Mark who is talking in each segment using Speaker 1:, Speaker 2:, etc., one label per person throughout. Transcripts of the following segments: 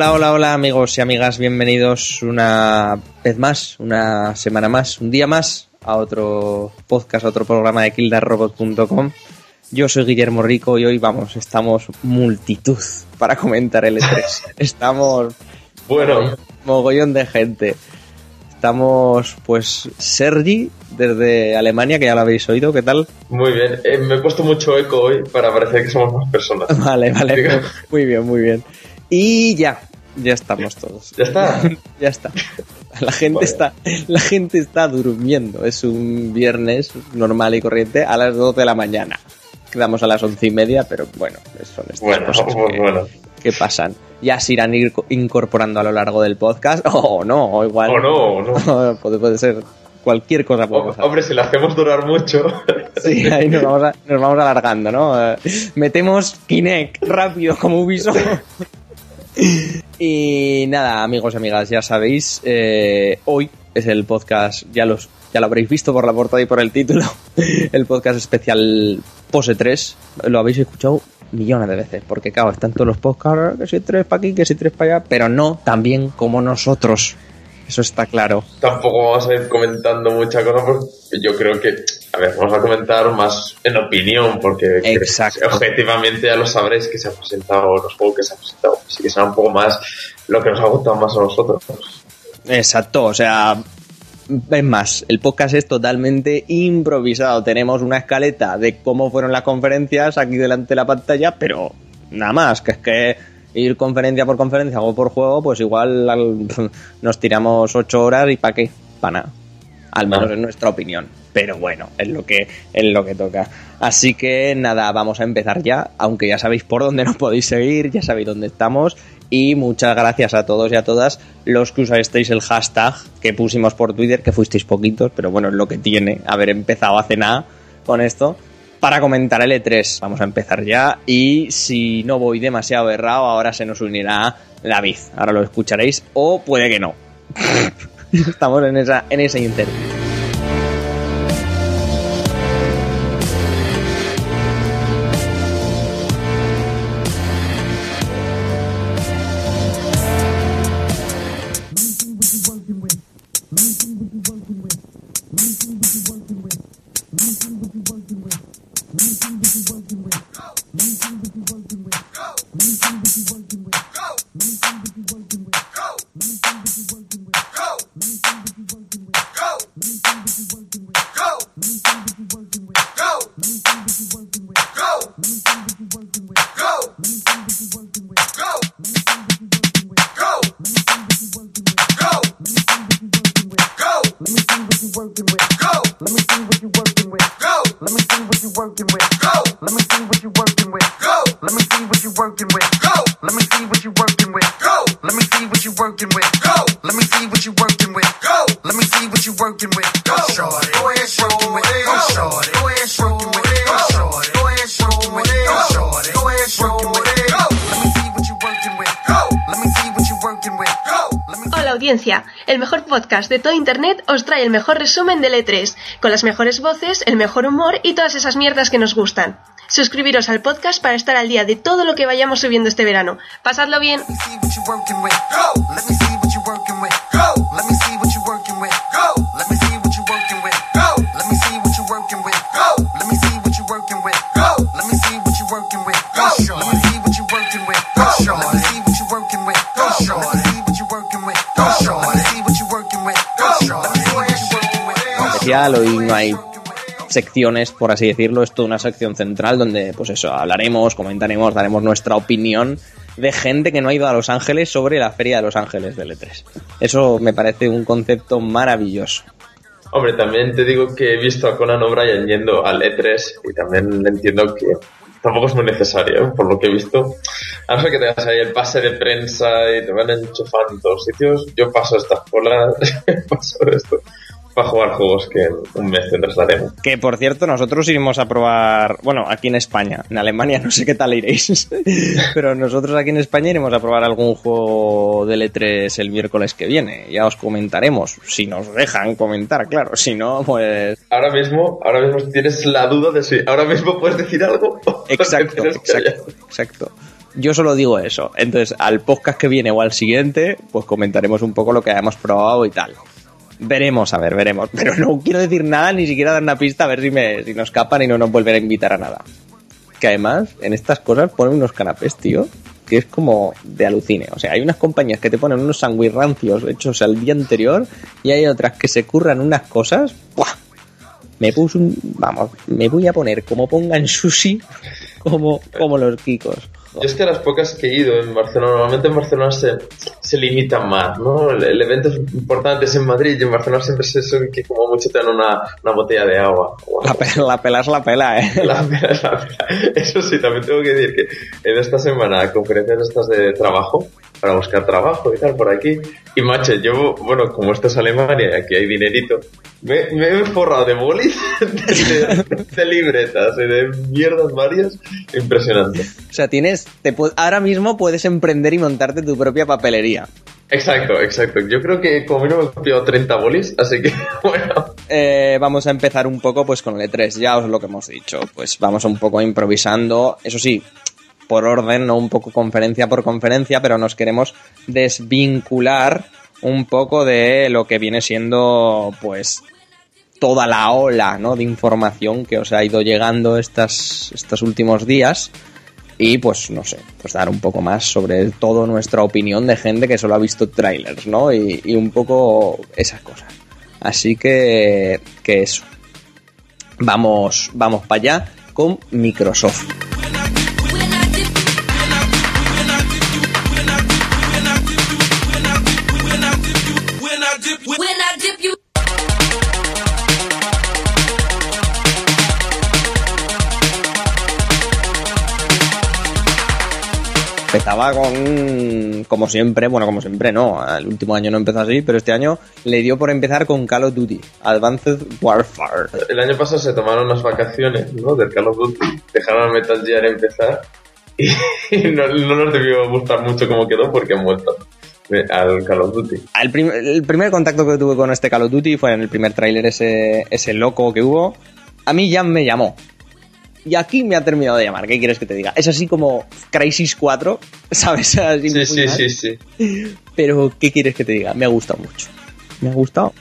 Speaker 1: Hola, hola, hola amigos y amigas, bienvenidos una vez más, una semana más, un día más a otro podcast, a otro programa de kildarrobot.com. Yo soy Guillermo Rico y hoy vamos, estamos multitud para comentar el E3. Estamos
Speaker 2: Bueno,
Speaker 1: mogollón de gente. Estamos, pues, Sergi, desde Alemania, que ya lo habéis oído, ¿qué tal?
Speaker 2: muy bien. Eh, me he puesto mucho eco hoy para parecer que somos más personas.
Speaker 1: Vale, vale, muy bien, muy bien. Y ya, ya estamos todos.
Speaker 2: Ya está.
Speaker 1: ya está. La gente
Speaker 2: Vale.
Speaker 1: está, la gente está durmiendo. Es un viernes normal y corriente a las 12 de la mañana. Quedamos a las once y media, pero bueno, son estas
Speaker 2: Bueno,
Speaker 1: cosas que,
Speaker 2: bueno.
Speaker 1: que pasan. Ya se irán ir co- incorporando a lo largo del podcast, o no, o igual.
Speaker 2: O no, o no.
Speaker 1: puede, puede ser cualquier cosa.
Speaker 2: Hombre, si lo hacemos durar mucho.
Speaker 1: Sí, ahí nos vamos, a- nos vamos alargando, ¿no? Eh, metemos Kinect rápido como Ubisoft. y nada, amigos y amigas, ya sabéis, eh, hoy es el podcast, ya los ya lo habréis visto por la portada y por el título, el podcast especial Pose 3. Lo habéis escuchado millones de veces, porque claro, están todos los podcasts, que si tres para aquí, que si tres para allá, pero no tan bien como nosotros. Eso está claro.
Speaker 2: Tampoco vamos a ir comentando mucha cosa porque yo creo que, a ver, vamos a comentar más en opinión porque que-
Speaker 1: Exacto.
Speaker 2: objetivamente ya lo sabréis que se ha presentado, los juegos que se ha presentado. Así que será un poco más lo que nos ha gustado más a nosotros.
Speaker 1: Exacto, o sea, es más, el podcast es totalmente improvisado. Tenemos una escaleta de cómo fueron las conferencias aquí delante de la pantalla, pero nada más, que es que ir conferencia por conferencia, juego por juego, pues igual al- nos tiramos ocho horas y ¿para qué? Para nada. Al menos
Speaker 2: Ah.
Speaker 1: en nuestra opinión. Pero bueno, es lo que es lo que toca. Así que nada, vamos a empezar ya, aunque ya sabéis por dónde nos podéis seguir, ya sabéis dónde estamos y muchas gracias a todos y a todas los que usasteis el hashtag que pusimos por Twitter, que fuisteis poquitos, pero bueno, es lo que tiene haber empezado hace nada con esto para comentar el E3. Vamos a empezar ya y si no voy demasiado errado, ahora se nos unirá David. Ahora lo escucharéis o puede que no. Estamos en esa en ese inter.
Speaker 3: Audiencia, el mejor podcast de todo Internet os trae el mejor resumen del E3, con las mejores voces, el mejor humor y todas esas mierdas que nos gustan. Suscribiros al podcast para estar al día de todo lo que vayamos subiendo este verano. Pasadlo bien.
Speaker 4: Let me see what you working with. Go. Let me see what you working with. Go. Let me see what you working with. Go.
Speaker 1: Especial, hoy no hay secciones, por así decirlo, es toda una sección central donde, pues eso, hablaremos, comentaremos, daremos nuestra opinión de gente que no ha ido a Los Ángeles sobre la Feria de Los Ángeles del E3. Eso me parece un concepto maravilloso.
Speaker 2: Hombre, también te digo que he visto a Conan O'Brien yendo al E3 y también entiendo que tampoco es muy necesario, ¿eh? por lo que he visto. A no ser que tengas ahí el pase de prensa y te van enchufando en todos sitios, yo paso estas colas, paso esto. Para jugar juegos que en un mes tendrás la demo.
Speaker 1: Que por cierto, nosotros iremos a probar, bueno, aquí en España, en Alemania no sé qué tal iréis, pero nosotros aquí en España iremos a probar algún juego del E3 el miércoles que viene. Ya os comentaremos, si nos dejan comentar, claro, si no, pues...
Speaker 2: Ahora mismo, ahora mismo tienes la duda de si ahora mismo puedes decir algo.
Speaker 1: Exacto, exacto, exacto. Yo solo digo eso. Entonces, al podcast que viene o al siguiente, pues comentaremos un poco lo que hayamos probado y tal. Veremos, a ver, veremos. Pero no quiero decir nada, ni siquiera dar una pista a ver si, me, si nos escapan y no nos vuelven a invitar a nada. Que además, en estas cosas ponen unos canapés, tío, que es como de alucine. O sea, hay unas compañías que te ponen unos sándwiches rancios hechos al día anterior y hay otras que se curran unas cosas. ¡buah! Me puse un. Vamos, me voy a poner como pongan sushi, como, como los kikos.
Speaker 2: Yo es que a las pocas que he ido en Barcelona, normalmente en Barcelona se, se limitan más, ¿no? El, el evento es importante es en Madrid y en Barcelona siempre es eso que como mucho te dan una, una botella de agua.
Speaker 1: La,
Speaker 2: algo.
Speaker 1: pe- la pela es la pela, ¿eh?
Speaker 2: La pena es la pena. Eso sí, también tengo que decir que en esta semana conferencias estas de trabajo, para buscar trabajo y tal por aquí. Y macho, yo, bueno, como esto es Alemania y aquí hay dinerito, me, me he forrado de bolis, de, de- de libretas y de mierdas varias. Impresionante.
Speaker 1: O sea, tienes. Te, ahora mismo puedes emprender y montarte tu propia papelería.
Speaker 2: Exacto, exacto. Yo creo que como mínimo he copiado 30 bolis, así que bueno.
Speaker 1: Eh, vamos a empezar un poco pues con el E3, ya os lo que hemos dicho. Pues vamos un poco improvisando. Eso sí, por orden, no un poco conferencia por conferencia, pero nos queremos desvincular un poco de lo que viene siendo pues toda la ola ¿no? de información que os ha ido llegando estas, estos últimos días y pues no sé, pues dar un poco más sobre todo nuestra opinión de gente que solo ha visto trailers, ¿no? Y, y un poco esas cosas. Así que, que eso. Vamos, vamos para allá con Microsoft. Empezaba con, como siempre, bueno, como siempre no, el último año no empezó así, pero este año le dio por empezar con Call of Duty, Advanced Warfare.
Speaker 2: El año pasado se tomaron unas vacaciones, ¿no? Del Call of Duty. Dejaron al Metal Gear empezar y no, no nos debió gustar mucho cómo quedó porque han vuelto al Call of Duty.
Speaker 1: El, prim- el primer contacto que tuve con este Call of Duty fue en el primer tráiler ese, ese loco que hubo. A mí ya me llamó. Y aquí me ha terminado de llamar. ¿Qué quieres que te diga? Es así como Crisis 4, ¿sabes? Así
Speaker 2: Sí, sí,
Speaker 1: mal.
Speaker 2: sí, sí.
Speaker 1: Pero, ¿qué quieres que te diga? Me ha gustado mucho. Me ha gustado.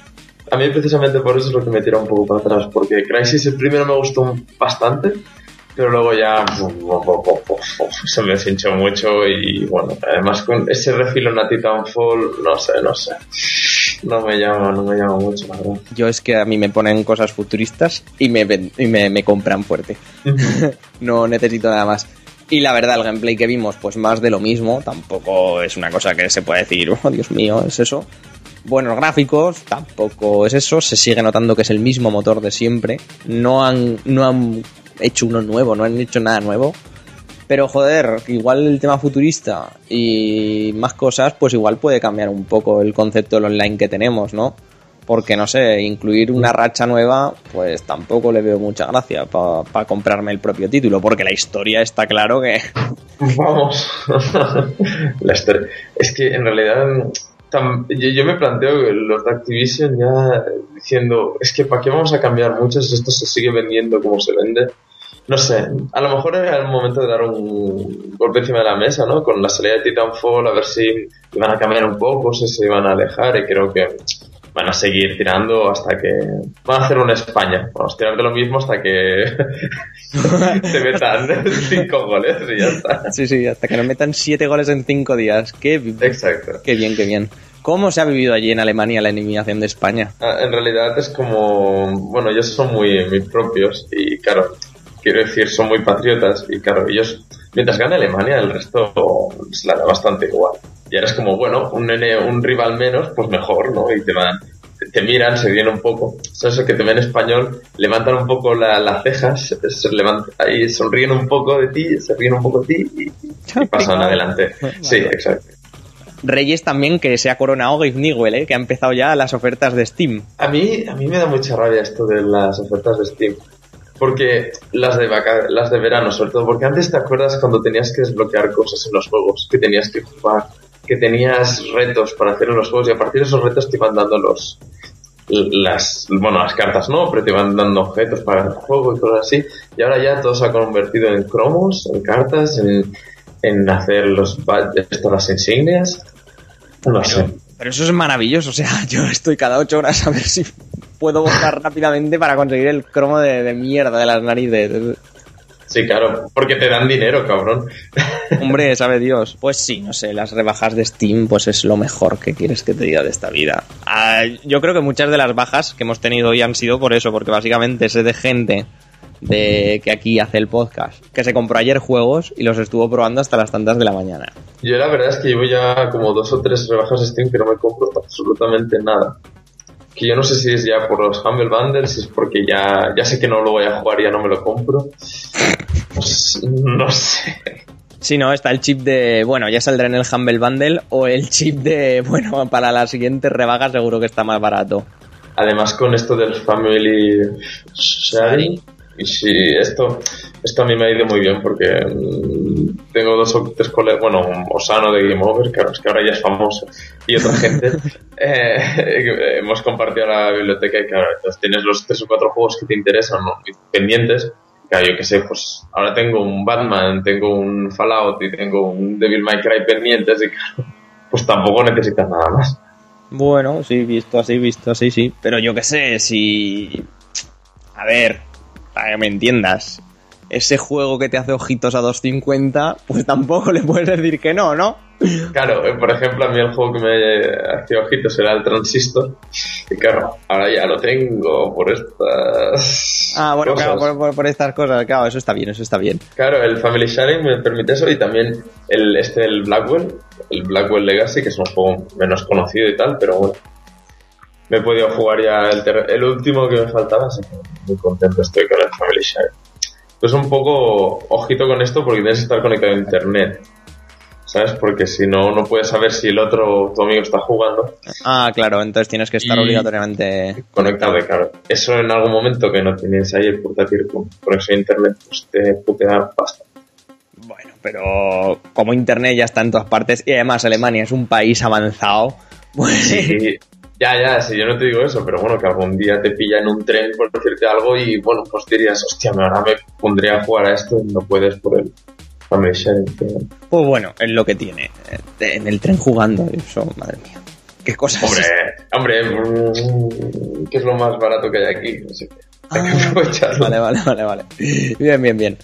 Speaker 2: A mí precisamente por eso es lo que me tira un poco para atrás, porque Crisis el primero me gustó bastante, pero luego ya se me hinchó mucho y bueno, además con ese refilo en la Titanfall, no sé, no sé. No me llama, no me llama mucho, la verdad.
Speaker 1: Yo es que a mí me ponen cosas futuristas y me, ven- y me, me compran fuerte. no necesito nada más. Y la verdad, el gameplay que vimos, pues más de lo mismo. Tampoco es una cosa que se pueda decir, oh Dios mío, es eso. Buenos gráficos, tampoco es eso. Se sigue notando que es el mismo motor de siempre. No han, no han hecho uno nuevo, no han hecho nada nuevo. Pero joder, igual el tema futurista y más cosas, pues igual puede cambiar un poco el concepto del online que tenemos, ¿no? Porque no sé, incluir una racha nueva, pues tampoco le veo mucha gracia para comprarme el propio título, porque la historia está claro que.
Speaker 2: Vamos. La historia- Es que en realidad yo, yo me planteo que los de Activision ya diciendo, es que ¿para qué vamos a cambiar mucho si esto se sigue vendiendo como se vende? No sé, a lo mejor era el momento de dar un golpe encima de la mesa, ¿no? Con la salida de Titanfall, a ver si iban a cambiar un poco, si se iban a alejar y creo que van a seguir tirando hasta que... Van a hacer una España, vamos a tirar de lo mismo hasta que se metan cinco goles y ya está.
Speaker 1: Sí, sí, hasta que nos metan siete goles en cinco días. Qué,
Speaker 2: Exacto.
Speaker 1: qué bien, qué bien. ¿Cómo se ha vivido allí en Alemania la eliminación de España?
Speaker 2: Ah, En realidad es como, bueno, ellos son muy, muy propios y claro, quiero decir, son muy patriotas y claro, ellos, mientras gana Alemania, el resto se la da bastante igual. Y ahora es como, bueno, un un rival menos, pues mejor, ¿no? Y te van, te, miran, se ríen un poco. Son eso que te ven español, levantan un poco la- las cejas, se, se levantan, ahí sonríen un poco de ti, se ríen un poco de ti y, y pasan adelante. Sí, exacto.
Speaker 1: Reyes también que se ha coronado Gabe Newell, ¿eh? que ha empezado ya las ofertas de Steam.
Speaker 2: A mí, a mí me da mucha rabia esto de las ofertas de Steam. Porque las de vaca, las de verano, sobre todo, porque antes te acuerdas cuando tenías que desbloquear cosas en los juegos, que tenías que jugar, que tenías retos para hacer en los juegos y a partir de esos retos te iban dando los las bueno las cartas no pero te iban dando objetos para el juego y cosas así y ahora ya todo se ha convertido en cromos en cartas en en hacer los esto, las insignias. No sé.
Speaker 1: Pero eso es maravilloso, o sea, yo estoy cada ocho horas a ver si puedo votar rápidamente para conseguir el cromo de, de mierda de las narices.
Speaker 2: Sí, claro, porque te dan dinero, cabrón.
Speaker 1: Hombre, sabe Dios. Pues sí, no sé, las rebajas de Steam, pues es lo mejor que quieres que te diga de esta vida. Ah, yo creo que muchas de las bajas que hemos tenido hoy han sido por eso, porque básicamente sé de gente de que aquí hace el podcast, que se compró ayer juegos y los estuvo probando hasta las tantas de la mañana.
Speaker 2: Yo la verdad es que llevo ya como dos o tres rebajas de Steam que no me compro absolutamente nada. Que yo no sé si es ya por los Humble Bundles, es porque ya, ya sé que no lo voy a jugar y ya no me lo compro. Pues, no sé.
Speaker 1: Si no, está el chip de, bueno, ya saldrá en el Humble Bundle o el chip de, bueno, para la siguiente rebaja seguro que está más barato.
Speaker 2: Además con esto del Family Sharing, y sí, esto, esto a mí me ha ido muy bien porque mm, tengo dos o tres colegas, bueno, un Osano de Game Over, que, que ahora ya es famoso, y otra gente, eh, hemos compartido la biblioteca y claro, tienes los tres o cuatro juegos que te interesan, pendientes, claro, yo que sé, pues ahora tengo un Batman, tengo un Fallout y tengo un Devil May Cry pendientes y claro, pues tampoco necesitas nada más.
Speaker 1: Bueno, sí, visto así, visto así, sí. Pero yo qué sé, si... A ver, para que me entiendas. Ese juego que te hace ojitos a 2.50, pues tampoco le puedes decir que no, ¿no?
Speaker 2: Claro, eh, por ejemplo, a mí el juego que me hacía ojitos era el Transistor. Y claro, ahora ya lo tengo por estas.
Speaker 1: Ah, bueno,
Speaker 2: cosas.
Speaker 1: claro, por, por- por estas cosas, claro, eso está bien, eso está bien.
Speaker 2: Claro, el Family Sharing me permite eso y también el, este, el Blackwell, el Blackwell Legacy, que es un juego menos conocido y tal, pero bueno. Me he podido jugar ya el, el último que me faltaba, así que muy contento estoy con el Family Sharing. Pues un poco ojito con esto porque tienes que estar conectado a internet. ¿Sabes? Porque si no, no puedes saber si el otro, tu amigo está jugando
Speaker 1: Ah, claro, entonces tienes que estar obligatoriamente
Speaker 2: conectado, claro. Eso en algún momento que no tienes ahí el portátil con conexión a internet, pues te putea pasta.
Speaker 1: Bueno, pero como Internet ya está en todas partes y además Alemania es un país avanzado, pues
Speaker 2: Sí, ya, ya, sí, yo no te digo eso, pero bueno, que algún día te pilla en un tren por decirte algo y bueno, pues dirías, hostia, ahora me pondría a jugar a esto y no puedes por pero-
Speaker 1: Pues bueno, es lo que tiene. Eh, En el tren jugando, eso, madre mía. Qué cosas.
Speaker 2: Hombre, hombre, mm, ¿qué es lo más barato que hay aquí? Así que hay que
Speaker 1: Ah,
Speaker 2: aprovecharlo.
Speaker 1: Vale, vale, vale, vale. Bien, bien, bien.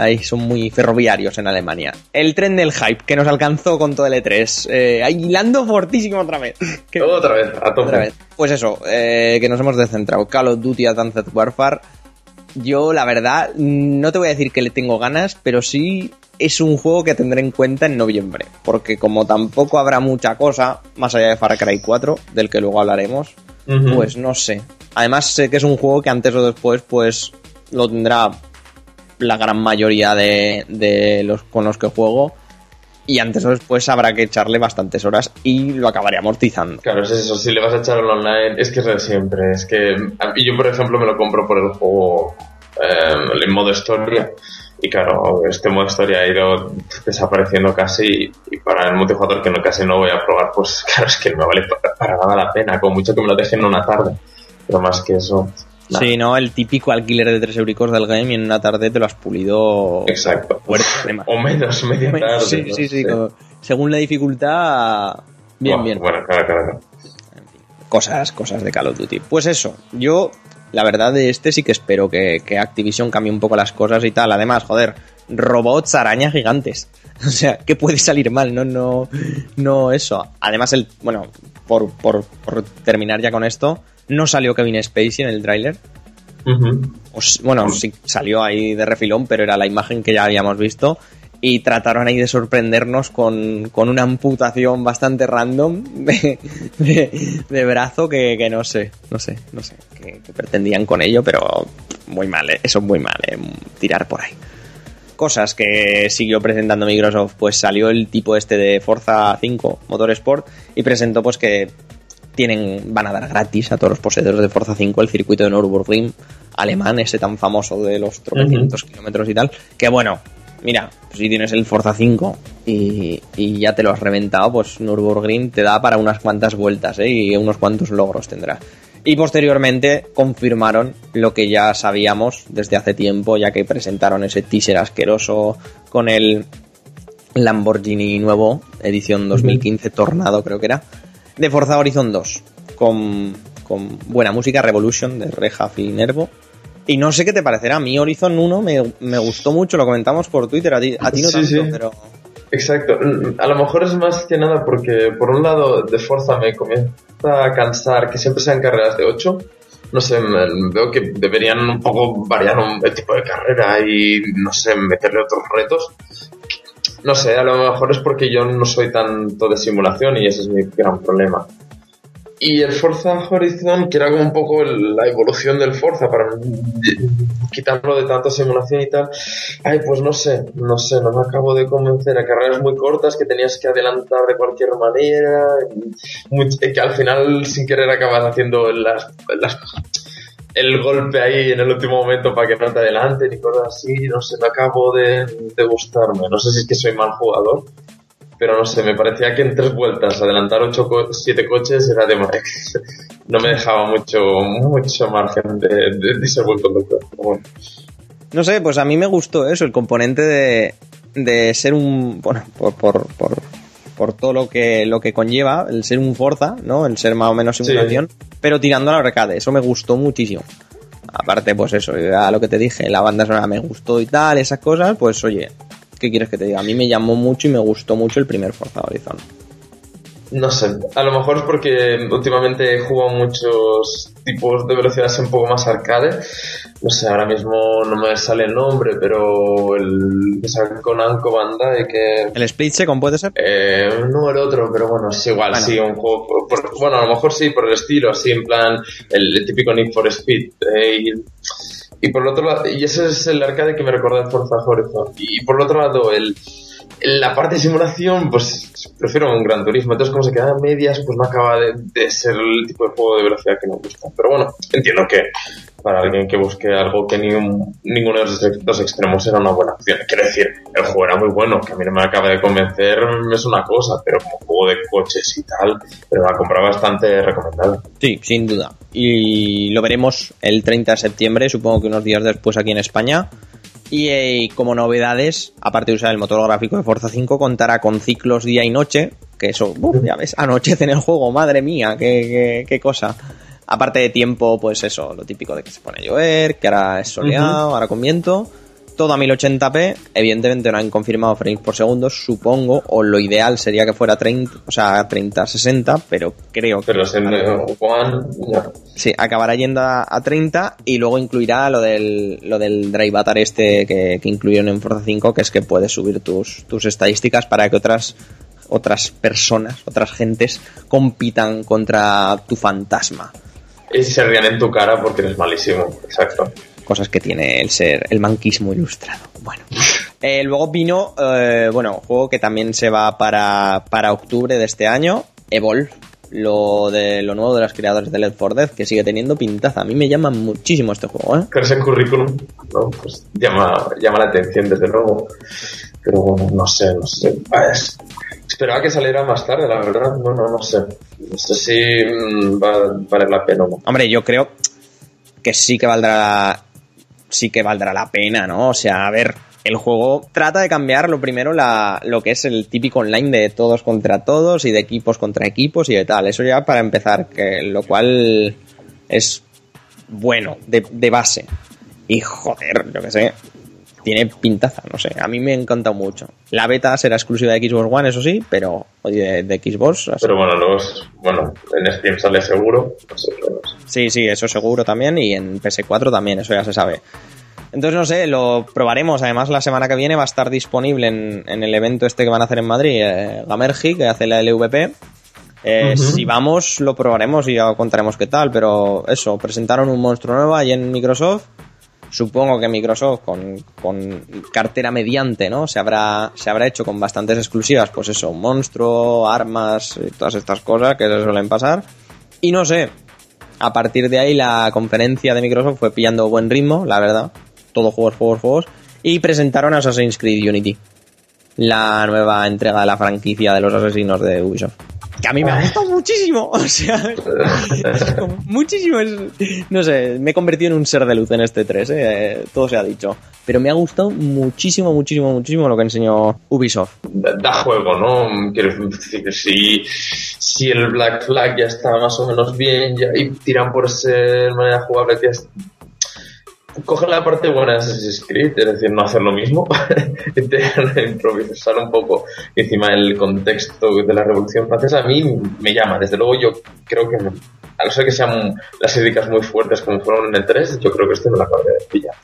Speaker 1: Ahí son muy ferroviarios en Alemania. El tren del hype que nos alcanzó con todo el E3. Eh, hilando fortísimo otra vez. Que-
Speaker 2: Otra vez, a.
Speaker 1: Otra vez. Pues eso, eh, que nos hemos descentrado. Call of Duty Advanced Warfare. Yo, la verdad, no te voy a decir que le tengo ganas, pero sí es un juego que tendré en cuenta en noviembre. Porque como tampoco habrá mucha cosa, más allá de Far Cry 4, del que luego hablaremos, pues no sé. Además sé que es un juego que antes o después, pues lo tendrá la gran mayoría de, de los con los que juego. Y antes o después habrá que echarle bastantes horas y lo acabaré amortizando.
Speaker 2: Claro, es eso, si le vas a echar al online, es que es de siempre, es que mí yo por ejemplo me lo compro por el juego eh, en modo historia y claro, este modo historia ha ido desapareciendo casi y para el multijugador que no casi no voy a probar, pues claro, es que no me vale para, nada la pena, con mucho que me lo dejen en una tarde, pero más que eso, nada.
Speaker 1: Sí, ¿no? El típico alquiler de 3 euricos del game y en una tarde te lo has pulido
Speaker 2: exacto,
Speaker 1: fuerte,
Speaker 2: o menos media tarde.
Speaker 1: Sí,
Speaker 2: no
Speaker 1: sí, sí, como- Según la dificultad, bien, bien.
Speaker 2: Bueno, claro, claro, claro.
Speaker 1: Cosas, cosas de Call of Duty. Pues eso, yo, la verdad de este sí que espero que, que Activision cambie un poco las cosas y tal. Además, joder, robots, arañas gigantes. O sea, ¿qué puede salir mal? No, no, no eso. Además, el, bueno, por, por, por terminar ya con esto, no salió Kevin Spacey en el tráiler. Pues, bueno, sí salió ahí de refilón, pero era la imagen que ya habíamos visto. Y trataron ahí de sorprendernos con, con una amputación bastante random de, de- de brazo que, que no sé, no sé, no sé qué pretendían con ello, pero muy mal, eh, eso es muy mal, eh, tirar por ahí. Cosas que siguió presentando Microsoft, pues salió el tipo este de Forza 5 Motorsport y presentó pues que tienen, van a dar gratis a todos los poseedores de Forza 5 el circuito de Nürburgring alemán, ese tan famoso de los tropecientos kilómetros y tal, que bueno, mira, pues si tienes el Forza 5 y, y ya te lo has reventado, pues Nürburgring te da para unas cuantas vueltas ¿eh? y unos cuantos logros tendrá. Y posteriormente confirmaron lo que ya sabíamos desde hace tiempo, ya que presentaron ese teaser asqueroso con el Lamborghini nuevo, edición 2015, Tornado creo que era, de Forza Horizon 2, con, con buena música, Revolution de Rejaf y Nervo. Y no sé qué te parecerá, a mí Horizon 1 me, me gustó mucho, lo comentamos por Twitter, a ti, a ti no
Speaker 2: Sí,
Speaker 1: tanto,
Speaker 2: sí.
Speaker 1: pero...
Speaker 2: Exacto. A lo mejor es más que nada porque, por un lado, de Forza me comienza a cansar que siempre sean carreras de 8. No sé, veo que deberían un poco variar un, el tipo de carrera y, no sé, meterle otros retos. No sé, a lo mejor es porque yo no soy tanto de simulación y ese es mi gran problema. Y el Forza Horizon, que era como un poco el- la evolución del Forza para quitarlo de tanta simulación y tal, ay, pues no sé, no sé, no me acabo de convencer. A carreras muy cortas que tenías que adelantar de cualquier manera, y que al final sin querer acabas haciendo las, las- el golpe ahí en el último momento para que no te adelanten y cosas así, no sé, no acabo de, gustarme. No sé si es que soy mal jugador, pero no sé, me parecía que en tres vueltas adelantar ocho siete coches era de no me dejaba mucho mucho margen de, de, de ser buen conductor. Bueno.
Speaker 1: No sé, pues a mí me gustó eso, el componente de, de ser un. Bueno, por, por, por todo lo que, lo que conlleva, el ser un Forza, ¿no? El ser más o menos
Speaker 2: Sí.
Speaker 1: simulación, pero tirando a la arcade, eso me gustó muchísimo. Aparte, pues eso, a lo que te dije, la banda sonora me gustó y tal, esas cosas, pues oye, ¿qué quieres que te diga? A mí me llamó mucho y me gustó mucho el primer Forza Horizon.
Speaker 2: No sé, a lo mejor es porque últimamente he jugado muchos tipos de velocidades un poco más arcade. No sé, ahora mismo no me sale el nombre, pero el que sale con Anko Bandai que...
Speaker 1: ¿El Split Second puede ser?
Speaker 2: Eh, no el otro, pero bueno, es igual,
Speaker 1: Bueno.
Speaker 2: sí, un juego... por- por- bueno, a lo mejor sí, por el estilo, así en plan el, el típico Need for Speed. eh, y, y por el otro lado, y ese es el arcade que me recuerda a Forza Horizon. Y por el otro lado, el, la parte de simulación, pues prefiero un gran turismo. Entonces, como se queda a medias, pues no acaba de, ser el tipo de juego de velocidad que me gusta. Pero bueno, entiendo que para alguien que busque algo que ni un- ninguno de los dos extremos era una buena opción. Quiero decir, el juego era muy bueno, que a mí no me acaba de convencer, es una cosa, pero como juego de coches y tal, pero la compra bastante recomendada.
Speaker 1: Sí, sin duda. Y lo veremos el 30 de septiembre, supongo que unos días después aquí en España. Y eh, como novedades, aparte de usar el motor gráfico de Forza 5, contará con ciclos día y noche, que eso, uf, ya ves, anochece en el juego, madre mía, qué, qué- qué cosa. Aparte de tiempo, pues eso, lo típico de que se pone a llover, que ahora es soleado, ahora con viento. Todo a 1080p, evidentemente no han confirmado frames por segundo, supongo, o lo ideal sería que fuera 30, o sea, 30-60, pero creo que...
Speaker 2: Pero.
Speaker 1: Sí, acabará yendo a, a 30 y luego incluirá lo del, lo del Drive Avatar este que, que incluyeron en Forza 5, que es que puedes subir tus, tus estadísticas para que otras, otras personas, otras gentes compitan contra tu fantasma.
Speaker 2: Y se rían en tu cara porque eres malísimo, exacto.
Speaker 1: Cosas que tiene el ser, el manquismo ilustrado. Bueno. Eh, luego vino, eh, bueno, un juego que también se va para, para octubre de este año, Evolve. Lo de lo nuevo de los creadores de Left 4 Dead, que sigue teniendo pintaza. A mí me llama muchísimo este juego, ¿eh?
Speaker 2: Con ese currículum, ¿no? Pues llama, llama la atención, desde luego. Pero bueno, no sé, no sé. Es- Esperaba que saliera más tarde, la verdad. No, no, no sé. No sé si mm, va a valer la pena o no.
Speaker 1: Hombre, yo creo que sí que valdrá sí que valdrá la pena, ¿no? O sea, a ver, el juego trata de cambiar lo primero la, lo que es el típico online de todos contra todos y de equipos contra equipos y de tal. Eso ya para empezar, que lo cual es bueno de, de base. Y joder, yo que sé, tiene pintaza, no sé, a mí me ha encantado mucho. La beta será exclusiva de Xbox One, eso sí, pero oye, de, de Xbox, así
Speaker 2: Pero bueno, luego, es- bueno, en Steam sale seguro. No sé, pero no sé.
Speaker 1: Sí, sí, eso seguro también y en PS4 también, eso ya se sabe. Entonces, no sé, lo probaremos. Además, la semana que viene va a estar disponible en, en el evento este que van a hacer en Madrid, eh, Gamergy, que hace la LVP. Eh. Si vamos, lo probaremos y ya contaremos qué tal. Pero eso, presentaron un monstruo nuevo ahí en Microsoft. Supongo que Microsoft con, cartera mediante, ¿no? Se habrá, se habrá hecho con bastantes exclusivas, pues eso, monstruo, armas y todas estas cosas que se suelen pasar. Y no sé, a partir de ahí la conferencia de Microsoft fue pillando buen ritmo, la verdad. Todo juegos, juegos, juegos. Y presentaron Assassin's Creed Unity. La nueva entrega de la franquicia de los asesinos de Ubisoft. Que a mí me ha gustado muchísimo. O sea, es como muchísimo. es- no sé, me he convertido en un ser de luz en este 3, ¿eh? todo se ha dicho. pero me ha gustado muchísimo, muchísimo, muchísimo lo que enseñó Ubisoft.
Speaker 2: Da, da juego, ¿no? Quiero decir que si, si el Black Flag ya está más o menos bien ya, y tiran por ser manera jugable, que es- coge la parte buena de Assassin's Creed, es decir, no hacer lo mismo, improvisar un poco encima el contexto de la Revolución Francesa, a mí me llama. Desde luego, yo creo que, a no ser que sean las críticas muy fuertes como fueron en el 3, yo creo que este me la acabo de pillar.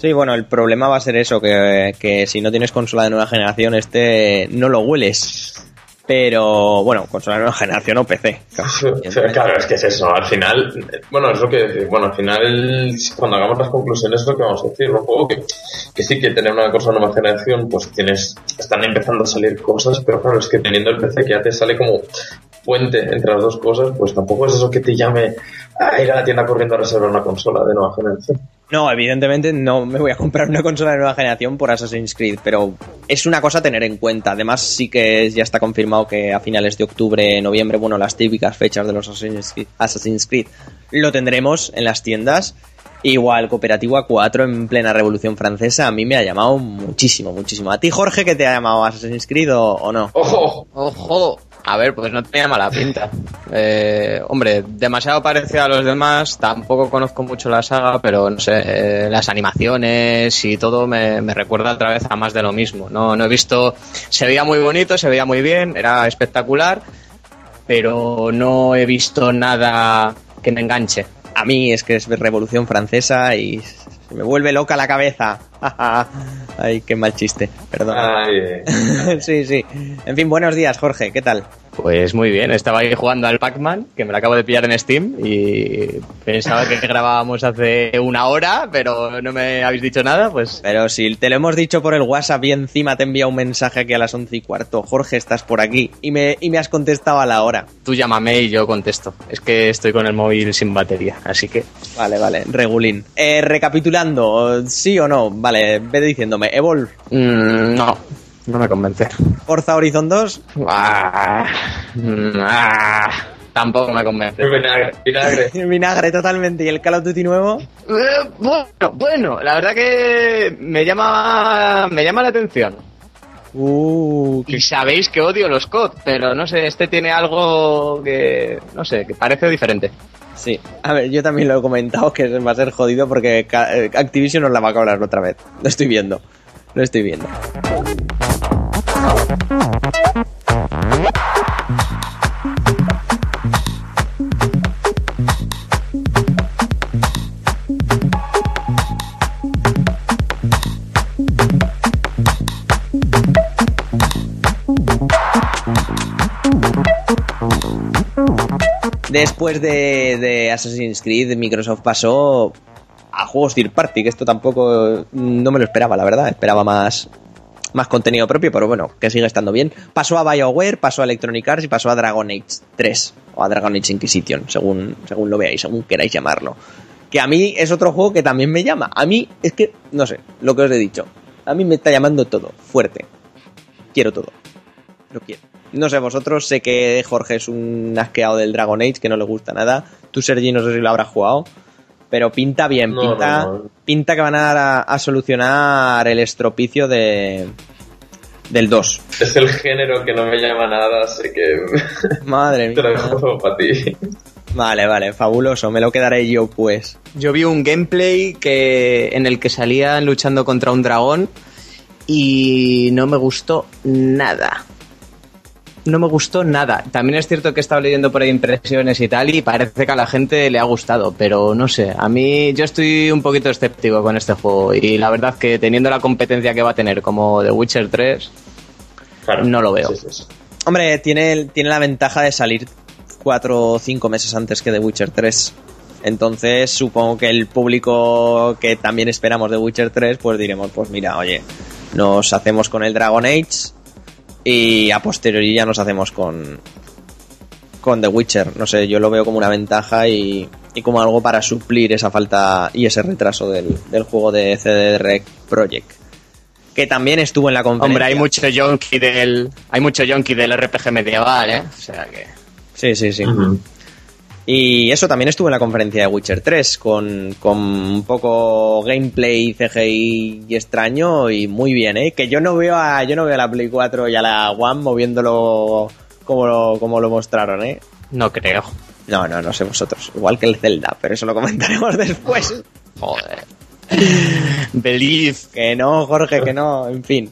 Speaker 1: Sí, bueno, el problema va a ser eso, que, que si no tienes consola de nueva generación, este no lo hueles. Pero bueno, consola nueva generación o PC.
Speaker 2: Claro, es que es eso. Al final, bueno, es lo que bueno, al final, cuando hagamos las conclusiones, es lo que vamos a decir. Un juego que, que sí que tener una de nueva generación, pues tienes, están empezando a salir cosas, pero claro, es que teniendo el PC que ya te sale como puente entre las dos cosas, pues tampoco es eso que te llame a ir a la tienda corriendo a reservar una consola de nueva generación.
Speaker 1: No, evidentemente no me voy a comprar una consola de nueva generación por Assassin's Creed, pero es una cosa a tener en cuenta. Además, sí que ya está confirmado que a finales de octubre, noviembre, bueno, las típicas fechas de los Assassin's Creed, Assassin's Creed lo tendremos en las tiendas. Igual, Cooperativo A4 en plena Revolución Francesa, a mí me ha llamado muchísimo, muchísimo. ¿A ti, Jorge, que te ha llamado Assassin's Creed o, o no?
Speaker 2: ¡Ojo!
Speaker 5: Ojo, a ver, pues no tenía mala pinta. Eh, hombre, demasiado parecido a los demás, tampoco conozco mucho la saga, pero no sé, eh, las animaciones y todo me, me recuerda otra vez a más de lo mismo. No, no he visto, se veía muy bonito, se veía muy bien, era espectacular, pero no he visto nada que me enganche.
Speaker 1: A mí es que es Revolución Francesa y me vuelve loca la cabeza. Ay, qué mal chiste, perdón.
Speaker 2: Ay,
Speaker 1: sí, sí. En fin, buenos días, Jorge, ¿qué tal?
Speaker 5: Pues muy bien, estaba ahí jugando al Pac-Man, que me lo acabo de pillar en Steam, y pensaba que grabábamos hace una hora, pero no me habéis dicho nada, pues
Speaker 1: Pero si te lo hemos dicho por el WhatsApp y encima te envía un mensaje aquí a las once y cuarto, Jorge, estás por aquí, y me, y me has contestado a la hora.
Speaker 5: tú llámame y yo contesto. Es que estoy con el móvil sin batería, así que...
Speaker 1: Vale, vale, regulín. Eh, recapitulando, ¿sí o no? Vale, ve diciéndome, Evolve,
Speaker 5: mm, no, no me convence.
Speaker 1: Forza Horizon 2,
Speaker 5: Ah, ah, tampoco me convence.
Speaker 2: vinagre, vinagre.
Speaker 1: vinagre totalmente, y el Call of Duty nuevo,
Speaker 5: Eh, bueno, bueno, la verdad que me llama, me llama la atención.
Speaker 1: uh,
Speaker 5: Y sabéis que odio los COD, pero no sé, este tiene algo que, no sé, que parece diferente.
Speaker 1: Sí, a ver, yo también lo he comentado que va a ser jodido porque ca- eh, Activision nos la va a cobrar otra vez. Lo estoy viendo, lo estoy viendo. Después de, de Assassin's Creed, Microsoft pasó juegos Third Party, que esto tampoco no me lo esperaba, la verdad. Esperaba más, más contenido propio, pero bueno, que sigue estando bien. Pasó a BioWare, pasó a Electronic Arts y pasó a Dragon Age 3 o a Dragon Age Inquisition, según, según lo veáis, según queráis llamarlo. Que a mí es otro juego que también me llama. A mí es que, no sé, lo que os he dicho. A mí me está llamando todo, fuerte. Quiero todo. Lo quiero. No sé, vosotros sé que Jorge es un asqueado del Dragon Age, que no le gusta nada. Tú, Sergi, no sé si lo habrás jugado. Pero pinta bien,
Speaker 2: No,
Speaker 1: pinta,
Speaker 2: no, no.
Speaker 1: pinta que van a, a solucionar el estropicio de del 2.
Speaker 2: Es el género que no me llama nada, así que
Speaker 1: Madre
Speaker 2: te lo
Speaker 1: mía.
Speaker 2: dejo para ti.
Speaker 1: Vale, vale, fabuloso, me lo quedaré yo pues.
Speaker 5: Yo vi un gameplay que en el que salían luchando contra un dragón y no me gustó nada. No me gustó nada. También es cierto que he estado leyendo por ahí impresiones y tal y parece que a la gente le ha gustado, pero no sé. A mí yo estoy un poquito escéptico con este juego y la verdad que teniendo la competencia que va a tener como The Witcher 3,
Speaker 2: Claro.
Speaker 5: No lo veo.
Speaker 2: Sí, sí, sí.
Speaker 1: Hombre, tiene, tiene la ventaja de salir cuatro o cinco meses antes que The Witcher 3. Entonces, supongo que el público que también esperamos de Witcher 3, pues diremos, pues mira, oye, nos hacemos con el Dragon Age y a posteriori ya nos hacemos con con The Witcher. No sé, yo lo veo como una ventaja y, y como algo para suplir esa falta y ese retraso del, del juego de CDR Project. Que también estuvo en la conferencia.
Speaker 5: hombre, hay mucho yonki del hay mucho yonki del RPG medieval, ¿eh? O sea que
Speaker 1: Sí, sí, sí. Y eso también estuvo en la conferencia de Witcher 3, con, con un poco gameplay CGI y extraño y muy bien, ¿eh? Que yo no veo a, yo no veo a la Play 4 y a la One moviéndolo como lo, como lo mostraron, ¿eh?
Speaker 5: No creo.
Speaker 1: No, no, no sé vosotros. Igual que el Zelda, pero eso lo comentaremos después.
Speaker 5: Joder. Believe.
Speaker 1: Que no, Jorge, que no, en fin.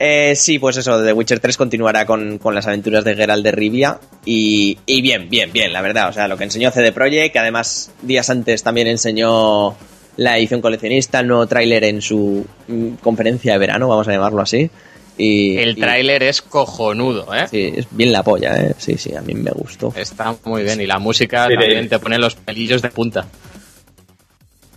Speaker 1: Eh, sí, pues eso, The Witcher 3 continuará con, con las aventuras de Geralt de Rivia y, y bien, bien, bien, la verdad. O sea, lo que enseñó CD Projekt, que además días antes también enseñó la edición coleccionista, el nuevo tráiler en su mm, conferencia de verano, vamos a llamarlo así. Y,
Speaker 5: El tráiler es cojonudo, ¿eh?
Speaker 1: Sí, es bien la polla, ¿eh? Sí, sí, a mí me gustó.
Speaker 5: Está muy bien. Y la música
Speaker 2: Sí,
Speaker 5: también
Speaker 2: de-
Speaker 5: te pone los pelillos de punta.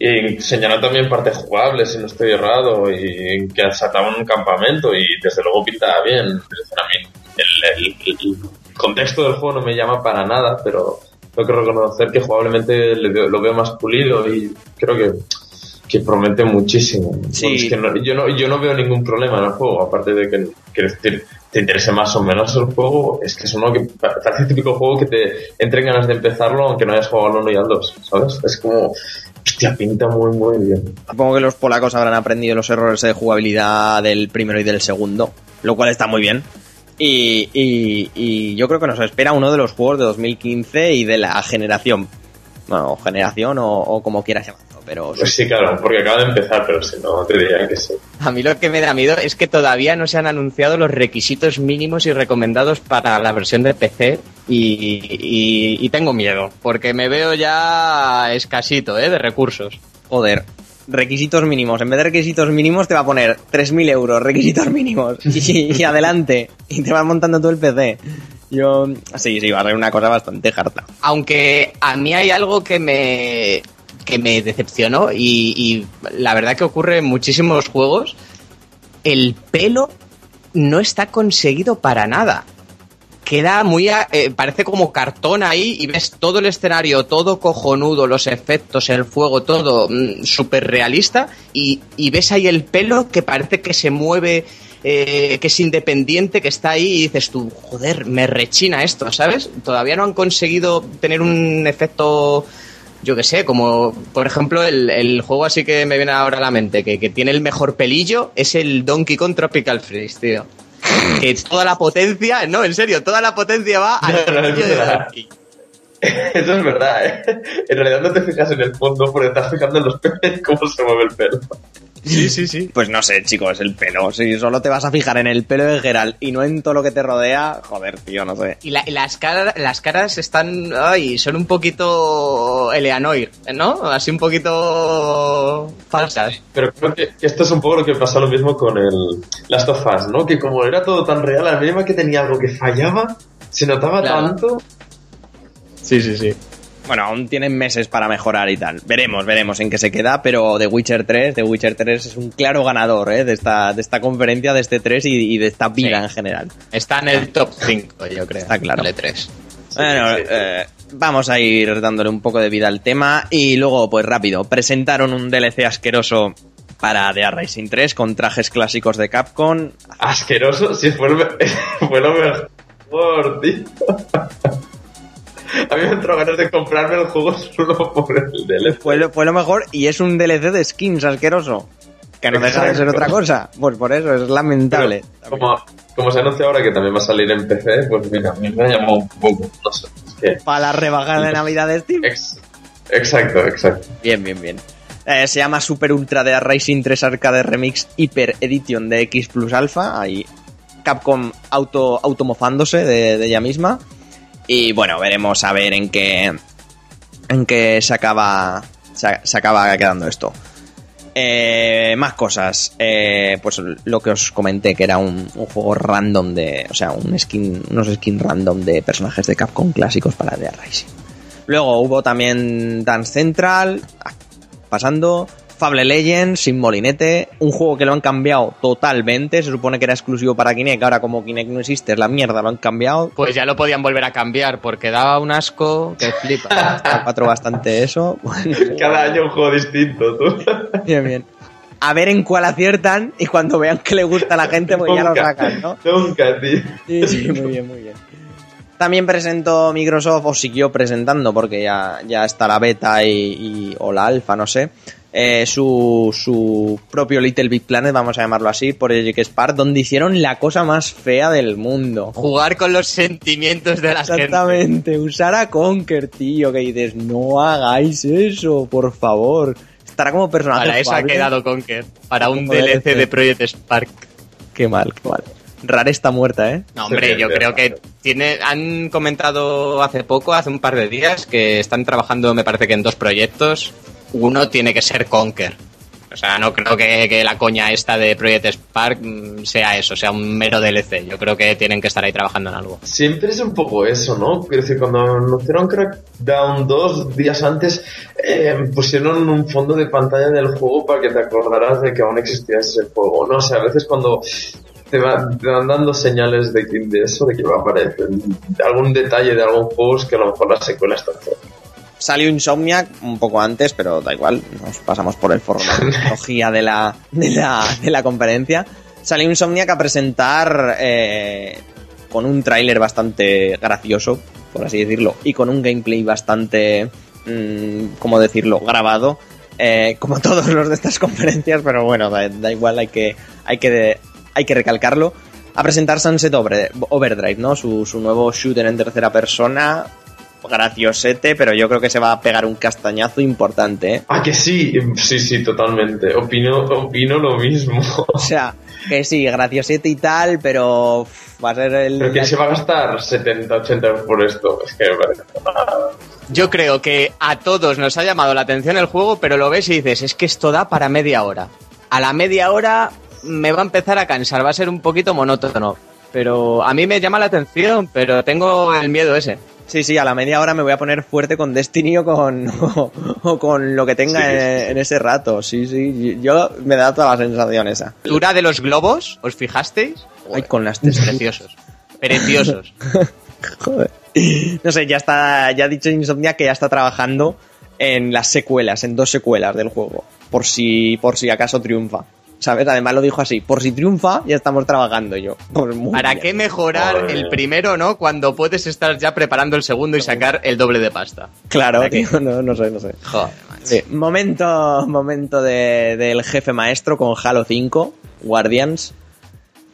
Speaker 2: Y enseñaron también partes jugables, si no estoy errado, y que sacaban un campamento y desde luego pintaba bien. Mí el, el- el contexto del juego no me llama para nada, pero tengo que reconocer que jugablemente lo veo más pulido y creo que, que promete muchísimo.
Speaker 1: Sí.
Speaker 2: Bueno, es que no- yo, no, yo no veo ningún problema en el juego, aparte de que, decir, te interese más o menos el juego, es que es uno que parece el típico juego que te entre ganas de empezarlo aunque no hayas jugado al 1 y al 2, ¿sabes? Es como, hostia, pinta muy, muy bien.
Speaker 1: Supongo que los polacos habrán aprendido los errores de jugabilidad del primero y del segundo, lo cual está muy bien. Y, y- y yo creo que nos espera uno de los juegos de 2015 y de la generación. Bueno, generación o, o como quieras llamarlo, pero
Speaker 2: Pues sí, claro, porque acaba de empezar, pero si no, te diría que sí.
Speaker 5: A mí lo que me da miedo es que todavía no se han anunciado los requisitos mínimos y recomendados para la versión de PC y, y- y tengo miedo, porque me veo ya escasito ¿eh? de recursos.
Speaker 1: joder. Requisitos mínimos. En vez de requisitos mínimos te va a poner 3.000 euros, requisitos mínimos. Y, y adelante. Y te vas montando todo el PC. Yo... Sí, sí, va a ser una cosa bastante harta.
Speaker 5: Aunque a mí hay algo que me, que me decepcionó y, y la verdad que ocurre en muchísimos juegos. El pelo no está conseguido para nada. Queda muy... eh, parece como cartón ahí y ves todo el escenario, todo cojonudo, los efectos, el fuego, todo súper realista y, ves ahí el pelo que parece que se mueve, eh, que es independiente, que está ahí y dices tú, joder, me rechina esto, ¿sabes? Todavía no han conseguido tener un efecto yo que sé, como por ejemplo el, el juego así que me viene ahora a la mente, que, que tiene el mejor pelillo, es el Donkey Kong Tropical Freeze, tío. Que toda la potencia, no, en serio, toda la potencia va al
Speaker 2: No, no, es
Speaker 5: de.
Speaker 2: Eso es verdad, ¿eh? En realidad no te fijas en el fondo porque estás fijando en los pelos cómo se mueve el pelo.
Speaker 5: Sí, sí, sí.
Speaker 1: Pues no sé, chicos, el pelo. Si solo te vas a fijar en el pelo de Geralt y no en todo lo que te rodea, joder, tío, no sé.
Speaker 5: Y la- y las, caras, las caras están, ay, son un poquito Eleanor, ¿no? Así un poquito falsas.
Speaker 2: Pero creo que esto es un poco lo que pasa lo mismo con el Last of Us, ¿no? Que como era todo tan real, la mínima que tenía algo que fallaba, se notaba
Speaker 5: Claro.
Speaker 2: tanto.
Speaker 5: Sí, sí, sí.
Speaker 1: Bueno, aún tienen meses para mejorar y tal. Veremos, veremos en qué se queda, pero The Witcher 3, The Witcher 3 es un claro ganador ¿eh? de, esta, de esta conferencia, de este 3 y, y de esta vida
Speaker 5: Sí.
Speaker 1: en general.
Speaker 5: Está en el top 5, yo creo.
Speaker 1: Está claro.
Speaker 5: El E3.
Speaker 1: Bueno,
Speaker 2: sí.
Speaker 1: eh, vamos a ir dándole un poco de vida al tema y luego, pues rápido, presentaron un DLC asqueroso para The Racing 3 con trajes clásicos de Capcom.
Speaker 2: Asqueroso, sí, fue fue lo mejor, tío. A mí me entró ganas de comprarme el juego solo por el DLC.
Speaker 1: Fue lo, fue lo mejor y es un DLC de skins asqueroso. Que no deja de ser otra cosa. Pues por eso es lamentable.
Speaker 2: Pero, como, como se anuncia ahora que también va a salir en PC, pues mira, a mí me ha llamado un poco. No sé. Es que.
Speaker 1: Para la rebajada de Navidad de Steam.
Speaker 2: ex- exacto, exacto.
Speaker 1: Bien, bien, bien. Eh, se llama Super Ultra de Racing 3 Arcade Remix Hyper Edition de X Plus Alpha. Ahí Capcom auto, automofándose de, de ella misma. Y bueno, veremos a ver en qué. En qué se acaba. Se, acaba quedando esto. Eh, más cosas. Eh, pues lo que os comenté, que era un, juego random de. O sea, un skin, unos skins random de personajes de Capcom clásicos para The Racing. Luego hubo también Dance Central, ah, pasando, Fable Legends, sin molinete, un juego que lo han cambiado totalmente, se supone que era exclusivo para Kinect, ahora como Kinect no existe, es la mierda, lo han cambiado.
Speaker 5: Pues ya lo podían volver a cambiar porque daba un asco que flipa.
Speaker 1: A cuatro bastante eso.
Speaker 2: Cada año un juego distinto, tú.
Speaker 1: bien, bien. A ver en cuál aciertan y cuando vean que le gusta a la gente, pues ya lo sacan, ¿no?
Speaker 2: Nunca, tío.
Speaker 1: Sí, sí, muy bien, muy bien. También presentó Microsoft, o siguió presentando, porque ya, ya está la beta y, y- o la alfa, no sé, eh, su, su propio Little Big Planet, vamos a llamarlo así, por Project Spark, donde hicieron la cosa más fea del mundo.
Speaker 5: Jugar con los sentimientos de la gente.
Speaker 1: Exactamente, usar a Conker, tío, que dices, no hagáis eso, por favor. Estará como personaje
Speaker 5: Para eso ha quedado Conker. Para un DLC de Project Spark.
Speaker 1: Qué mal, qué mal. Rare está muerta, ¿eh?
Speaker 5: No, hombre, yo creo que tiene, han comentado hace poco, hace un par de días, que están trabajando, me parece que en dos proyectos. Uno tiene que ser Conker. O sea, no creo que, que la coña esta de Project Spark mm, sea eso, sea un mero DLC. Yo creo que tienen que estar ahí trabajando en algo.
Speaker 2: Siempre es un poco eso, ¿no? Quiero decir, cuando anunciaron Crackdown dos días antes, eh, pusieron un fondo de pantalla del juego para que te acordaras de que aún existía ese juego, ¿no? O sea, a veces cuando te, te van dando señales de, de eso, de que va a aparecer algún detalle de algún juego, es que a lo mejor la secuela está cerca.
Speaker 1: Salió Insomniac un poco antes, pero da igual, nos pasamos por el foro de la, de la, de la conferencia. Salió Insomniac a presentar eh, con un tráiler bastante gracioso, por así decirlo, y con un gameplay bastante, mm, ¿cómo decirlo?, grabado, eh, como todos los de estas conferencias, pero bueno, da, da igual, hay que, hay que, hay que recalcarlo. A presentar Sunset Over- Overdrive, ¿no? Su, su nuevo shooter en tercera persona, graciosete, pero yo creo que se va a pegar un castañazo importante, ¿eh?
Speaker 2: Ah, que sí, sí, sí, totalmente. Opino, opino lo mismo.
Speaker 1: O sea, que sí, graciosete y tal, pero va a ser el...
Speaker 2: Pero que se va a gastar 70, 80 euros por esto. Es que me parece.
Speaker 5: Yo creo que a todos nos ha llamado la atención el juego, pero lo ves y dices, es que esto da para media hora. A la media hora me va a empezar a cansar, va a ser un poquito monótono. Pero a mí me llama la atención, pero tengo el miedo ese.
Speaker 1: Sí, sí, a la media hora me voy a poner fuerte con Destiny o con, o, o con lo que tenga
Speaker 2: Sí, sí,
Speaker 1: en, ese rato. Sí, sí, yo me da toda la sensación esa.
Speaker 5: Altura de los globos, ¿os fijasteis?
Speaker 1: Ay, con las texturas.
Speaker 5: Preciosos. Preciosos.
Speaker 1: Joder. No sé, ya está, ya ha dicho Insomnia que ya está trabajando en las secuelas, en dos secuelas del juego, por si, por si acaso triunfa. ¿Sabes? Además lo dijo así, por si triunfa, ya estamos trabajando yo. Pues
Speaker 5: ¿Para
Speaker 1: bien.
Speaker 5: qué mejorar
Speaker 2: Madre
Speaker 5: el primero, no? Cuando puedes estar ya preparando el segundo y sacar el doble de pasta.
Speaker 1: Claro, tío, no, no sé, no sé.
Speaker 5: Joder, macho.
Speaker 1: Sí, momento, momento de- del jefe maestro con Halo 5, Guardians,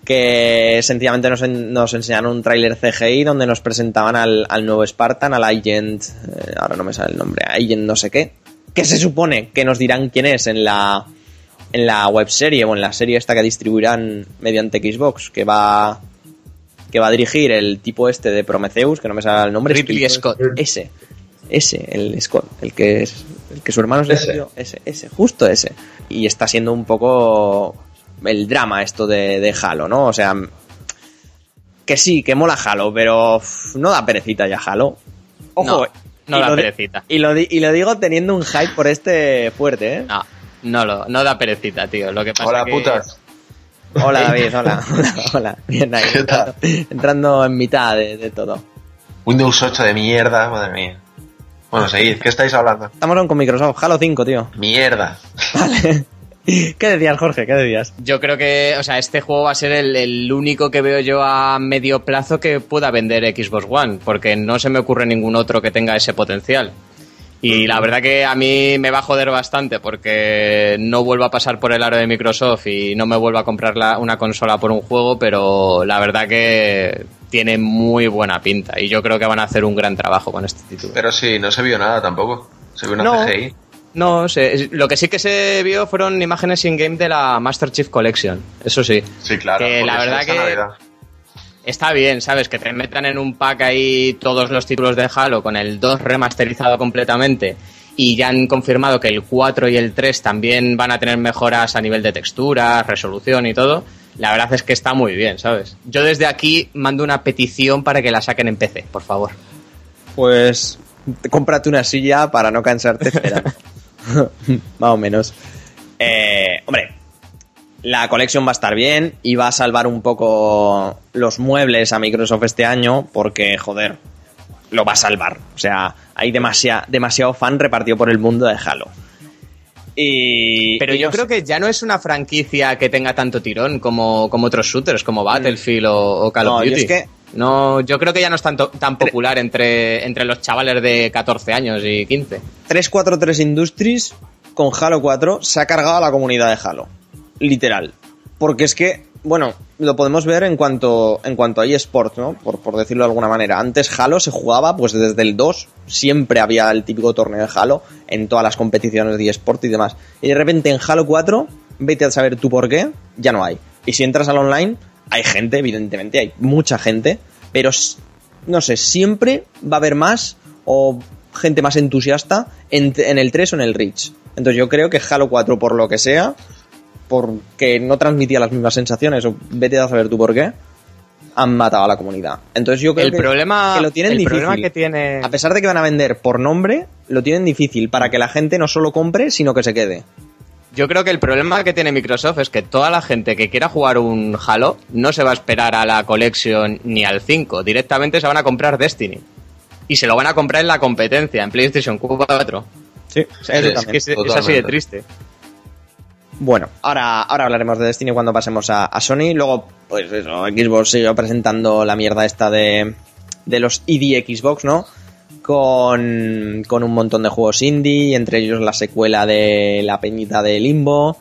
Speaker 1: que sencillamente nos, en- nos enseñaron un tráiler CGI donde nos presentaban al, al nuevo Spartan, al Agent, eh, ahora no me sale el nombre, Agent no sé qué, que se supone que nos dirán quién es en la en la webserie o en la serie esta que distribuirán mediante Xbox, que va que va a dirigir el tipo este de Prometheus, que no me sale el nombre.
Speaker 5: Ridley
Speaker 1: escrito-
Speaker 5: Scott.
Speaker 1: Ese, ese, el Scott, el que es, el que su hermano es
Speaker 2: Ese.
Speaker 1: ese, ese, ese, justo ese. Y está siendo un poco el drama esto de, de Halo, ¿no? O sea, que sí, que mola Halo, pero no da perecita ya Halo. Ojo,
Speaker 5: No, no
Speaker 1: y
Speaker 5: da perecita.
Speaker 1: Y lo, y lo digo teniendo un hype por este fuerte, ¿eh?
Speaker 5: No, no, lo, no da perecita, tío. Lo que pasa
Speaker 6: Hola,
Speaker 5: que...
Speaker 6: putas.
Speaker 1: Hola David, hola, hola, hola. Bien ahí,
Speaker 6: ¿Qué tal?
Speaker 1: entrando, entrando en mitad de, de todo.
Speaker 6: Windows 8 de mierda, madre mía. Bueno, seguid, ¿qué estáis hablando?
Speaker 1: Estamos con Microsoft, Halo 5, tío.
Speaker 6: Mierda.
Speaker 1: Vale. ¿Qué decías, Jorge? ¿Qué decías?
Speaker 5: Yo creo que, o sea, este juego va a ser el, el único que veo yo a medio plazo que pueda vender Xbox One, porque no se me ocurre ningún otro que tenga ese potencial. Y la verdad que a mí me va a joder bastante porque no vuelvo a pasar por el aro de Microsoft y no me vuelvo a comprar la- una consola por un juego, pero la verdad que tiene muy buena pinta y yo creo que van a hacer un gran trabajo con este título.
Speaker 6: Pero sí, no se vio nada tampoco. Se vio una
Speaker 1: No.
Speaker 6: CGI.
Speaker 5: No, sé, lo que sí que se vio fueron imágenes in-game de la Master Chief Collection, eso sí.
Speaker 6: Sí, claro.
Speaker 5: Que la verdad que-
Speaker 6: Navidad.
Speaker 5: Está bien, ¿sabes? Que te metan en un pack ahí todos los títulos de Halo con el 2 remasterizado completamente y ya han confirmado que el 4 y el 3 también van a tener mejoras a nivel de texturas, resolución y todo. La verdad es que está muy bien, ¿sabes? Yo desde aquí mando una petición para que la saquen en PC, por favor.
Speaker 1: Pues cómprate una silla para no cansarte esperando. Más o menos. Eh, hombre, la colección va a estar bien y va a salvar un poco los muebles a Microsoft este año porque, joder, lo va a salvar. O sea, hay demasiado, demasiado fan repartido por el mundo de Halo. Y,
Speaker 5: Pero
Speaker 1: y
Speaker 5: yo
Speaker 1: no
Speaker 5: creo
Speaker 1: sé.
Speaker 5: que ya no es una franquicia que tenga tanto tirón como, como otros shooters, como Battlefield o, o Call
Speaker 1: No,
Speaker 5: of
Speaker 1: yo
Speaker 5: Duty.
Speaker 1: es que
Speaker 5: No, yo creo que ya no es tanto, tan popular entre, entre los chavales de 14 años y 15.
Speaker 1: 343 Industries con Halo 4 se ha cargado a la comunidad de Halo. Literal. Porque es que, bueno, lo podemos ver en cuanto, en cuanto a eSports, ¿no? Por, por decirlo de alguna manera. Antes Halo se jugaba, pues desde el 2, siempre había el típico torneo de Halo en todas las competiciones de eSport y demás. Y de repente en Halo 4, vete a saber tú por qué, ya no hay. Y si entras al online, hay gente, evidentemente, hay mucha gente, pero no sé, siempre va a haber más o gente más entusiasta en, en el 3 o en el Reach. Entonces yo creo que Halo 4, por lo que sea, porque no transmitía las mismas sensaciones, o vete a saber tú por qué, han matado a la comunidad. Entonces yo creo
Speaker 5: El
Speaker 1: que,
Speaker 5: problema,
Speaker 1: que lo tienen
Speaker 5: el
Speaker 1: difícil.
Speaker 5: problema que tiene...
Speaker 1: A pesar de que van a vender por nombre, lo tienen difícil para que la gente no solo compre, sino que se quede.
Speaker 5: Yo creo que el problema que tiene Microsoft es que toda la gente que quiera jugar un Halo no se va a esperar a la Collection ni al 5. Directamente se van a comprar Destiny. Y se lo van a comprar en la competencia, en PlayStation 4.
Speaker 1: Sí,
Speaker 5: Es, que es, es así de triste.
Speaker 1: Bueno, ahora, ahora hablaremos de Destiny cuando pasemos a, a Sony. Luego, pues eso, Xbox sigue presentando la mierda esta de, de los ID Xbox, ¿no? Con, con un montón de juegos indie, entre ellos la secuela de La Peñita de Limbo.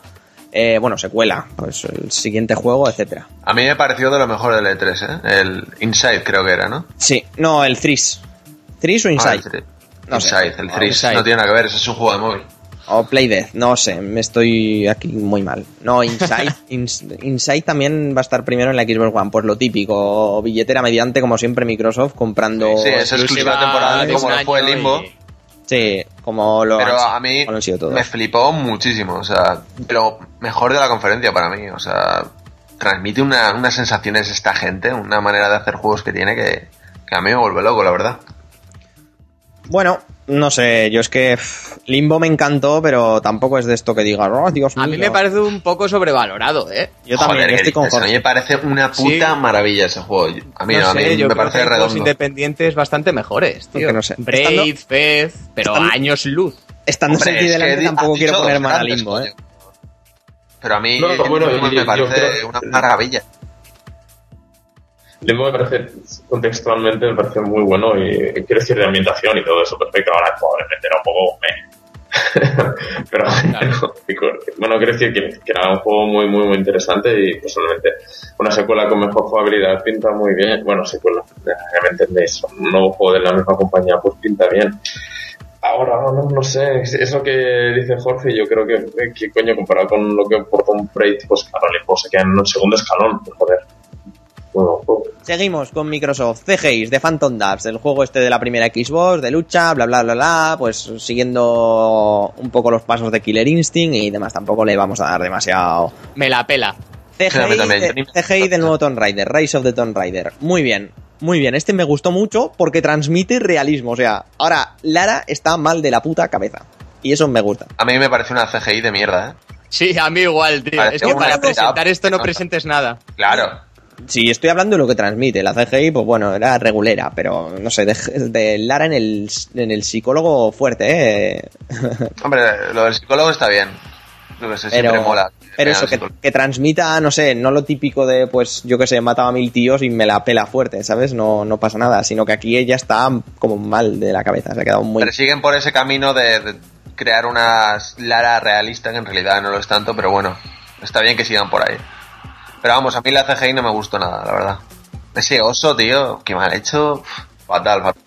Speaker 1: Eh, bueno, secuela, pues el siguiente juego, etcétera.
Speaker 6: A mí me pareció de lo mejor del E3, ¿eh? El Inside creo que era, ¿no?
Speaker 1: Sí, no, el Threes. ¿Threes o
Speaker 6: Ah,
Speaker 1: Inside?
Speaker 6: el Threes.
Speaker 1: No sé.
Speaker 6: Inside, el Threes. No tiene nada que ver, ese es un juego de móvil.
Speaker 1: O Play Death, no sé, me estoy aquí muy mal. No, Inside, Ins- Inside también va a estar primero en la Xbox One, pues lo típico, billetera mediante, como siempre Microsoft, comprando...
Speaker 6: Sí, es exclusiva temporal,
Speaker 5: de
Speaker 6: como lo fue
Speaker 5: año
Speaker 6: Limbo.
Speaker 5: y-
Speaker 1: Sí, como lo
Speaker 6: Pero
Speaker 1: han,
Speaker 6: a mí
Speaker 1: como lo han sido todos.
Speaker 6: me flipó muchísimo, o sea, lo mejor de la conferencia para mí, o sea, transmite una, unas sensaciones esta gente, una manera de hacer juegos que tiene que, que a mí me vuelve loco, la verdad.
Speaker 1: Bueno, no sé, yo es que pff, Limbo me encantó, pero tampoco es de esto que diga, oh, Dios mío.
Speaker 5: A mí me parece un poco sobrevalorado, ¿eh?
Speaker 1: Yo también,
Speaker 6: Joder,
Speaker 1: yo
Speaker 6: ¿qué
Speaker 1: estoy con
Speaker 6: dices? A mí
Speaker 1: Jorge.
Speaker 6: me parece una puta
Speaker 5: Sí.
Speaker 6: maravilla ese juego. A mí,
Speaker 5: no
Speaker 6: a mí
Speaker 5: sé, yo
Speaker 6: me
Speaker 5: creo
Speaker 6: parece
Speaker 5: que hay juegos
Speaker 6: redondo.
Speaker 5: independientes bastante mejores, tío.
Speaker 1: Porque no sé.
Speaker 5: Braid, Fez, pero
Speaker 1: estando-
Speaker 5: años luz.
Speaker 1: Estando
Speaker 6: Hombre,
Speaker 1: Senti
Speaker 6: es que
Speaker 1: delante
Speaker 6: di-
Speaker 1: tampoco quiero poner mal a Limbo. ¿eh?
Speaker 6: Pero a mí
Speaker 2: No, no, bueno,
Speaker 6: me
Speaker 2: yo- yo
Speaker 6: parece
Speaker 2: creo-
Speaker 6: una maravilla.
Speaker 2: Limbo me parece, contextualmente, me parece muy bueno y quiero decir de ambientación y todo eso perfecto. Ahora probablemente era un poco meh. Pero, bueno, quiero decir que, que era un juego muy, muy, muy interesante y personalmente una secuela con mejor jugabilidad pinta muy bien. Bueno, secuela, ya me entendéis, un nuevo juego de la misma compañía, pues pinta bien. Ahora, no, no sé, es, es lo que dice Jorge, yo creo que, que coño, comparado con lo que aporta un Braid, pues claro, Limbo se queda en un segundo escalón, pues, joder. Juego.
Speaker 1: Seguimos con Microsoft. CGI de Phantom Dabs, del juego este de la primera Xbox, de lucha, bla bla bla bla, pues siguiendo un poco los pasos de Killer Instinct y demás, tampoco le vamos a dar demasiado.
Speaker 5: Me la pela.
Speaker 1: CGI, de- CGI del nuevo Tomb Raider, Rise of the Tomb Raider. Muy bien, muy bien. Este me gustó mucho porque transmite realismo. O sea, ahora Lara está mal de la puta cabeza. Y eso me gusta.
Speaker 6: A mí me parece una CGI de mierda, ¿eh?
Speaker 5: Sí, a mí igual, tío.
Speaker 6: Parece
Speaker 5: Es que para presentar esto no- presentes nada.
Speaker 6: Claro.
Speaker 1: Si estoy hablando de lo que transmite, la CGI, pues bueno, era regulera, pero no sé, de, de Lara en el, en el psicólogo fuerte, ¿eh?
Speaker 6: Hombre, lo del psicólogo está bien. Lo que se siempre
Speaker 1: pero,
Speaker 6: mola.
Speaker 1: pero eso, que, que transmita, no sé, no lo típico de, pues, yo que sé, mataba a mil tíos y me la pela fuerte, ¿sabes? No, no pasa nada, sino que aquí ella está como mal de la cabeza, se ha quedado muy...
Speaker 6: Pero siguen por ese camino de, de crear unas Lara realistas que en realidad no lo es tanto, pero bueno, está bien que sigan por ahí. Pero vamos, a mí la CGI no me gustó nada, la verdad. Ese oso, tío, que mal hecho, fatal, fatal.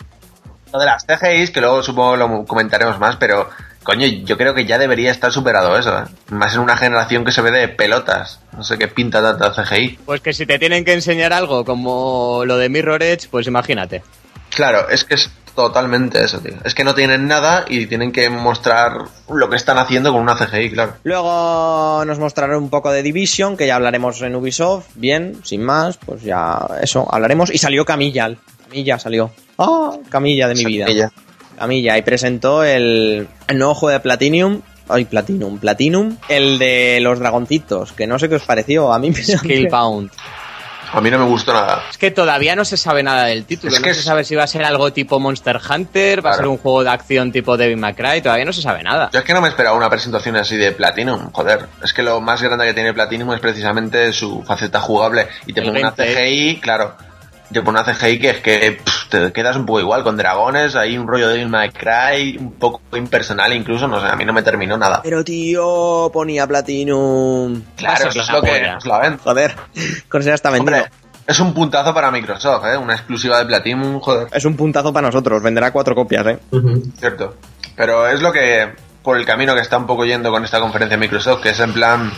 Speaker 6: Lo de las CGIs, que luego supongo lo comentaremos más, pero coño, yo creo que ya debería estar superado eso, ¿eh? Más en una generación que se ve de pelotas. No sé qué pinta tanta CGI.
Speaker 5: Pues que si te tienen que enseñar algo como lo de Mirror Edge, pues imagínate.
Speaker 6: Claro, es que es totalmente eso, tío. Es que no tienen nada y tienen que mostrar lo que están haciendo con una CGI, claro.
Speaker 1: Luego nos mostrarán un poco de Division, que ya hablaremos en Ubisoft, bien, sin más, pues ya eso, hablaremos. Y salió Camilla, Camilla salió. ¡Ah! Camilla de mi vida.
Speaker 6: Ella.
Speaker 1: Camilla, y presentó el, el nuevo juego de Platinum. Ay, Platinum, Platinum. El de los dragoncitos, que no sé qué os pareció. A mí me
Speaker 5: Skillbound.
Speaker 6: A mí no me gustó nada.
Speaker 5: Es que todavía no se sabe nada del título.
Speaker 6: Es
Speaker 5: no
Speaker 6: que
Speaker 5: se sabe si va a ser algo tipo Monster Hunter, va a ser un juego de acción tipo Devil May Cry, todavía no se sabe nada.
Speaker 6: Yo es que no me esperaba una presentación así de Platinum, joder. Es que lo más grande que tiene Platinum es precisamente su faceta jugable. Y te
Speaker 5: El
Speaker 6: pone una. CGI, claro. Yo por una CGI que es que pff, te quedas un poco igual, con dragones, hay un rollo de May Cry, un poco impersonal incluso, no sé, a mí no me terminó nada.
Speaker 1: Pero tío, ponía Platinum.
Speaker 6: Claro, eso es lo que nos la ven.
Speaker 1: Joder, Corsair está vendido.
Speaker 6: Hombre, es un puntazo para Microsoft, ¿eh? Una exclusiva de Platinum, joder,
Speaker 1: Es un puntazo para nosotros, venderá cuatro copias, ¿eh?
Speaker 6: Cierto. Pero es lo que, por el camino que está un poco yendo con esta conferencia de Microsoft, que es en plan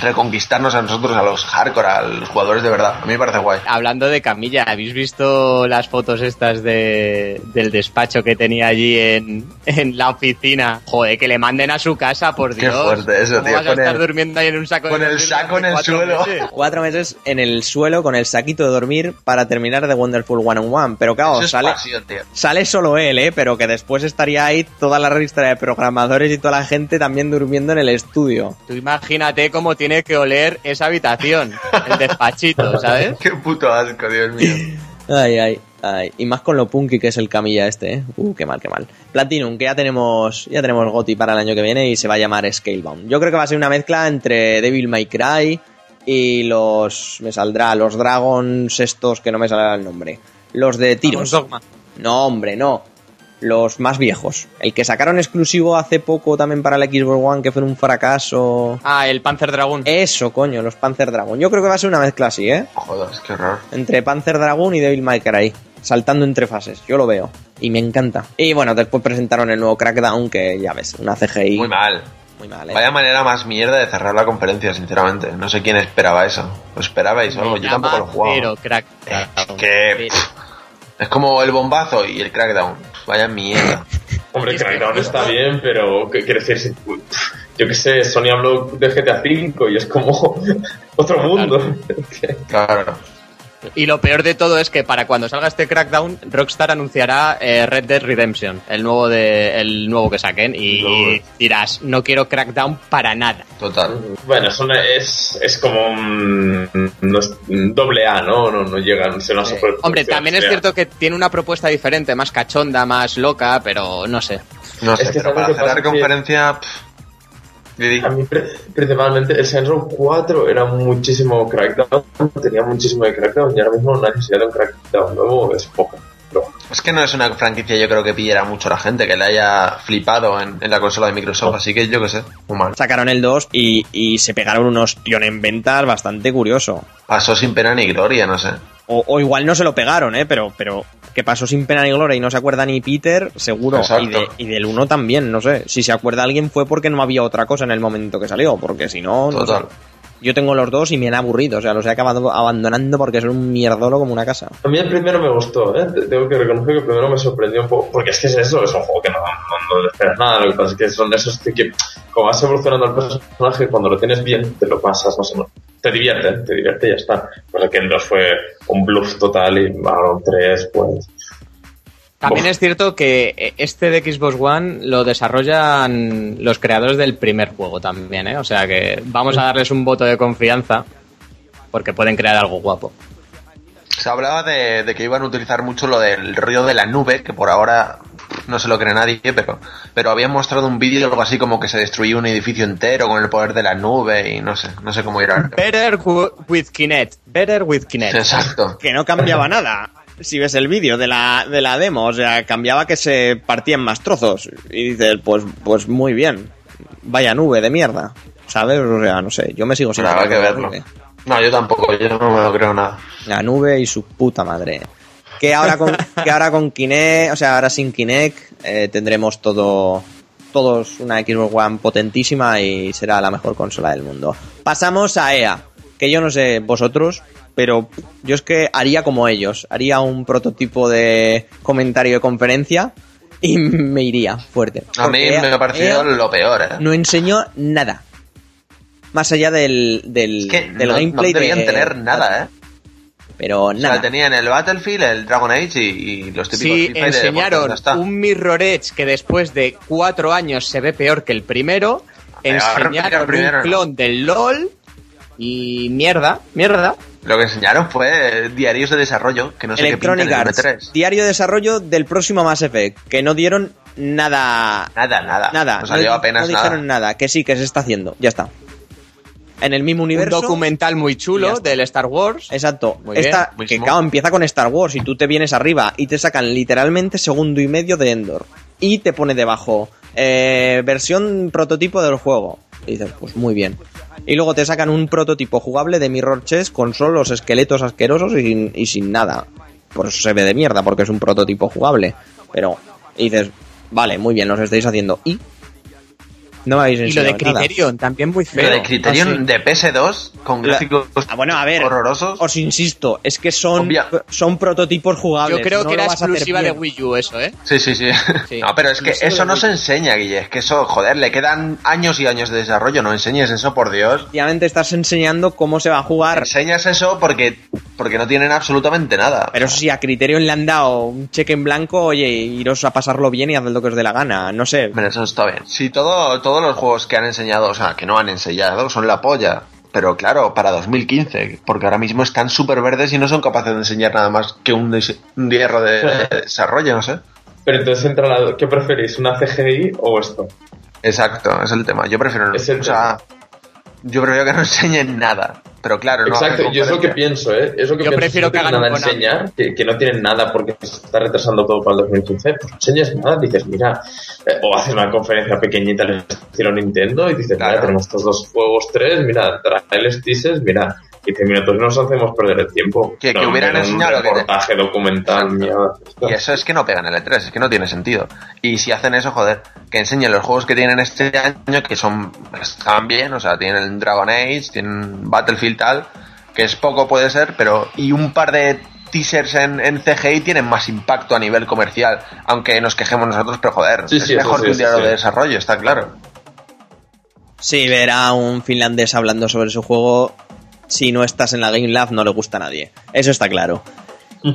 Speaker 6: reconquistarnos a nosotros, a los hardcore, a los jugadores de verdad. A mí me parece guay.
Speaker 5: Hablando de Camilla, ¿habéis visto las fotos estas de, del despacho que tenía allí en, en la oficina? Joder, que le manden a su casa, por
Speaker 6: Qué
Speaker 5: Dios.
Speaker 6: fuerte eso,
Speaker 5: ¿Cómo
Speaker 6: tío,
Speaker 5: vas a estar
Speaker 6: el-
Speaker 5: durmiendo ahí en un saco
Speaker 6: con
Speaker 5: de
Speaker 6: el saco en el suelo.
Speaker 5: meses?
Speaker 1: Cuatro meses en el suelo con el saquito de dormir para terminar de Wonderful One on One. Pero claro,
Speaker 6: Eso es
Speaker 1: sale,
Speaker 6: pasión, tío.
Speaker 1: sale solo él, ¿eh? Pero que después estaría ahí toda la revista de programadores y toda la gente también durmiendo en el estudio.
Speaker 5: Tú imagínate cómo tiene que oler esa habitación, el despachito, ¿sabes?
Speaker 6: Qué puto asco, Dios mío.
Speaker 1: Ay, ay, ay. Y más con lo punky que es el camilla este, ¿eh? Uh, qué mal, qué mal. Platinum, que ya tenemos, ya tenemos GOTI para el año que viene y se va a llamar Scalebound. Yo creo que va a ser una mezcla entre Devil May Cry y los, me saldrá, los Dragons estos que no me saldrá el nombre. Los de tiros.
Speaker 5: Dogma.
Speaker 1: No, hombre, no. Los más viejos. El que sacaron exclusivo hace poco también para la Xbox One, que fue un fracaso.
Speaker 5: Ah, el Panzer Dragoon.
Speaker 1: Eso, coño, los Panzer Dragon. Yo creo que va a ser una mezcla así, ¿eh?
Speaker 6: Joder, qué horror.
Speaker 1: Entre Panzer Dragoon y Devil May Cry. Saltando entre fases. Yo lo veo. Y me encanta. Y bueno, después presentaron el nuevo Crackdown, que ya ves, una CGI.
Speaker 6: Muy mal.
Speaker 1: Muy mal, ¿eh?
Speaker 6: Vaya manera más mierda de cerrar la conferencia, sinceramente. No sé quién esperaba eso. ¿Lo esperabais o algo? Yo tampoco lo jugaba.
Speaker 5: Pero crack.
Speaker 6: Eh, que es como el bombazo y el crackdown. Vaya mierda.
Speaker 2: Hombre, Crackdown está bien, pero ¿qué quiere decir? Si- Yo qué sé, Sony habló de GTA V y es como otro mundo.
Speaker 6: Claro.
Speaker 5: Y lo peor de todo es que para cuando salga este Crackdown, Rockstar anunciará eh, Red Dead Redemption, el nuevo de, el nuevo que saquen, y dirás, no quiero Crackdown para nada.
Speaker 6: Total.
Speaker 2: Bueno, es, una- es, es como un, doble A, ¿no? No, no llegan, se no se puede
Speaker 5: Hombre, también es cierto que tiene una propuesta diferente, más cachonda, más loca, pero no sé.
Speaker 6: No sé,
Speaker 2: Es que
Speaker 6: pero
Speaker 2: ¿sabes
Speaker 6: para
Speaker 2: Que-
Speaker 6: conferencia...
Speaker 2: A mí pri- principalmente el Saints Row 4 era muchísimo crackdown, tenía muchísimo de crackdown y ahora mismo la necesidad de un crackdown nuevo es poca.
Speaker 6: Es que no es una franquicia yo creo que pillara mucho a la gente, que le haya flipado en, en la consola de Microsoft, así que yo qué sé, muy mal.
Speaker 1: Sacaron el 2 y, y se pegaron unos tion en ventas bastante curioso.
Speaker 6: Pasó sin pena ni gloria, no sé.
Speaker 1: O, o igual no se lo pegaron, ¿eh? Pero, pero que pasó sin pena ni gloria y no se acuerda ni Peter, seguro. Y, de- y del 1 también, no sé. Si se acuerda alguien fue porque no había otra cosa en el momento que salió, porque si no, no
Speaker 6: Total.
Speaker 1: sé. Yo tengo los dos y me han aburrido, o sea, los he acabado abandonando porque son un mierdolo como una casa.
Speaker 2: a mí el primero me gustó, ¿eh? Te- Tengo que reconocer que el primero me sorprendió un poco, porque es que es eso, es un juego que no, no, no esperas nada, lo que pasa es que son esos que, como vas evolucionando el personaje, cuando lo tienes bien, te lo pasas, no sé, no, te divierte, te divierte y ya está. Pues que el 2 fue un bluff total y un 3, pues...
Speaker 5: También
Speaker 2: Uf.
Speaker 5: es cierto que eh, este de Xbox One lo desarrollan los creadores del primer juego también, ¿eh? O sea que vamos a darles un voto de confianza porque pueden crear algo guapo.
Speaker 6: Se hablaba de, de que iban a utilizar mucho lo del rollo de la nube, que por ahora no se lo cree nadie, pero, pero habían mostrado un vídeo algo así como que se destruía un edificio entero con el poder de la nube y no sé, no sé cómo irá.
Speaker 5: Better wi- with Kinect. Better with Kinect.
Speaker 6: Exacto.
Speaker 1: Que no cambiaba nada. Si ves el vídeo de la, de la demo, o sea, cambiaba que se partían más trozos. Y dices, pues, pues muy bien. Vaya nube de mierda. ¿Sabes? O sea, no sé. Yo me sigo sin
Speaker 6: habrá que verlo.
Speaker 1: nube.
Speaker 6: No, yo tampoco, yo no me lo creo nada.
Speaker 1: La nube y su puta madre. Que ahora con, que ahora con Kinect, o sea, ahora sin Kinect, eh, tendremos todo, todos una Xbox One potentísima y será la mejor consola del mundo. Pasamos a EA, que yo no sé vosotros, pero yo es que haría como ellos, haría un prototipo de comentario de conferencia y me iría fuerte.
Speaker 6: A mí me ha parecido lo peor, ¿eh?
Speaker 1: no enseñó nada. Más allá del, del,
Speaker 6: es que
Speaker 1: del
Speaker 6: no,
Speaker 1: gameplay
Speaker 6: no debían
Speaker 1: de-
Speaker 6: tener nada, ¿eh?
Speaker 1: Pero
Speaker 6: O
Speaker 1: nada.
Speaker 6: sea, tenían el Battlefield, el Dragon Age y, y los típicos
Speaker 5: Sí,
Speaker 6: FIFA de
Speaker 5: enseñaron un Mirror Edge que después de cuatro años se ve peor que el primero.
Speaker 6: Pero el
Speaker 5: Enseñaron
Speaker 6: primero,
Speaker 5: un
Speaker 6: ¿no?
Speaker 5: clon del LOL y mierda, mierda.
Speaker 6: Lo que enseñaron fue diarios de desarrollo, que no sé qué
Speaker 1: Electronic
Speaker 6: el
Speaker 1: Arts,
Speaker 6: M3.
Speaker 1: diario de desarrollo del próximo Mass Effect, que no dieron nada.
Speaker 6: Nada, nada.
Speaker 1: Nada,
Speaker 6: No salió
Speaker 1: no,
Speaker 6: apenas
Speaker 1: no
Speaker 6: nada.
Speaker 1: dijeron nada. Que sí, que se está haciendo, ya está. en el mismo
Speaker 5: Un
Speaker 1: universo.
Speaker 5: documental muy chulo del Star Wars.
Speaker 1: Exacto.
Speaker 5: Muy
Speaker 1: Esta, que claro, empieza con Star Wars y tú te vienes arriba y te sacan literalmente segundo y medio de Endor. Y te pone debajo eh, versión prototipo del juego. Y dices, pues muy bien. Y luego te sacan un prototipo jugable de Mirror Chess con solo los esqueletos asquerosos y sin, y sin nada. Por eso se ve de mierda, porque es un prototipo jugable. Pero, y dices, vale, muy bien, los estáis haciendo. Y no me habéis
Speaker 5: Y lo de
Speaker 1: nada.
Speaker 5: Criterion, también muy feo.
Speaker 6: Lo de Criterion
Speaker 1: Ah, sí.
Speaker 6: de PS2 con gráficos
Speaker 1: Ah, bueno, a ver,
Speaker 6: horrorosos.
Speaker 1: os insisto, es que son,
Speaker 6: Obvia.
Speaker 1: son prototipos jugables.
Speaker 5: Yo creo
Speaker 1: no
Speaker 5: que era exclusiva de. Wii U eso, ¿eh?
Speaker 6: Sí, sí, sí,
Speaker 5: Sí.
Speaker 6: No, pero es que eso no
Speaker 1: Wii
Speaker 6: se enseña, Guille. Es que eso, joder, le quedan años y años de desarrollo. No enseñes eso, por Dios.
Speaker 1: Efectivamente estás enseñando cómo se va a jugar.
Speaker 6: Enseñas eso porque, porque no tienen absolutamente nada.
Speaker 1: Pero eso sí, a Criterion le han dado un cheque en blanco, oye, iros a pasarlo bien y haced lo que os dé la gana. No sé.
Speaker 6: Pero eso está bien. Si todo, todos los juegos que han enseñado, o sea, que no han enseñado, son la polla. Pero claro, para 2015, porque ahora mismo están súper verdes y no son capaces de enseñar nada más que un, hierro de, de desarrollo, no sé.
Speaker 2: Pero entonces entra la... ¿Qué preferís, una CGI o esto?
Speaker 6: Exacto, es el tema. Yo prefiero,
Speaker 2: Es el
Speaker 6: o sea, yo prefiero que no enseñen nada. Pero claro, no
Speaker 2: Exacto, yo es lo que pienso, ¿eh? Es lo que
Speaker 5: Yo
Speaker 2: pienso.
Speaker 5: prefiero
Speaker 2: Si no
Speaker 5: que hagan
Speaker 2: nada enseñar, que, que no tienen nada porque se está retrasando todo para el 2015, pues no enseñes nada, dices, mira, eh, o haces una conferencia pequeñita al estilo Nintendo y dices,
Speaker 6: Claro.
Speaker 2: mira, tenemos estos dos juegos, tres, mira, trae teasers, mira, 15 minutos no nos hacemos perder el tiempo.
Speaker 6: Que- que
Speaker 2: No,
Speaker 6: hubieran
Speaker 2: un
Speaker 6: enseñado lo que te-
Speaker 2: reportaje documental, mierda.
Speaker 6: Y eso es que no pegan el E3, es que no tiene sentido. Y si hacen eso, joder, que enseñen los juegos que tienen este año, que son están bien, o sea, tienen Dragon Age, tienen Battlefield tal, que es poco puede ser, pero y un par de teasers en, en CGI tienen más impacto a nivel comercial, aunque nos quejemos nosotros, pero joder,
Speaker 2: Sí,
Speaker 6: es
Speaker 2: sí,
Speaker 6: mejor
Speaker 2: sí,
Speaker 6: que un
Speaker 2: sí.
Speaker 6: de desarrollo, está claro.
Speaker 1: Sí, ver a un finlandés hablando sobre su juego, si no estás en la Game Lab, no le gusta a nadie. Eso está claro.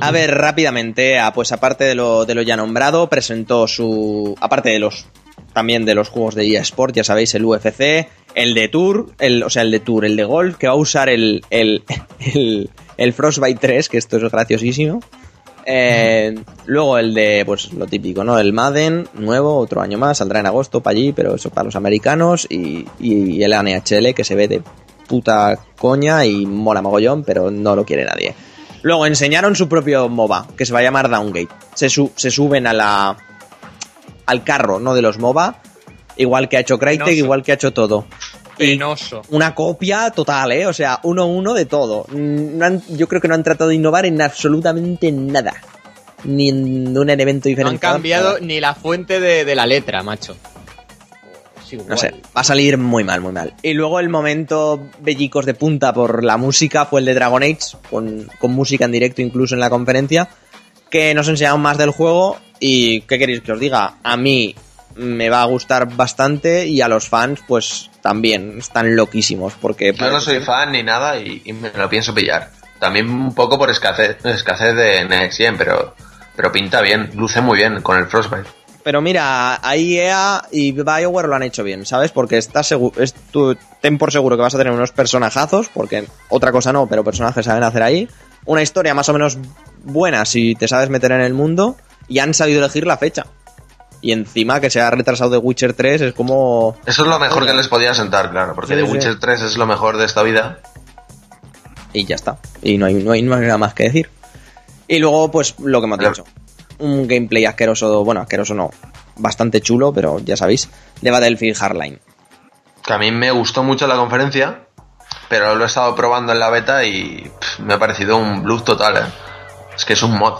Speaker 1: A ver, rápidamente, ah, pues aparte de lo, de lo ya nombrado, presentó su. Aparte de los. También de los juegos de eSport, ya sabéis, el UFC, el de Tour, el, o sea, el de Tour, el de Golf, que va a usar el, el, el, el Frostbite 3, que esto es graciosísimo. Eh, luego el de, pues lo típico, ¿no? El Madden, nuevo, otro año más, saldrá en agosto para allí, pero eso para los americanos. Y, y el NHL, que se ve de puta coña y mola mogollón, pero no lo quiere nadie. Luego enseñaron su propio MOBA, que se va a llamar Downgate. Se, su- se suben a la al carro, ¿no? De los MOBA, igual que ha hecho Crytek,
Speaker 5: Penoso.
Speaker 1: igual que ha hecho todo.
Speaker 5: Penoso.
Speaker 1: Una copia total, ¿eh? O sea, uno a uno de todo. No han- yo creo que no han tratado de innovar en absolutamente nada. Ni en un elemento
Speaker 5: No
Speaker 1: diferente.
Speaker 5: han cambiado ni la fuente de, de la letra, macho.
Speaker 1: No sé, va a salir muy mal, muy mal. Y luego el momento bellicos de punta por la música fue el de Dragon Age, con, con música en directo incluso en la conferencia, que nos enseñaron más del juego y ¿qué queréis que os diga? A mí me va a gustar bastante y a los fans pues también están loquísimos porque
Speaker 6: Yo no soy fan ni nada y, y me lo pienso pillar. También un poco por escasez, escasez de Next Gen, pero, pero pinta bien, luce muy bien con el Frostbite.
Speaker 1: Pero mira, ahí EA y BioWare lo han hecho bien, ¿sabes? Porque estás seguro, es tu- ten por seguro que vas a tener unos personajazos, porque otra cosa no, pero personajes saben hacer ahí. Una historia más o menos buena si te sabes meter en el mundo y han sabido elegir la fecha. Y encima que se ha retrasado de Witcher 3 es como...
Speaker 6: Eso es lo mejor que les podía sentar, claro, porque
Speaker 1: Sí,
Speaker 6: The
Speaker 1: sí.
Speaker 6: Witcher 3 es lo mejor de esta vida.
Speaker 1: Y ya está. Y no hay, no hay, no hay nada más que decir. Y luego, pues, lo que hemos dicho. Un gameplay asqueroso, bueno, asqueroso no, bastante chulo, pero ya sabéis, de Battlefield Hardline.
Speaker 6: Que a mí me gustó mucho la conferencia, pero lo he estado probando en la beta y pff, me ha parecido un bluff total, ¿eh? Es que es un mod.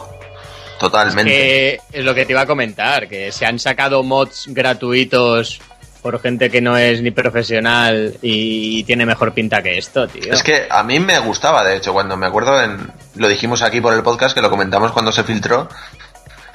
Speaker 6: Totalmente.
Speaker 5: Que es lo que te iba a comentar, que se han sacado mods gratuitos por gente que no es ni profesional y tiene mejor pinta que esto, tío.
Speaker 6: Es que a mí me gustaba, de hecho, cuando me acuerdo, en, lo dijimos aquí por el podcast, que lo comentamos cuando se filtró,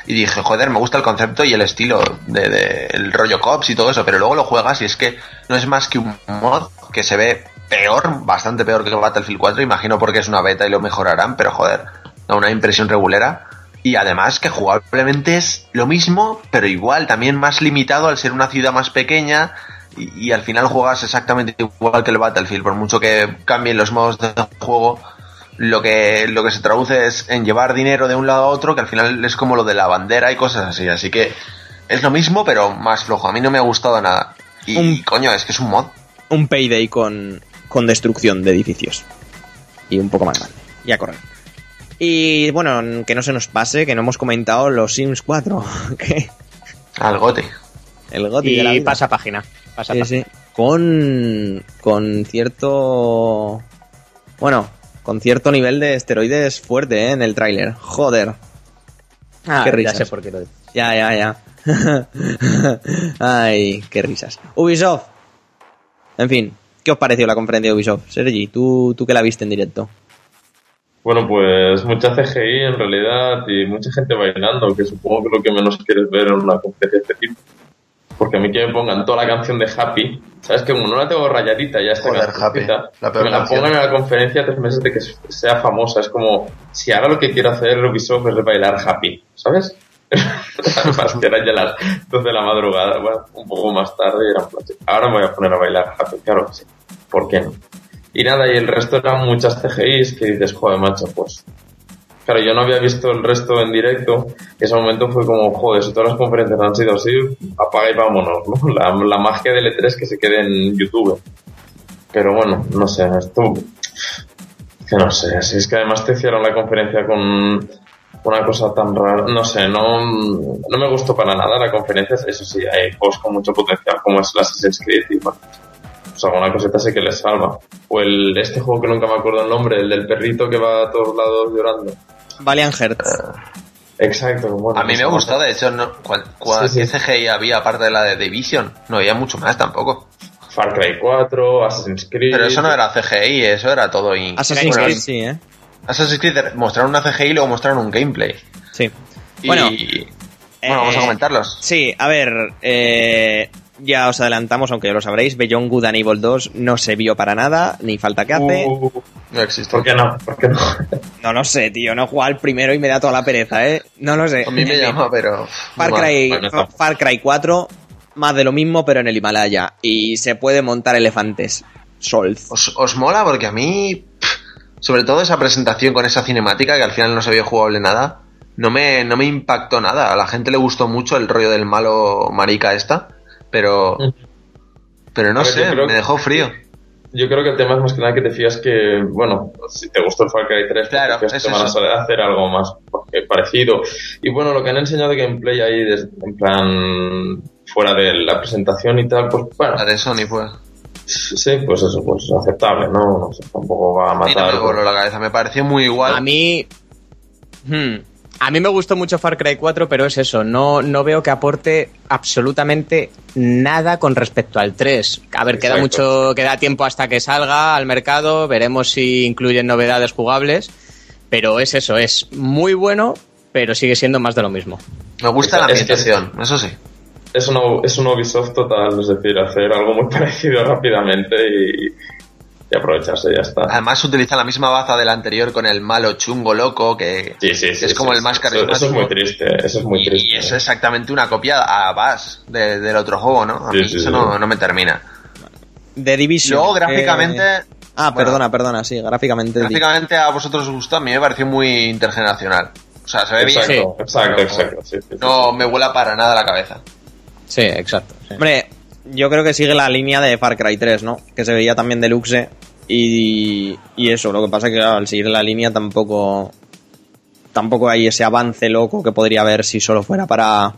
Speaker 6: y dije, joder, me gusta el concepto y el estilo de, de- el rollo cops y todo eso, pero luego lo juegas y es que no es más que un mod que se ve peor, bastante peor que Battlefield 4, imagino porque es una beta y lo mejorarán, pero joder, da una impresión regulera. Y además que jugablemente es lo mismo, pero igual, también más limitado al ser una ciudad más pequeña y, y al final juegas exactamente igual que el Battlefield, por mucho que cambien los modos de juego, lo que, lo que se traduce es en llevar dinero de un lado a otro, que al final es como lo de la bandera y cosas así, así que es lo mismo, pero más flojo, a mí no me ha gustado nada. Y
Speaker 1: Un-
Speaker 6: coño, es que es un mod.
Speaker 1: un payday con, con destrucción de edificios. Y un poco más grande. Y a correr. Y bueno, que no se nos pase, que no hemos comentado los Sims 4. que
Speaker 6: Al gote.
Speaker 1: el GOTY de la
Speaker 5: Y
Speaker 1: vida.
Speaker 5: pasa página. Pasa
Speaker 1: Sí,
Speaker 5: página.
Speaker 1: sí. Con, con cierto... Bueno, con cierto nivel de esteroides fuerte ¿eh? en el tráiler. Joder.
Speaker 5: Ah,
Speaker 1: Qué
Speaker 5: ya
Speaker 1: risas.
Speaker 5: sé por qué lo dices.
Speaker 1: Ya, ya, ya. Ay, qué risas. Ubisoft. En fin, ¿qué os pareció la conferencia de Ubisoft? Sergi, tú, tú que la viste en directo.
Speaker 2: Bueno, pues mucha CGI en realidad y mucha gente bailando, que supongo que es lo que menos quieres ver en una conferencia de este tipo. Porque a mí que me pongan toda la canción de Happy, ¿sabes? Que como no la tengo rayadita ya esta
Speaker 6: Joder, Happy, la
Speaker 2: que
Speaker 6: peor
Speaker 2: me la pongan en la conferencia tres meses de que sea famosa. Es como, si haga lo que quiero hacer Ubisoft es de bailar Happy, ¿sabes? Además que eran ya las 12 de la madrugada, bueno, un poco más tarde y era en plan, ahora me voy a poner a bailar Happy, claro que sí. ¿Por qué no? Y nada, y el resto eran muchas CGIs que dices, joder, macho, pues. Claro, yo no había visto el resto en directo. Ese momento fue como, joder, si todas las conferencias han sido así, apaga y vámonos, ¿no? La, la magia del E3 que se quede en YouTube. Pero bueno, no sé, esto. Que no sé, si es que además te hicieron la conferencia con una cosa tan rara. No sé, no, no me gustó para nada la conferencia. Eso sí, hay juegos con mucho potencial, como es Assassin's Creed y bueno, pues alguna cosita sí que les salva. O el, este juego que nunca me acuerdo el nombre, el del perrito que va a todos lados llorando.
Speaker 1: Valiant Hearts.
Speaker 2: Exacto. Bueno,
Speaker 6: A mí me gustó, de hecho, no, ¿cuál, cuál-
Speaker 2: Sí, sí.
Speaker 6: ¿qué CGI había aparte de la de Division? No había mucho más tampoco.
Speaker 2: Far Cry 4, Assassin's Creed.
Speaker 6: Pero eso no era CGI, eso era todo. in-
Speaker 1: Assassin's Creed, sí, ¿eh?
Speaker 6: Assassin's Creed mostraron una CGI y luego mostraron un gameplay.
Speaker 1: Sí.
Speaker 6: Y-
Speaker 1: Bueno,
Speaker 6: bueno, vamos a
Speaker 1: eh,
Speaker 6: comentarlos.
Speaker 1: Sí, a ver, eh, ya os adelantamos, aunque ya lo sabréis, Beyond Good and Evil 2 no se vio para nada, ni falta que hace.
Speaker 2: Uh,
Speaker 6: No existe.
Speaker 2: ¿Por qué no? ¿Por qué no?
Speaker 1: No lo sé, tío, no he jugado al primero y me da toda la pereza, ¿eh? No lo sé.
Speaker 6: A mí me llama, pero.
Speaker 1: Far Cry,
Speaker 2: bueno, no.
Speaker 1: Far Cry 4, más de lo mismo, pero en el Himalaya. Y se puede montar elefantes. Solz.
Speaker 6: ¿Os, os mola? Porque a mí, pff, sobre todo esa presentación con esa cinemática, que al final no se vio jugable nada, no me, no me impactó nada. A la gente le gustó mucho el rollo del malo marica esta, pero, pero no
Speaker 2: A ver,
Speaker 6: sé, me dejó frío.
Speaker 2: Yo creo que el tema es más que nada que te fías que, bueno, si te gustó el Far Cry 3,
Speaker 6: Claro,
Speaker 2: te fías
Speaker 6: es
Speaker 2: que van a hacer algo más parecido. Y bueno, lo que han enseñado de gameplay ahí, en plan, fuera de la presentación y tal, pues bueno,
Speaker 6: La de Sony fue.
Speaker 2: sí, pues eso, pues aceptable, ¿no? No sé, tampoco va a
Speaker 6: A mí no
Speaker 2: matar.
Speaker 6: me voló la cabeza, me pareció muy igual.
Speaker 5: A mí. Hmm. A mí me gustó mucho Far Cry 4, pero es eso, no, no veo que aporte absolutamente nada con respecto al 3. A ver, queda mucho, queda tiempo hasta que salga al mercado, veremos si incluyen novedades jugables, pero es eso, es muy bueno, pero sigue siendo más de lo mismo.
Speaker 6: Me gusta la
Speaker 2: Es que-
Speaker 6: ambientación, eso sí.
Speaker 2: Es un, es un Ubisoft total, es decir, hacer algo muy parecido rápidamente y, y aprovecharse, ya está.
Speaker 6: Además utiliza la misma baza del anterior con el malo chungo loco que,
Speaker 2: Sí, sí,
Speaker 6: que
Speaker 2: sí,
Speaker 6: es como
Speaker 2: sí,
Speaker 6: el más.
Speaker 2: Eso-
Speaker 6: carismático.
Speaker 2: Eso es muy triste, eso es muy
Speaker 6: Y-
Speaker 2: triste.
Speaker 6: Y, es exactamente una copia a Bass de- del otro juego, ¿no? A
Speaker 2: Sí,
Speaker 6: mí
Speaker 2: sí,
Speaker 6: eso
Speaker 2: sí.
Speaker 6: no, no me termina.
Speaker 1: The Division.
Speaker 6: Luego
Speaker 1: que-
Speaker 6: gráficamente...
Speaker 1: Ah,
Speaker 6: bueno,
Speaker 1: perdona, perdona, sí, gráficamente.
Speaker 6: Gráficamente a vosotros os gustó, a mí me pareció muy intergeneracional. O sea, se ve bien.
Speaker 2: Exacto,
Speaker 5: Sí.
Speaker 2: exacto,
Speaker 6: Pero
Speaker 2: exacto. sí, sí, sí.
Speaker 6: No me vuela para nada la cabeza.
Speaker 5: Sí, exacto. sí.
Speaker 1: Hombre, yo creo que sigue la línea de Far Cry 3, ¿no? Que se veía también deluxe. Y, y eso, lo que pasa es que claro, al seguir la línea tampoco. Tampoco hay ese avance loco que podría haber si solo fuera para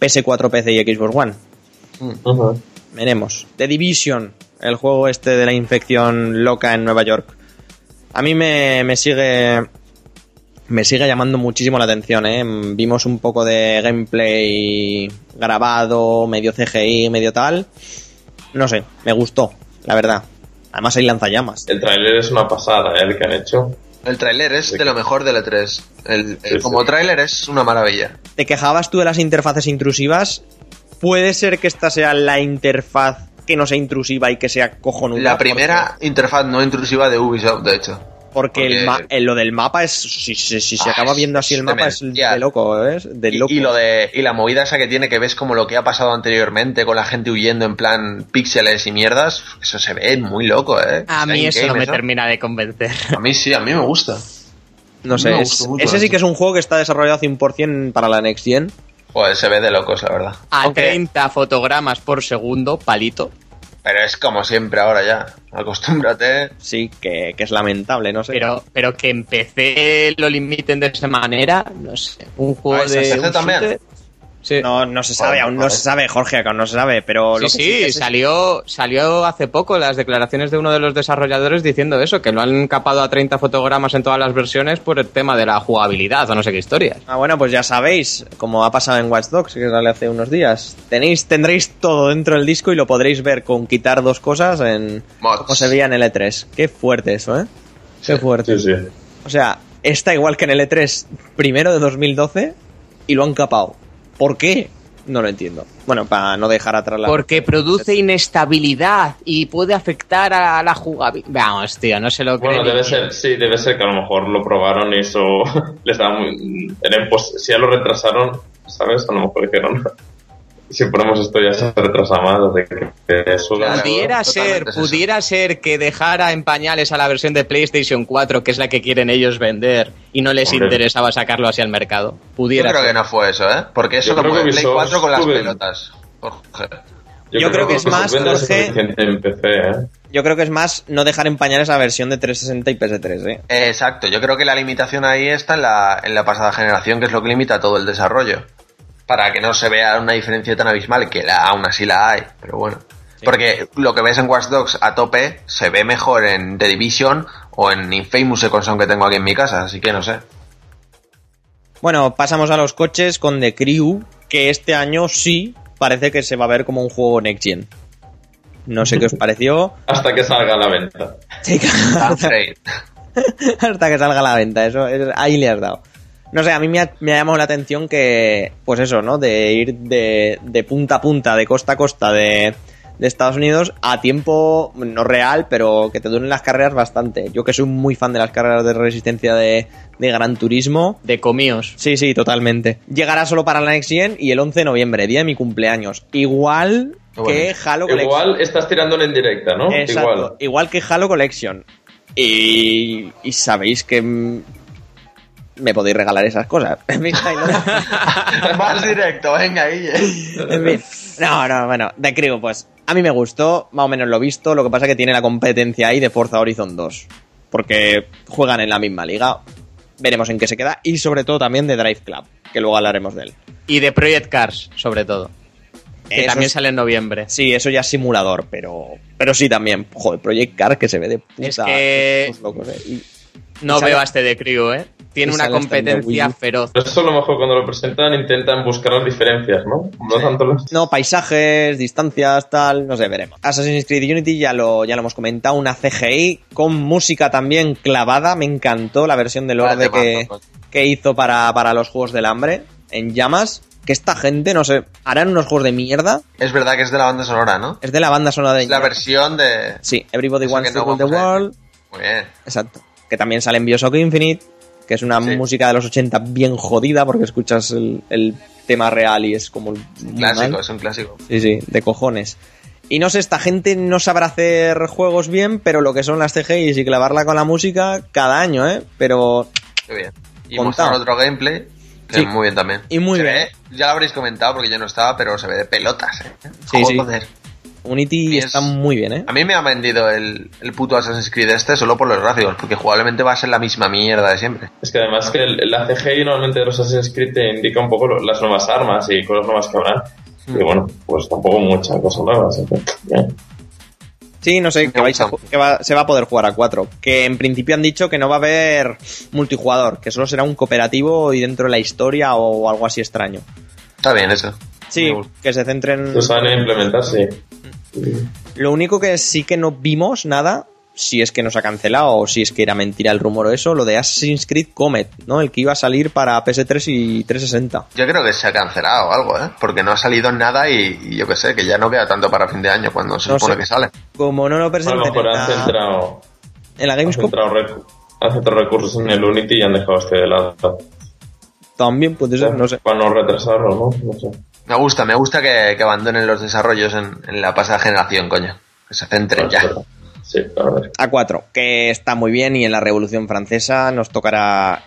Speaker 1: PS4, PC y Xbox One. Veremos. The Division, el juego este de la infección loca en Nueva York. A mí me, me sigue. Me sigue llamando muchísimo la atención, ¿eh? Vimos un poco de gameplay grabado, medio CGI, medio tal. No sé, me gustó, la verdad. Además hay lanzallamas.
Speaker 2: El tráiler es una pasada, ¿eh? El que han hecho.
Speaker 6: El tráiler es de lo mejor del E3. El, el-
Speaker 2: Sí,
Speaker 6: como
Speaker 2: sí.
Speaker 6: tráiler es una maravilla.
Speaker 1: ¿Te quejabas tú de las interfaces intrusivas? ¿Puede ser que esta sea la interfaz que no sea intrusiva y que sea cojonuda?
Speaker 6: La primera interfaz no intrusiva de Ubisoft, de hecho.
Speaker 1: Porque,
Speaker 6: porque-
Speaker 1: el ma- lo del mapa es. Si, si- si se
Speaker 6: Ah,
Speaker 1: acaba viendo así el mapa es de loco, ¿eh? De
Speaker 6: Y,
Speaker 1: loco.
Speaker 6: y lo de y la movida esa que tiene que ves como lo que ha pasado anteriormente con la gente huyendo en plan píxeles y mierdas, eso se ve muy loco, ¿eh?
Speaker 5: A mí eso no me termina de convencer.
Speaker 6: A mí sí, a mí me gusta.
Speaker 1: No sé,
Speaker 6: me
Speaker 1: es- ese sí que es un juego que está desarrollado 100% para la Next Gen.
Speaker 6: Pues se ve de locos, la verdad.
Speaker 5: A
Speaker 6: Aunque
Speaker 5: 30 fotogramas por segundo, palito.
Speaker 6: Pero es como siempre ahora ya. Acostúmbrate.
Speaker 1: Sí, que, que es lamentable, no sé.
Speaker 5: Pero, pero que en PC lo limiten de esa manera, no sé. Un juego
Speaker 6: Ah, ¿es en
Speaker 5: de.
Speaker 6: PC
Speaker 5: un
Speaker 6: también?
Speaker 5: shooter- Sí.
Speaker 1: no, no se sabe, aún no se sabe, Jorge, que aún no se sabe, pero
Speaker 5: Sí,
Speaker 1: lo que
Speaker 5: sí,
Speaker 1: es-
Speaker 5: salió, salió hace poco las declaraciones de uno de los desarrolladores diciendo eso, que lo han capado a 30 fotogramas en todas las versiones por el tema de la jugabilidad o no sé qué historias.
Speaker 1: Ah, bueno, pues ya sabéis, como ha pasado en Watch Dogs, que sale hace unos días. Tenéis, tendréis todo dentro del disco y lo podréis ver con quitar dos cosas en
Speaker 6: Mods.
Speaker 1: como se veía en el E3. Qué fuerte eso, ¿eh? Qué fuerte.
Speaker 2: Sí, sí.
Speaker 1: O sea, está igual que en el E3 primero de 2012 y lo han capado. ¿Por qué? No lo entiendo. Bueno, para no dejar atrás la...
Speaker 5: Porque produce inestabilidad y puede afectar a la jugabilidad. Vamos, tío, no se lo cree.
Speaker 2: Bueno, debe ser, sí, debe ser que a lo mejor lo probaron y eso les da muy... Era si ya lo retrasaron, ¿sabes? A lo mejor dijeron, si ponemos esto ya se retrasa más, así que, que eso.
Speaker 5: Pudiera ser,
Speaker 6: eso.
Speaker 5: pudiera ser que dejara en pañales a la versión de PlayStation 4, que es la que quieren ellos vender, y no les
Speaker 2: Hombre.
Speaker 5: interesaba sacarlo hacia el mercado.
Speaker 6: Yo
Speaker 5: Pudiera
Speaker 6: creo
Speaker 5: ser.
Speaker 6: que no fue eso, ¿eh? Porque eso
Speaker 2: Yo
Speaker 6: lo
Speaker 2: creo
Speaker 6: puede Play
Speaker 2: Ubisoft
Speaker 6: 4 con las
Speaker 2: tuve-
Speaker 6: pelotas. Jorge.
Speaker 1: Yo creo que es más, Jorge-
Speaker 2: en PC, ¿eh?
Speaker 1: Yo creo que es más no dejar empañar esa versión de 360 y PS3, ¿eh?
Speaker 6: Eh, Exacto, yo creo que la limitación ahí está en la, en la pasada generación, que es lo que limita todo el desarrollo. Para que no se vea una diferencia tan abismal, que la, aún así la hay, pero bueno. Porque lo que ves en Watch Dogs a tope se ve mejor en The Division o en Infamous Second Son que tengo aquí en mi casa, así que no sé.
Speaker 1: Bueno, pasamos a los coches con The Crew, que este año sí parece que se va a ver como un juego Next Gen. No sé qué os pareció.
Speaker 2: Hasta que salga a la venta.
Speaker 1: Sí,
Speaker 6: Downgrade.
Speaker 1: hasta que salga a la venta, eso es- ahí le has dado. No sé, a mí me ha, me ha llamado la atención que, pues eso, ¿no? De ir de, de punta a punta, de costa a costa de, de Estados Unidos a tiempo no real, pero que te duren las carreras bastante. Yo que soy muy fan de las carreras de resistencia de, de Gran Turismo,
Speaker 5: De comíos.
Speaker 1: Sí, sí, totalmente. Llegará solo para la Next Gen y el 11 de noviembre, día de mi cumpleaños. Igual que Halo Collection.
Speaker 2: Igual estás tirándolo en directa, ¿no?
Speaker 1: Exacto,
Speaker 2: Igual.
Speaker 1: igual que Halo Collection. Y, y sabéis que me podéis regalar esas cosas. En fin, ahí lo-
Speaker 6: Más directo, venga, Guille.
Speaker 1: en fin. No, no, bueno, de Crew, pues a mí me gustó, más o menos lo he visto, lo que pasa es que tiene la competencia ahí de Forza Horizon 2, porque juegan en la misma liga, veremos en qué se queda, y sobre todo también de Drive Club, que luego hablaremos de él.
Speaker 5: Y de Project Cars, sobre todo. Que
Speaker 1: Eso
Speaker 5: también
Speaker 1: es-
Speaker 5: sale en noviembre.
Speaker 1: Sí, eso ya es simulador, pero, pero sí también. Joder, Project Car que se ve de puta.
Speaker 5: Es que-
Speaker 1: locos, eh. Y-
Speaker 5: No
Speaker 1: Y
Speaker 5: veo a este de Crew, ¿eh? Tiene una competencia feroz.
Speaker 2: Pero eso a lo mejor cuando lo presentan intentan buscar las diferencias, ¿no? No tanto las...
Speaker 1: No, paisajes, distancias, tal, no sé, veremos. Assassin's Creed Unity ya lo, ya lo hemos comentado, una CGI con música también clavada, me encantó la versión de Lorde que, que hizo para, para los Juegos del Hambre, en llamas, que esta gente, no sé, harán unos juegos de mierda,
Speaker 6: Es verdad que es de la banda sonora, ¿no?
Speaker 1: es de la banda sonora de...
Speaker 6: Es la versión de...
Speaker 1: Sí, Everybody
Speaker 6: Eso
Speaker 1: Wants to Rule the World,
Speaker 6: Muy bien.
Speaker 1: Exacto. Que también sale en Bioshock Infinite, que es una
Speaker 6: Sí.
Speaker 1: música de los 80 bien jodida porque escuchas el, el tema real y es como muy
Speaker 6: Clásico,
Speaker 1: mal.
Speaker 6: es un clásico.
Speaker 1: Sí, sí, de cojones. Y no sé, esta gente no sabrá hacer juegos bien, pero lo que son las CGIs y clavarla con la música cada año, ¿eh? Pero
Speaker 6: Qué bien. Y mostrar otro gameplay, que
Speaker 1: Sí.
Speaker 6: muy bien también.
Speaker 1: Y muy
Speaker 6: Se
Speaker 1: bien.
Speaker 6: ve- ya lo habréis comentado porque yo no estaba, pero se ve de pelotas, ¿eh?
Speaker 1: Sí, sí.
Speaker 6: Joder.
Speaker 1: Unity
Speaker 6: es-
Speaker 1: está muy bien, ¿eh?
Speaker 6: A mí me ha vendido el, el puto Assassin's Creed este solo por los gráficos, porque jugablemente va a ser la misma mierda de siempre.
Speaker 2: Es que además que el- la CGI normalmente de los Assassin's Creed te indica un poco lo- las nuevas armas y cosas nuevas que habrá.
Speaker 1: Mm.
Speaker 2: Y bueno, pues tampoco mucha cosa nueva. así que, bien.
Speaker 1: Sí, no sé, que, vais a que va- se va a poder jugar a 4. Que en principio han dicho que no va a haber multijugador, que solo será un cooperativo y dentro de la historia o algo así extraño.
Speaker 6: Está bien eso.
Speaker 1: Sí, que se centren...
Speaker 2: Lo saben implementar, sí.
Speaker 1: Lo único que sí que no vimos nada, si es que nos ha cancelado o si es que era mentira el rumor o eso, lo de Assassin's Creed Comet, ¿no? El que iba a salir para PS3 y 360.
Speaker 6: Yo creo que se ha cancelado algo, ¿eh? Porque no ha salido nada y, y yo qué sé, que ya no queda tanto para fin de año cuando se
Speaker 1: No
Speaker 6: supone
Speaker 1: sé.
Speaker 6: que sale.
Speaker 1: Como no lo
Speaker 2: A lo
Speaker 1: presenten en
Speaker 2: mejor han
Speaker 1: la,
Speaker 2: centrado,
Speaker 1: en la
Speaker 2: han
Speaker 1: Gamescom,
Speaker 2: han centrado recursos en el Unity y han dejado este de lado.
Speaker 1: también puede ser, no sé.
Speaker 2: Para no retrasarlo, ¿no? No sé.
Speaker 6: Me gusta, me gusta que, que abandonen los desarrollos en, en la pasada generación, coño. Que se centren ya.
Speaker 2: Sí, a ver.
Speaker 1: A4, que está muy bien y en la Revolución Francesa nos tocará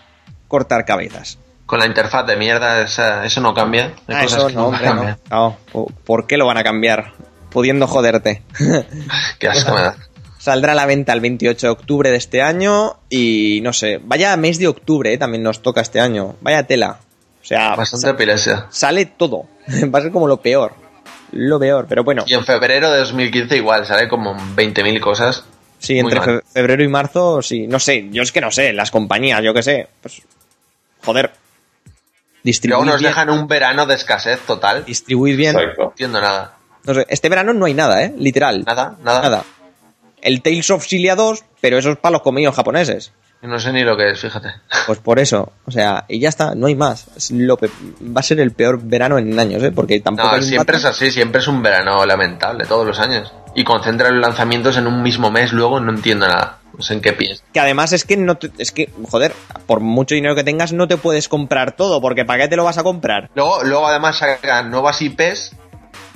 Speaker 1: cortar cabezas.
Speaker 6: Con la interfaz de mierda, esa- eso no cambia.
Speaker 1: Ah,
Speaker 6: cosas
Speaker 1: eso
Speaker 6: que
Speaker 1: no, hombre, no.
Speaker 6: cambian.
Speaker 1: No, ¿Por- ¿Por qué lo van a cambiar? pudiendo joderte.
Speaker 6: Qué asco me da.
Speaker 1: Saldrá a la venta el 28 de octubre de este año y no sé, vaya mes de octubre, eh, también nos toca este año. Vaya tela. O sea,
Speaker 6: Bastante
Speaker 1: sale todo. Va a ser como lo peor. Lo peor, pero bueno.
Speaker 6: Y en febrero de 2015 igual, sale como 20.000 cosas.
Speaker 1: Sí,
Speaker 6: Muy
Speaker 1: entre
Speaker 6: mal.
Speaker 1: febrero y marzo, sí. No sé, yo es que no sé, las compañías, yo qué sé. Pues, joder.
Speaker 6: Luego
Speaker 1: Distribuir
Speaker 6: nos
Speaker 1: bien.
Speaker 6: dejan un verano de escasez total.
Speaker 1: Distribuir bien.
Speaker 2: Exacto.
Speaker 6: No entiendo nada.
Speaker 1: No sé, este verano no hay nada, ¿eh? Literal.
Speaker 6: Nada, nada.
Speaker 1: Nada. El Tales of Cilia 2, pero eso es para los comidos japoneses.
Speaker 6: No sé ni lo que es, fíjate.
Speaker 1: Pues por eso, o sea, y ya está, no hay más. Es lo pe- va a ser el peor verano en años, ¿eh? Porque tampoco
Speaker 6: No,
Speaker 1: hay
Speaker 6: siempre es así, siempre es un verano lamentable, todos los años. Y concentra los lanzamientos en un mismo mes, luego no entiendo nada. No sé en qué piensas.
Speaker 1: Que además es que no te- es que, joder, por mucho dinero que tengas no te puedes comprar todo, porque ¿para qué te lo vas a comprar?
Speaker 6: Luego, luego además sacan nuevas IPs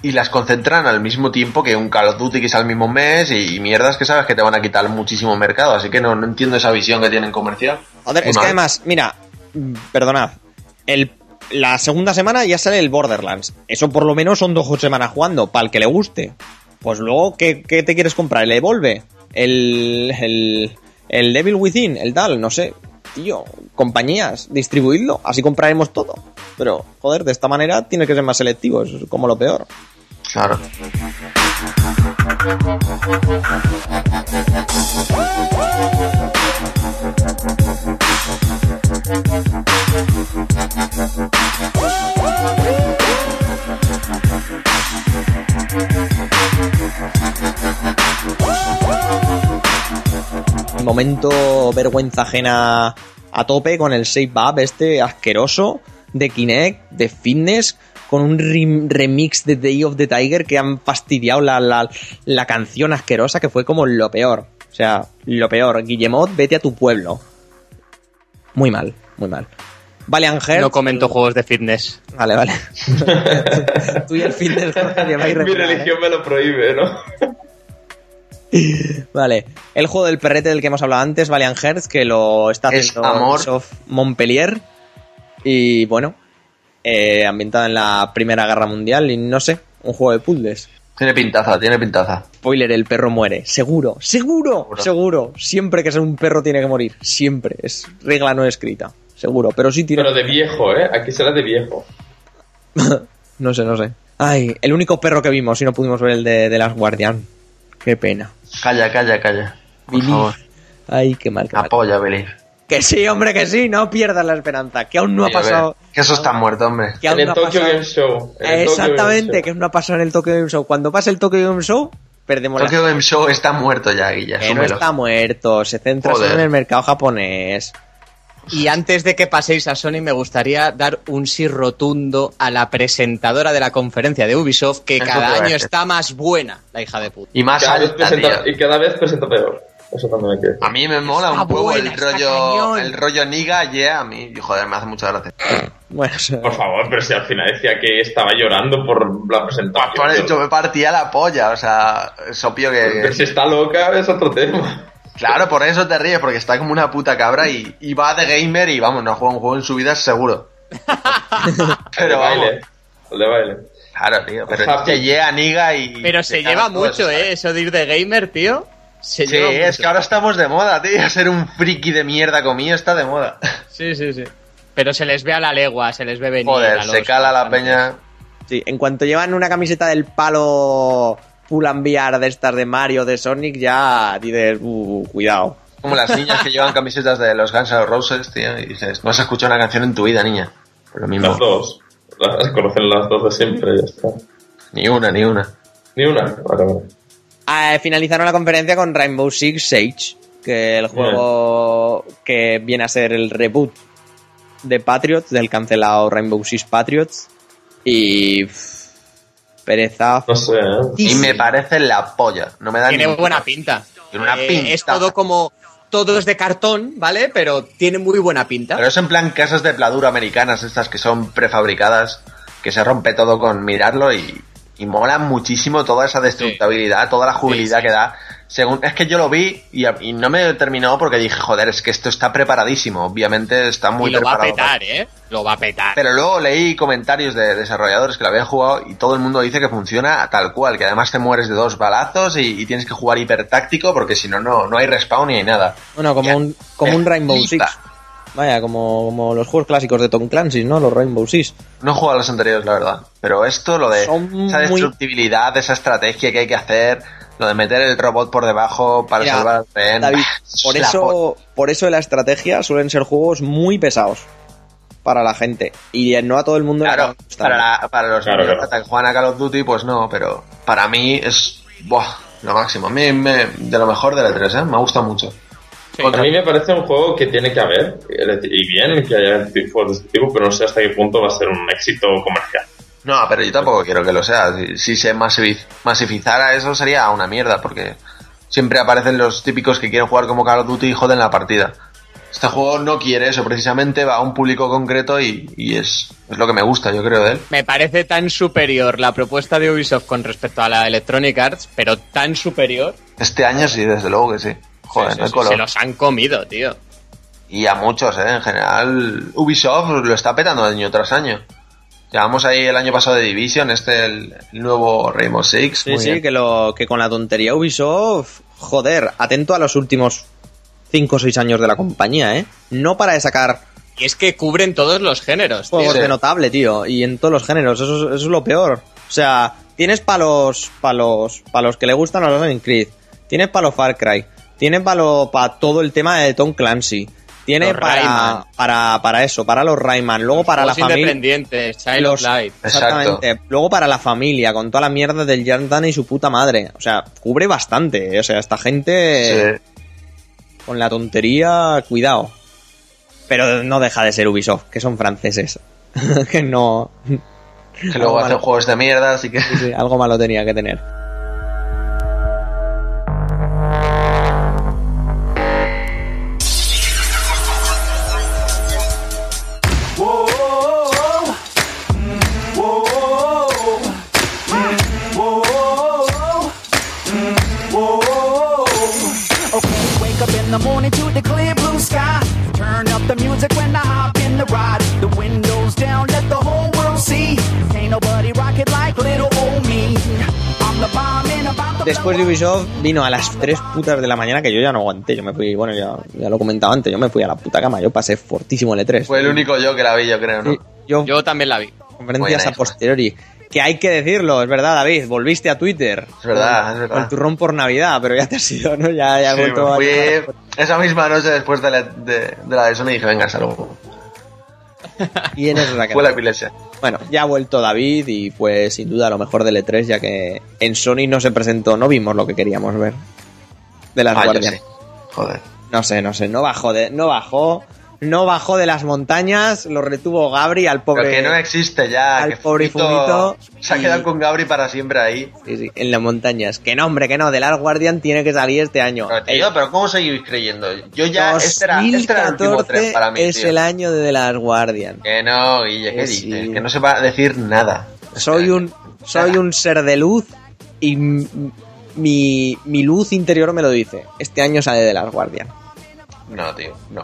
Speaker 6: y las concentran al mismo tiempo que un Call of Duty que es al mismo mes y, mierdas que sabes que te van a quitar muchísimo mercado. Así que no, no entiendo esa visión que tienen comercial.
Speaker 1: Joder, es que además, mira, perdonad, el, la segunda semana ya sale el Borderlands. Eso por lo menos son dos semanas jugando, para el que le guste. Pues luego, ¿qué, qué te quieres comprar? ¿El Evolve? ¿El, el, el Devil Within? ¿El tal? No sé. Tío, compañías, distribuidlo, así compraremos todo. Pero, joder, de esta manera tiene que ser más selectivo, eso es como lo peor.
Speaker 6: Claro.
Speaker 1: Momento vergüenza ajena a tope con el Shape Up este asqueroso de Kinect, de fitness, con un rem- remix de Day of the Tiger que han fastidiado la, la, la canción asquerosa que fue como lo peor. O sea, lo peor. Guillemot, vete a tu pueblo. Muy mal, muy mal. Valiant Hearts.
Speaker 5: No comento juegos de fitness.
Speaker 1: Vale, vale. Tú y el fitness Jorge,
Speaker 2: Mi
Speaker 1: regular, ¿eh?
Speaker 2: religión me lo prohíbe, ¿no?
Speaker 1: Vale, el juego del perrete del que hemos hablado antes, Valiant Hearts, que lo está
Speaker 6: Es
Speaker 1: haciendo
Speaker 6: amor.
Speaker 1: Ubisoft Montpellier. Y bueno, eh, ambientado en la Primera Guerra Mundial y no sé, un juego de puzzles.
Speaker 6: Tiene pintaza, tiene pintaza.
Speaker 1: Spoiler, el perro muere. Seguro, seguro,
Speaker 6: Seguro.
Speaker 1: seguro. Siempre que sea un perro tiene que morir. Siempre. Es regla no escrita. Seguro, pero sí tiene...
Speaker 2: Pero de viejo, ¿eh? Aquí será de viejo.
Speaker 1: No sé, no sé. Ay, el único perro que vimos y no pudimos ver el de, de las Guardian. Qué pena.
Speaker 6: Calla, calla, calla. Por
Speaker 1: Believe.
Speaker 6: favor.
Speaker 1: Ay, qué mal, qué mal.
Speaker 6: Apoya, Believe.
Speaker 1: Que sí, hombre, que sí, no pierdas la esperanza. Que aún no ha pasado.
Speaker 6: Que eso está muerto, hombre.
Speaker 1: Que aún
Speaker 2: en
Speaker 1: no
Speaker 2: el
Speaker 1: ha
Speaker 2: Tokyo
Speaker 1: pasado.
Speaker 2: Game Show. Game
Speaker 1: Exactamente,
Speaker 2: Show.
Speaker 1: que aún no ha pasado en el Tokyo Game Show. Cuando pase el Tokyo Game Show, perdemos la.
Speaker 6: Tokyo Game Show está muerto ya, Guilla.
Speaker 1: Que no está muerto, se centra
Speaker 6: Joder.
Speaker 1: solo en el mercado japonés.
Speaker 5: Y antes de que paséis a Sony, me gustaría dar un sí rotundo a la presentadora de la conferencia de Ubisoft, que
Speaker 6: Eso
Speaker 5: cada año está más buena, la hija de puta.
Speaker 6: Y más
Speaker 2: Cada vez
Speaker 6: alta,
Speaker 2: presenta-
Speaker 6: tío.
Speaker 2: y cada vez presenta peor. Eso también hay que.
Speaker 6: A mí me mola
Speaker 5: Está
Speaker 6: un poco
Speaker 5: buena,
Speaker 6: el rollo, el rollo Niga, yeah, a mí, joder, me hace mucha gracia.
Speaker 1: Bueno, o
Speaker 2: Por favor, pero si al final decía que estaba llorando por la presentación.
Speaker 6: Por eso me partía la polla, o sea, es obvio
Speaker 2: Pero
Speaker 6: que...
Speaker 2: si está loca es otro tema.
Speaker 6: Claro, por eso te ríes, porque está como una puta cabra y, y va de gamer y vamos, no juega un juego en su vida seguro. Pero
Speaker 2: baile. El de baile.
Speaker 6: claro, tío, pero
Speaker 2: Happy.
Speaker 6: es que yeah, Niga y...
Speaker 5: Pero se lleva mucho,
Speaker 6: eso,
Speaker 5: ¿eh? Eso de ir de gamer, tío. Se
Speaker 6: Sí,
Speaker 5: lleva
Speaker 6: es
Speaker 5: mucho.
Speaker 6: que ahora estamos de moda, tío. Ser un friki de mierda comido está de moda.
Speaker 5: Sí, sí, sí. Pero se les ve a la legua, se les ve venir.
Speaker 6: Joder,
Speaker 5: a
Speaker 6: se
Speaker 5: los
Speaker 6: cala la peña.
Speaker 1: sí, en cuanto llevan una camiseta del palo Pull and Bear de estas de Mario, de Sonic, ya dices, uh, cuidado.
Speaker 6: Como las niñas que llevan camisetas de los Guns N' Roses, tío. Y dices, no has escuchado una canción en tu vida, niña. Pues lo mismo.
Speaker 2: Las dos. Las conocen las dos de siempre y ya está.
Speaker 6: Ni una, ni una.
Speaker 2: Ni una. Vale, vale.
Speaker 1: Ah, finalizaron la conferencia con Rainbow Six Siege, que el juego que viene a ser el reboot de Patriots, del cancelado Rainbow Six Patriots. Y. pff, pereza.
Speaker 2: No sé, ¿eh?
Speaker 6: Y me parece la polla. No me da
Speaker 5: Tiene
Speaker 6: ni
Speaker 5: buena pinta.
Speaker 6: Tiene una
Speaker 5: Eh,
Speaker 6: pinta.
Speaker 5: Es todo como. Todo es de cartón, ¿vale? Pero tiene muy buena pinta.
Speaker 6: Pero es en plan casas de pladura americanas, estas que son prefabricadas, que se rompe todo con mirarlo y, y mola muchísimo toda esa destructibilidad, toda la jubilidad
Speaker 5: Sí, sí.
Speaker 6: que da. según es que yo lo vi y, y no me terminó porque dije, joder, es que esto está preparadísimo. Obviamente está muy
Speaker 5: y lo va a
Speaker 6: preparado.
Speaker 5: petar, ¿eh? Lo va a petar.
Speaker 6: Pero luego leí comentarios de desarrolladores que lo habían jugado y todo el mundo dice que funciona tal cual, que además te mueres de dos balazos y, y tienes que jugar hiper táctico porque si no, no no hay respawn ni hay nada.
Speaker 1: Bueno, como
Speaker 6: Ya.
Speaker 1: un, como un Rainbow Six. Vaya, como, como los juegos clásicos de Tom Clancy, ¿no? Los Rainbow Six.
Speaker 6: No he jugado a los anteriores, la verdad. Pero esto, lo de
Speaker 1: Son
Speaker 6: esa
Speaker 1: muy-
Speaker 6: destructibilidad, esa estrategia que hay que hacer, lo de meter el robot por debajo para
Speaker 1: Mira,
Speaker 6: salvar al tren.
Speaker 1: David, por
Speaker 6: la
Speaker 1: eso, por eso la estrategia suelen ser juegos muy pesados para la gente. Y no a todo el mundo le
Speaker 6: Claro,
Speaker 1: gusta.
Speaker 6: para, la- para los
Speaker 2: Claro,
Speaker 6: niños
Speaker 2: claro.
Speaker 6: que juegan a Call of Duty, pues no, pero para mí es buah, lo máximo. A mí me, de lo mejor del E3, ¿eh? me gusta mucho.
Speaker 2: A mí me parece un juego que tiene que haber, y bien que haya juegos de este tipo, pero no sé hasta qué punto va a ser un éxito comercial.
Speaker 6: No, pero yo tampoco quiero que lo sea. Si, si se masiviz- masificara eso sería una mierda, porque siempre aparecen los típicos que quieren jugar como Call of Duty y joden la partida. Este juego no quiere eso, precisamente va a un público concreto y, y es, es lo que me gusta, yo creo, de él.
Speaker 5: Me parece tan superior la propuesta de Ubisoft con respecto a la de Electronic Arts, pero tan superior.
Speaker 6: Este año sí, desde luego que sí. Joder,
Speaker 5: Sí,
Speaker 6: no hay
Speaker 5: sí,
Speaker 6: color.
Speaker 5: se los han comido, tío.
Speaker 6: Y a muchos, ¿eh? En general, Ubisoft lo está petando año tras año. Llevamos ahí el año pasado de Division, este el, el nuevo Rainbow Six.
Speaker 1: Sí,
Speaker 6: muy
Speaker 1: sí,
Speaker 6: bien.
Speaker 1: que, lo, que con la tontería Ubisoft, joder, atento a los últimos 5 o 6 años de la compañía, ¿eh? No para de sacar
Speaker 5: Y es que cubren todos los géneros, tío.
Speaker 1: juegos
Speaker 6: Sí.
Speaker 1: de notable, tío, y en todos los géneros, eso, es- eso es lo peor. O sea, tienes para los, pa los, pa los que le gustan los Assassin's Creed, tienes para los Far Cry, tienes para pa todo el tema de Tom Clancy, tienes
Speaker 5: Los
Speaker 1: para,
Speaker 5: Rayman.
Speaker 1: para, para eso, para los Rayman, luego para la familia.
Speaker 5: independientes, Child
Speaker 1: Los-
Speaker 5: of Light.
Speaker 1: Exactamente. Luego para la familia, con toda la mierda del Jordan y su puta madre. O sea, cubre bastante. ¿eh? O sea, esta gente
Speaker 6: Sí.
Speaker 1: con la tontería, cuidado. Pero no deja de ser Ubisoft, que son franceses. que no.
Speaker 6: Que luego hacen juegos de mierda, así que...
Speaker 1: sí, sí, algo malo tenía que tener.
Speaker 7: Hop in the ride. The windows down, let the whole world see. Ain't nobody rock it like little old me. I'm the bomb and about to
Speaker 1: Después de. Ubisoft vino a las 3 putas de la mañana que yo ya no aguanté. Yo me fui, bueno, ya, ya lo he comentado antes, yo me fui a la puta cama. Yo pasé fortísimo el E3.
Speaker 6: Fue el único yo que la vi, yo creo, ¿no?
Speaker 1: Sí, yo,
Speaker 5: Yo también la vi.
Speaker 1: conferencias
Speaker 6: Buena,
Speaker 1: a posteriori. Que hay que decirlo, es verdad, David, volviste a Twitter.
Speaker 6: Es verdad,
Speaker 1: Con-
Speaker 6: es verdad.
Speaker 1: Con el turrón por Navidad, pero ya te has ido, ¿no? Ya, ya
Speaker 6: Sí,
Speaker 1: vuelto a...
Speaker 6: fui esa misma noche después de la de, de la de Sony y dije, venga, salud.
Speaker 1: Y en eso
Speaker 6: Fue la epilepsia.
Speaker 1: Bueno, ya ha vuelto David y fue sin duda lo mejor del E3, ya que en Sony no se presentó, no vimos lo que queríamos ver. De las
Speaker 6: Ah,
Speaker 1: guardias.
Speaker 6: Joder.
Speaker 1: No sé, no sé, no bajó de, no bajó, no bajó de las montañas, lo retuvo Gabri al pobre.
Speaker 6: Pero que no existe ya.
Speaker 1: al
Speaker 6: que
Speaker 1: pobre
Speaker 6: Fumito
Speaker 1: Fumito
Speaker 6: Se ha
Speaker 1: y-
Speaker 6: quedado con Gabri para siempre ahí.
Speaker 1: Sí, sí, en las montañas. Que no, hombre, que no, The Last Guardian tiene que salir este año.
Speaker 6: Pero, tío, pero ¿cómo seguís creyendo? Yo ya, este era, este era el último
Speaker 1: 2014
Speaker 6: tren para mí,
Speaker 1: es
Speaker 6: tío.
Speaker 1: el año de The Last Guardian.
Speaker 6: Que no, Guille, ¿qué
Speaker 1: Que sí.
Speaker 6: dices? Que no se va a decir nada.
Speaker 1: Soy un, soy un ser de luz y mi, mi luz interior me lo dice. Este año sale The Last Guardian.
Speaker 6: No, tío, no.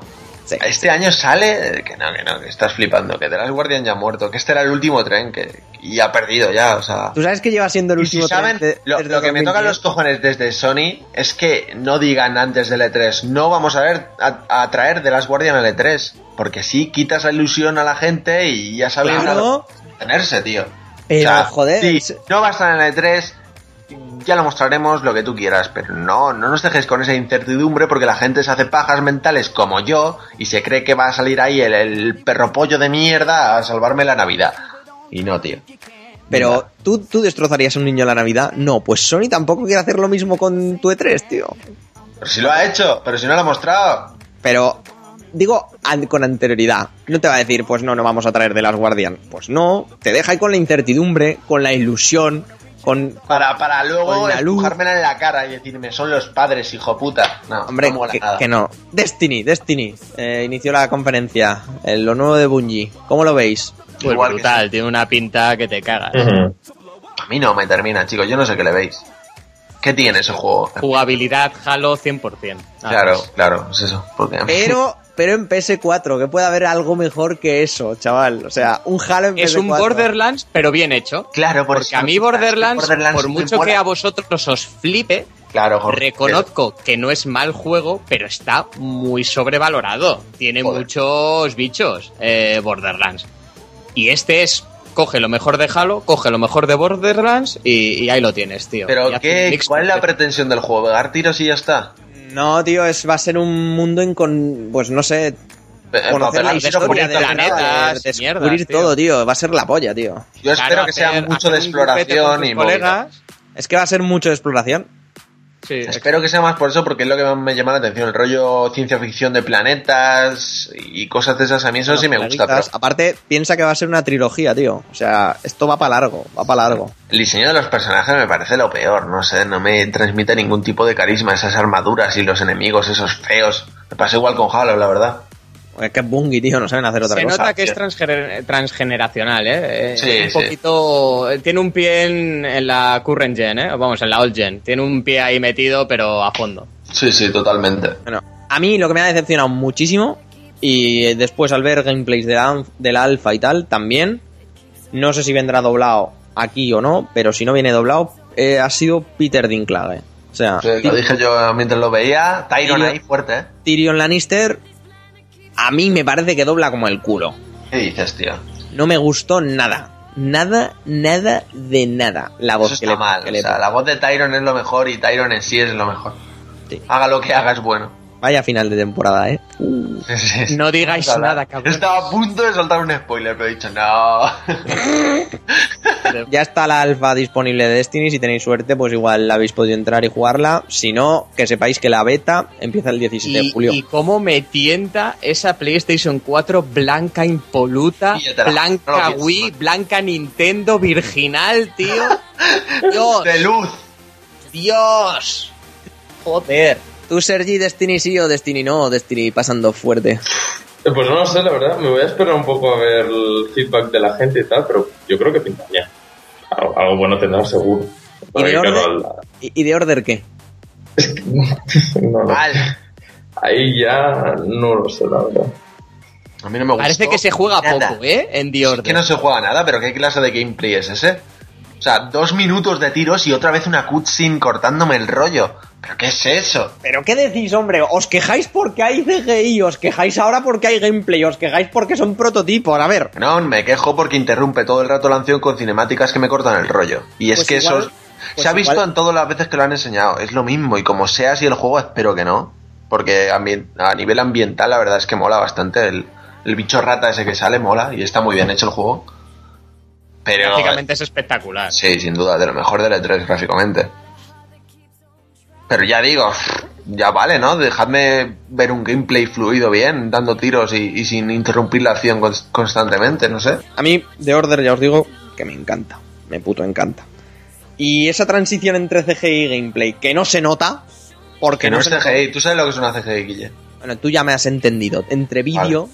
Speaker 1: Sí.
Speaker 6: Este año sale, que no, que no, que estás flipando, que The Last Guardian ya ha muerto, que este era el último tren que y ha perdido ya, o sea.
Speaker 1: Tú sabes que lleva siendo el
Speaker 6: si
Speaker 1: último
Speaker 6: saben,
Speaker 1: tren de-
Speaker 6: lo, que me tocan
Speaker 1: 2010.
Speaker 6: los cojones desde Sony es que no digan antes del E3, no vamos a ver a, a traer The Last Guardian al E3, porque sí quitas la ilusión a la gente y ya saben
Speaker 1: Claro.
Speaker 6: tenerse, tío.
Speaker 1: Pero, joder,
Speaker 6: no va a estar en el E3, ya lo mostraremos lo que tú quieras, pero no, no nos dejes con esa incertidumbre porque la gente se hace pajas mentales como yo y se cree que va a salir ahí el, el perro pollo de mierda a salvarme la Navidad. Y no, tío.
Speaker 1: Pero ¿tú, tú destrozarías a un niño la Navidad. No, pues Sony tampoco quiere hacer lo mismo con tu E3, tío.
Speaker 6: Pero si lo ha hecho, pero si no lo ha mostrado.
Speaker 1: Pero digo con anterioridad. No te va a decir, pues no, no vamos a traer de las Guardian. Pues no, te deja ahí con la incertidumbre, con la ilusión, con...
Speaker 6: Para, para luego
Speaker 1: Con la luz.
Speaker 6: empujármela en la cara y decirme, son los padres, hijo puta. No,
Speaker 1: Hombre,
Speaker 6: no mola
Speaker 1: que,
Speaker 6: nada.
Speaker 1: que no. Destiny, Destiny. Eh, inició la conferencia. eh, lo nuevo de Bungie. ¿Cómo lo veis?
Speaker 5: Pues
Speaker 6: Igual
Speaker 5: brutal, tiene una pinta que te cagas.
Speaker 6: A mí no me termina, chicos, yo no sé qué le veis. ¿Qué tiene ese juego?
Speaker 5: Jugabilidad Halo 100%. Nada
Speaker 6: Claro,
Speaker 5: más.
Speaker 6: claro, es eso. Porque...
Speaker 1: Pero, pero en PS4, que puede haber algo mejor que eso, chaval. O sea, un Halo en
Speaker 5: Es
Speaker 1: PS4.
Speaker 5: un Borderlands, pero bien hecho.
Speaker 6: Claro, por
Speaker 5: Porque
Speaker 6: eso-
Speaker 5: a mí Borderlands,
Speaker 6: Borderlands
Speaker 5: por mucho que a vosotros os flipe,
Speaker 6: Claro, Jorge.
Speaker 5: reconozco que no es mal juego, pero está muy sobrevalorado. Tiene
Speaker 6: Joder.
Speaker 5: muchos bichos eh, Borderlands. Y este es, coge lo mejor de Halo, coge lo mejor de Borderlands y, y ahí lo tienes, tío.
Speaker 6: Pero, ¿qué, ¿cuál es la pretensión del juego? ¿Pegar tiros y ya está?
Speaker 1: No, tío, es, va a ser un mundo en con, pues no sé,
Speaker 6: Eh,
Speaker 1: conocer la historia
Speaker 6: por
Speaker 1: de la
Speaker 6: internet.
Speaker 5: planetas,
Speaker 1: de descubrir todo, tío. Va a ser la polla, tío.
Speaker 6: Yo espero
Speaker 5: Claro,
Speaker 6: que sea
Speaker 5: hacer-
Speaker 6: mucho de
Speaker 5: hacer
Speaker 6: exploración y
Speaker 5: colegas.
Speaker 1: Es que va a ser mucho de exploración.
Speaker 5: Sí,
Speaker 6: Espero que sea más por eso, porque es lo que más me llama la atención. El rollo ciencia ficción de planetas y cosas de esas. A mí eso sí me gusta. Pero
Speaker 1: Aparte, piensa que va a ser una trilogía, tío. O sea, esto va para largo, va para largo.
Speaker 6: el diseño de los personajes me parece lo peor. No sé, no me transmite ningún tipo de carisma. Esas armaduras y los enemigos, esos feos. Me pasa igual con Halo, la verdad.
Speaker 1: Es que es Bungie, tío, no saben hacer otra
Speaker 5: Se
Speaker 1: cosa.
Speaker 5: nota que es transgener- transgeneracional, ¿eh? Eh,
Speaker 6: Sí,
Speaker 5: un
Speaker 6: sí.
Speaker 5: poquito... Tiene un pie en, en la current gen, ¿eh? Vamos, en la old gen. Tiene un pie ahí metido, pero a fondo.
Speaker 6: Sí, sí, totalmente.
Speaker 1: Bueno, a mí lo que me ha decepcionado muchísimo, y después al ver gameplays de la, del alfa y tal, también, no sé si vendrá doblado aquí o no, pero si no viene doblado, eh, ha sido Peter Dinklage. O sea,
Speaker 6: Sí, lo dije yo mientras lo veía. Tyron
Speaker 1: Tyrion-
Speaker 6: ahí fuerte, ¿eh?
Speaker 1: Tyrion Lannister, a mí me parece que dobla como el culo.
Speaker 6: ¿Qué dices, tío?
Speaker 1: No me gustó nada. Nada, nada de nada. La voz
Speaker 6: Eso
Speaker 1: que
Speaker 6: está
Speaker 1: le,
Speaker 6: mal.
Speaker 1: que
Speaker 6: O
Speaker 1: le
Speaker 6: sea, la voz de Tyron es lo mejor y Tyron en sí es lo mejor.
Speaker 1: Sí.
Speaker 6: Haga lo que haga es bueno.
Speaker 1: Vaya final de temporada, ¿eh?
Speaker 6: Sí.
Speaker 5: No digáis nada, cabrón.
Speaker 6: Estaba a punto de soltar un spoiler, pero he dicho no.
Speaker 1: Ya está la alfa disponible de Destiny. Si tenéis suerte, pues igual la habéis podido entrar y jugarla. Si no, que sepáis que la beta empieza el 17 de julio.
Speaker 5: y cómo me tienta esa PlayStation 4 blanca impoluta, blanca
Speaker 6: no
Speaker 5: Wii, blanca Nintendo, virginal, tío. Dios,
Speaker 6: de luz.
Speaker 5: Dios. Joder.
Speaker 1: ¿Tú, Sergi, Destiny sí o Destiny no? O Destiny pasando fuerte.
Speaker 2: Pues no lo sé, la verdad. Me voy a esperar un poco a ver el feedback de la gente y tal, pero yo creo que pinta bien. Algo, algo bueno tendrá seguro.
Speaker 1: ¿Y de, Order?
Speaker 2: al-
Speaker 1: ¿Y, de Order qué?
Speaker 2: no, no.
Speaker 6: Mal.
Speaker 2: Ahí ya no lo sé, la verdad.
Speaker 6: A mí no me gusta.
Speaker 5: Parece que se juega
Speaker 6: nada.
Speaker 5: poco, ¿eh? En The
Speaker 6: Es
Speaker 5: Order.
Speaker 6: que no se juega nada, pero ¿qué clase de gameplay es ese? O sea, dos minutos de tiros y otra vez una cutscene cortándome el rollo. ¿Pero qué es eso?
Speaker 1: ¿Pero qué decís, hombre? ¿Os quejáis porque hay CGI? ¿Os quejáis ahora porque hay gameplay? ¿Os quejáis porque son prototipos? A ver.
Speaker 6: No, me quejo porque interrumpe todo el rato la acción con cinemáticas que me cortan el rollo. Y es
Speaker 1: Pues
Speaker 6: que
Speaker 1: igual-
Speaker 6: eso es-
Speaker 1: pues
Speaker 6: se ha visto
Speaker 1: igual-
Speaker 6: en todas las veces que lo han enseñado. Es lo mismo. Y como sea así el juego, espero que no. Porque a nivel ambiental, la verdad es que mola bastante. El, el bicho rata ese que sale mola y está muy bien hecho el juego. Pero.
Speaker 5: Gráficamente es espectacular.
Speaker 6: Sí, sin duda, de lo mejor del E3 gráficamente. Pero ya digo, ya vale, ¿no? Dejadme ver un gameplay fluido bien, dando tiros y, y sin interrumpir la acción cons- constantemente, no sé.
Speaker 1: A mí, de Order, ya os digo que me encanta. Me puto encanta. Y esa transición entre CGI y gameplay, que no se nota. Porque
Speaker 6: Que no es
Speaker 1: se
Speaker 6: CGI, tú sabes lo que es una CGI, Guille.
Speaker 1: Bueno, tú ya me has entendido. Entre vídeo.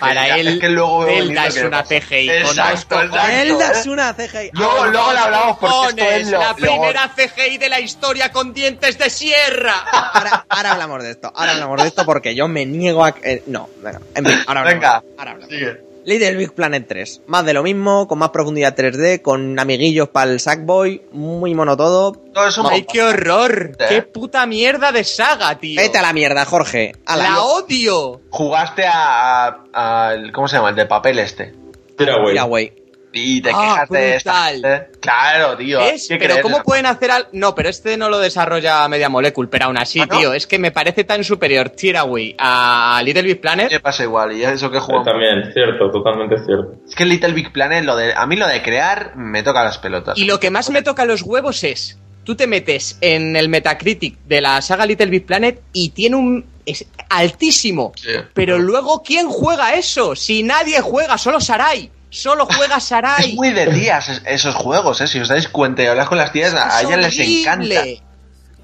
Speaker 5: Para
Speaker 6: Ya,
Speaker 5: él,
Speaker 6: es que luego
Speaker 5: Zelda es
Speaker 6: lo que
Speaker 5: una. CGI. con
Speaker 6: Exacto.
Speaker 1: Zelda es una CGI.
Speaker 6: Luego,
Speaker 1: Ah,
Speaker 6: luego le hablamos porque esto es lo,
Speaker 5: la
Speaker 6: lo-
Speaker 5: primera CGI de la historia con dientes de sierra.
Speaker 1: Ahora, ahora hablamos de esto. Ahora hablamos de esto porque yo me niego a. eh, no, venga. En fin, ahora hablamos.
Speaker 6: Venga,
Speaker 1: Ahora hablamos.
Speaker 6: sigue.
Speaker 1: Little Big Planet 3. Más de lo mismo, con más profundidad 3D, con amiguillos para el Sackboy, muy mono todo.
Speaker 6: Todo eso
Speaker 5: ¡Ay, qué horror!
Speaker 6: ¿Eh?
Speaker 5: ¡Qué puta mierda de saga, tío!
Speaker 1: Vete a la mierda, Jorge. A
Speaker 5: ¡La odio!
Speaker 6: Jugaste a, ¿Cómo se llama? El de papel este.
Speaker 2: Güey.
Speaker 6: Y te
Speaker 5: Ah,
Speaker 6: quejas de esta. Claro, tío.
Speaker 5: ¿Ves?
Speaker 6: ¿qué
Speaker 5: Pero? ¿cómo pueden hacer al...? No, pero este no lo desarrolla Media Molecule, pero aún así,
Speaker 6: ¿Ah, no?
Speaker 5: tío, es que me parece tan superior Tearaway a Little Big Planet.
Speaker 6: Me pasa igual, y eso que jugamos.
Speaker 2: También, cierto, totalmente cierto.
Speaker 6: Es que Little Big Planet, lo de, a mí lo de crear, me toca las pelotas.
Speaker 5: Y lo que más me toca los huevos es, tú te metes en el Metacritic de la saga Little Big Planet y tiene un... es altísimo.
Speaker 6: Sí.
Speaker 5: Pero luego, ¿quién juega eso? Si nadie juega, solo Sarai. Solo juega Sarai.
Speaker 6: Es muy de tías es- esos juegos, ¿eh? Si os dais cuenta y hablas con las tías, a ellas les encanta.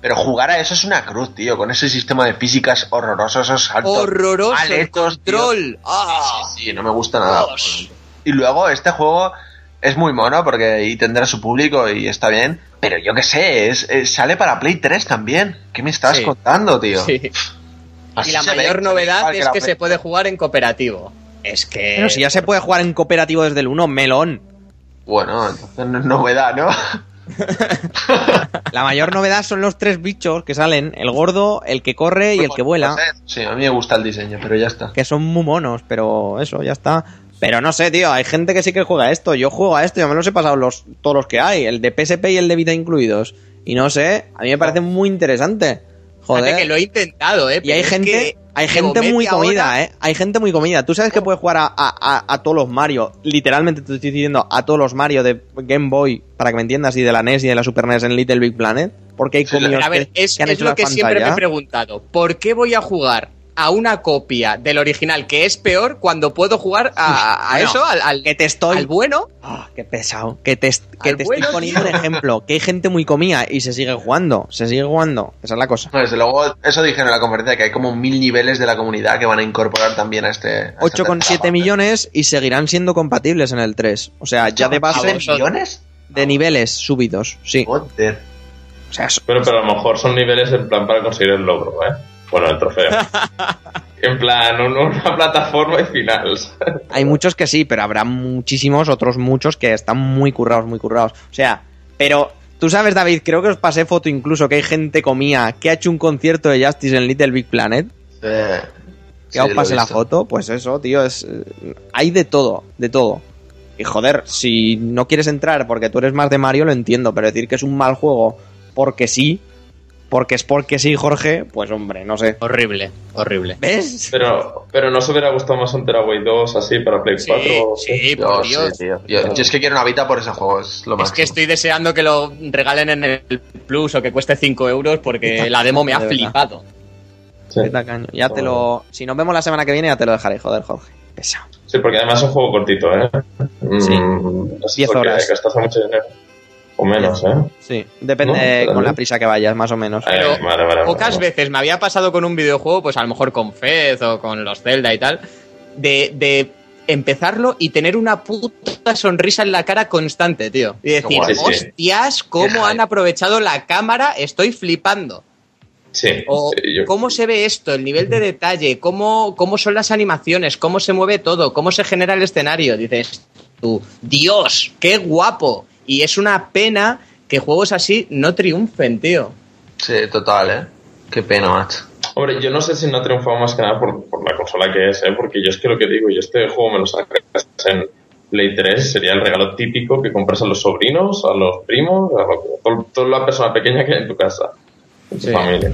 Speaker 6: Pero jugar a eso es una cruz, tío. Con ese sistema de físicas horrorosos, esos saltos
Speaker 5: Horroroso. control. Ah.
Speaker 6: Sí, sí, no me gusta nada.
Speaker 5: Dios.
Speaker 6: Y luego este juego es muy mono porque y tendrá su público y está bien. Pero yo qué sé, es, es- sale para Play 3 también. ¿Qué me estás
Speaker 5: Sí.
Speaker 6: contando, tío?
Speaker 5: Sí.
Speaker 6: Así
Speaker 5: Y la mayor
Speaker 6: ve
Speaker 5: novedad es que se puede jugar en cooperativo. Es que...
Speaker 1: Pero si ya se puede jugar en cooperativo desde el 1, melón.
Speaker 6: Bueno, entonces no es novedad, ¿no?
Speaker 1: La mayor novedad son los tres bichos que salen, el gordo, el que corre y el que vuela,
Speaker 6: Sí, a mí me gusta el diseño, pero ya está.
Speaker 1: que son muy monos, pero eso, ya está. Pero no sé, tío, hay gente que sí que juega a esto. Yo juego a esto, yo me los he pasado los, todos los que hay, el de PSP y el de Vita incluidos. Y no sé, a mí me parece muy interesante.
Speaker 5: Fíjate
Speaker 1: Joder.
Speaker 5: que lo he intentado, ¿eh?
Speaker 1: Y hay
Speaker 5: es
Speaker 1: gente,
Speaker 5: que
Speaker 1: hay gente muy comida, ¿eh? Hay gente muy comida. Tú sabes que puedes jugar a, a- a- todos los Mario, literalmente te estoy diciendo a todos los Mario de Game Boy, para que me entiendas, y de la NES y de la Super NES en Little Big Planet. Porque hay
Speaker 6: Sí,
Speaker 1: comidos
Speaker 5: Pero a ver, es,
Speaker 1: que
Speaker 5: es lo que siempre me he preguntado. ¿Por qué voy a jugar a una copia del original que es peor cuando puedo jugar a, a
Speaker 1: Bueno,
Speaker 5: eso, al, al-
Speaker 1: que te estoy-
Speaker 5: al bueno?
Speaker 1: Ah, qué pesado. Que te, que te
Speaker 5: bueno,
Speaker 1: estoy poniendo un
Speaker 5: tío.
Speaker 1: ejemplo. Que hay gente muy comida y se sigue jugando. Se sigue jugando. Esa es la cosa.
Speaker 6: No, desde luego, eso dijeron en la conferencia, que hay como mil niveles de la comunidad que van a incorporar también a este... a esta
Speaker 1: 8,7
Speaker 6: tercera parte.
Speaker 1: millones y seguirán siendo compatibles en el 3. O sea, ya de base
Speaker 6: millones?
Speaker 1: de niveles subidos. Sí.
Speaker 6: Joder.
Speaker 1: O sea, es-
Speaker 2: Pero, pero a lo mejor son niveles en plan para conseguir el logro, ¿eh? Bueno, el trofeo. en plan, un- una plataforma y final.
Speaker 1: Hay muchos que sí, pero habrá muchísimos, otros muchos que están muy currados, muy currados. O sea, pero tú sabes, David, creo que os pasé foto incluso que hay gente comía que ha hecho un concierto de Justice en Little Big Planet.
Speaker 6: Eh,
Speaker 1: Que
Speaker 6: sí,
Speaker 1: os
Speaker 6: he
Speaker 1: pase la foto, pues eso, tío, es. Hay de todo, de todo. Y joder, si no quieres entrar porque tú eres más de Mario, lo entiendo, pero decir que es un mal juego porque sí, porque es porque sí, Jorge, pues hombre, no sé.
Speaker 5: Horrible, horrible.
Speaker 1: ¿Ves?
Speaker 2: Pero, pero ¿no se hubiera gustado más un Teraway 2 así para Play
Speaker 5: Sí,
Speaker 2: 4? o
Speaker 5: sí, por
Speaker 6: sí,
Speaker 5: Dios.
Speaker 6: tío. Yo, yo es que quiero una Vita por ese juego, es lo más.
Speaker 5: Es que estoy deseando que lo regalen en el Plus o que cueste 5 euros porque la demo me ha
Speaker 1: De
Speaker 5: flipado.
Speaker 2: Sí.
Speaker 1: Qué tacaño. Ya te lo. Si nos vemos la semana que viene, ya te lo dejaré, joder, Jorge. Pesado.
Speaker 2: Sí, porque además es un juego cortito, ¿eh?
Speaker 1: Sí.
Speaker 2: Mm, es
Speaker 1: 10
Speaker 2: porque
Speaker 1: horas.
Speaker 2: Gastas mucho dinero. O menos, ¿eh?
Speaker 1: Sí, depende
Speaker 2: No,
Speaker 1: eh, con la prisa que vayas, más o menos.
Speaker 2: Eh,
Speaker 5: Pero
Speaker 2: vale, vale,
Speaker 5: Pocas
Speaker 2: vale.
Speaker 5: veces me había pasado con un videojuego, pues a lo mejor con Fez o con los Zelda y tal, de, de empezarlo y tener una puta sonrisa en la cara constante, tío. Y decir,
Speaker 6: guay.
Speaker 2: Sí, sí.
Speaker 5: hostias, cómo han aprovechado la cámara, estoy flipando.
Speaker 2: Sí,
Speaker 5: O
Speaker 2: sí, yo-
Speaker 5: cómo se ve esto, el nivel de detalle, cómo, cómo son las animaciones, cómo se mueve todo, cómo se genera el escenario. Dices tú, Dios, qué guapo. Y es una pena que juegos así no triunfen, tío.
Speaker 6: Sí, total, ¿eh? Qué pena, macho.
Speaker 2: Hombre, yo no sé si no ha triunfado más que nada por, por la consola que es, ¿eh? Porque yo es que lo que digo, yo este juego me lo sacas en Play 3, sería el regalo típico que compras a los sobrinos, a los primos, a lo- to- toda la persona pequeña que hay en tu casa, en tu
Speaker 5: Sí.
Speaker 2: familia.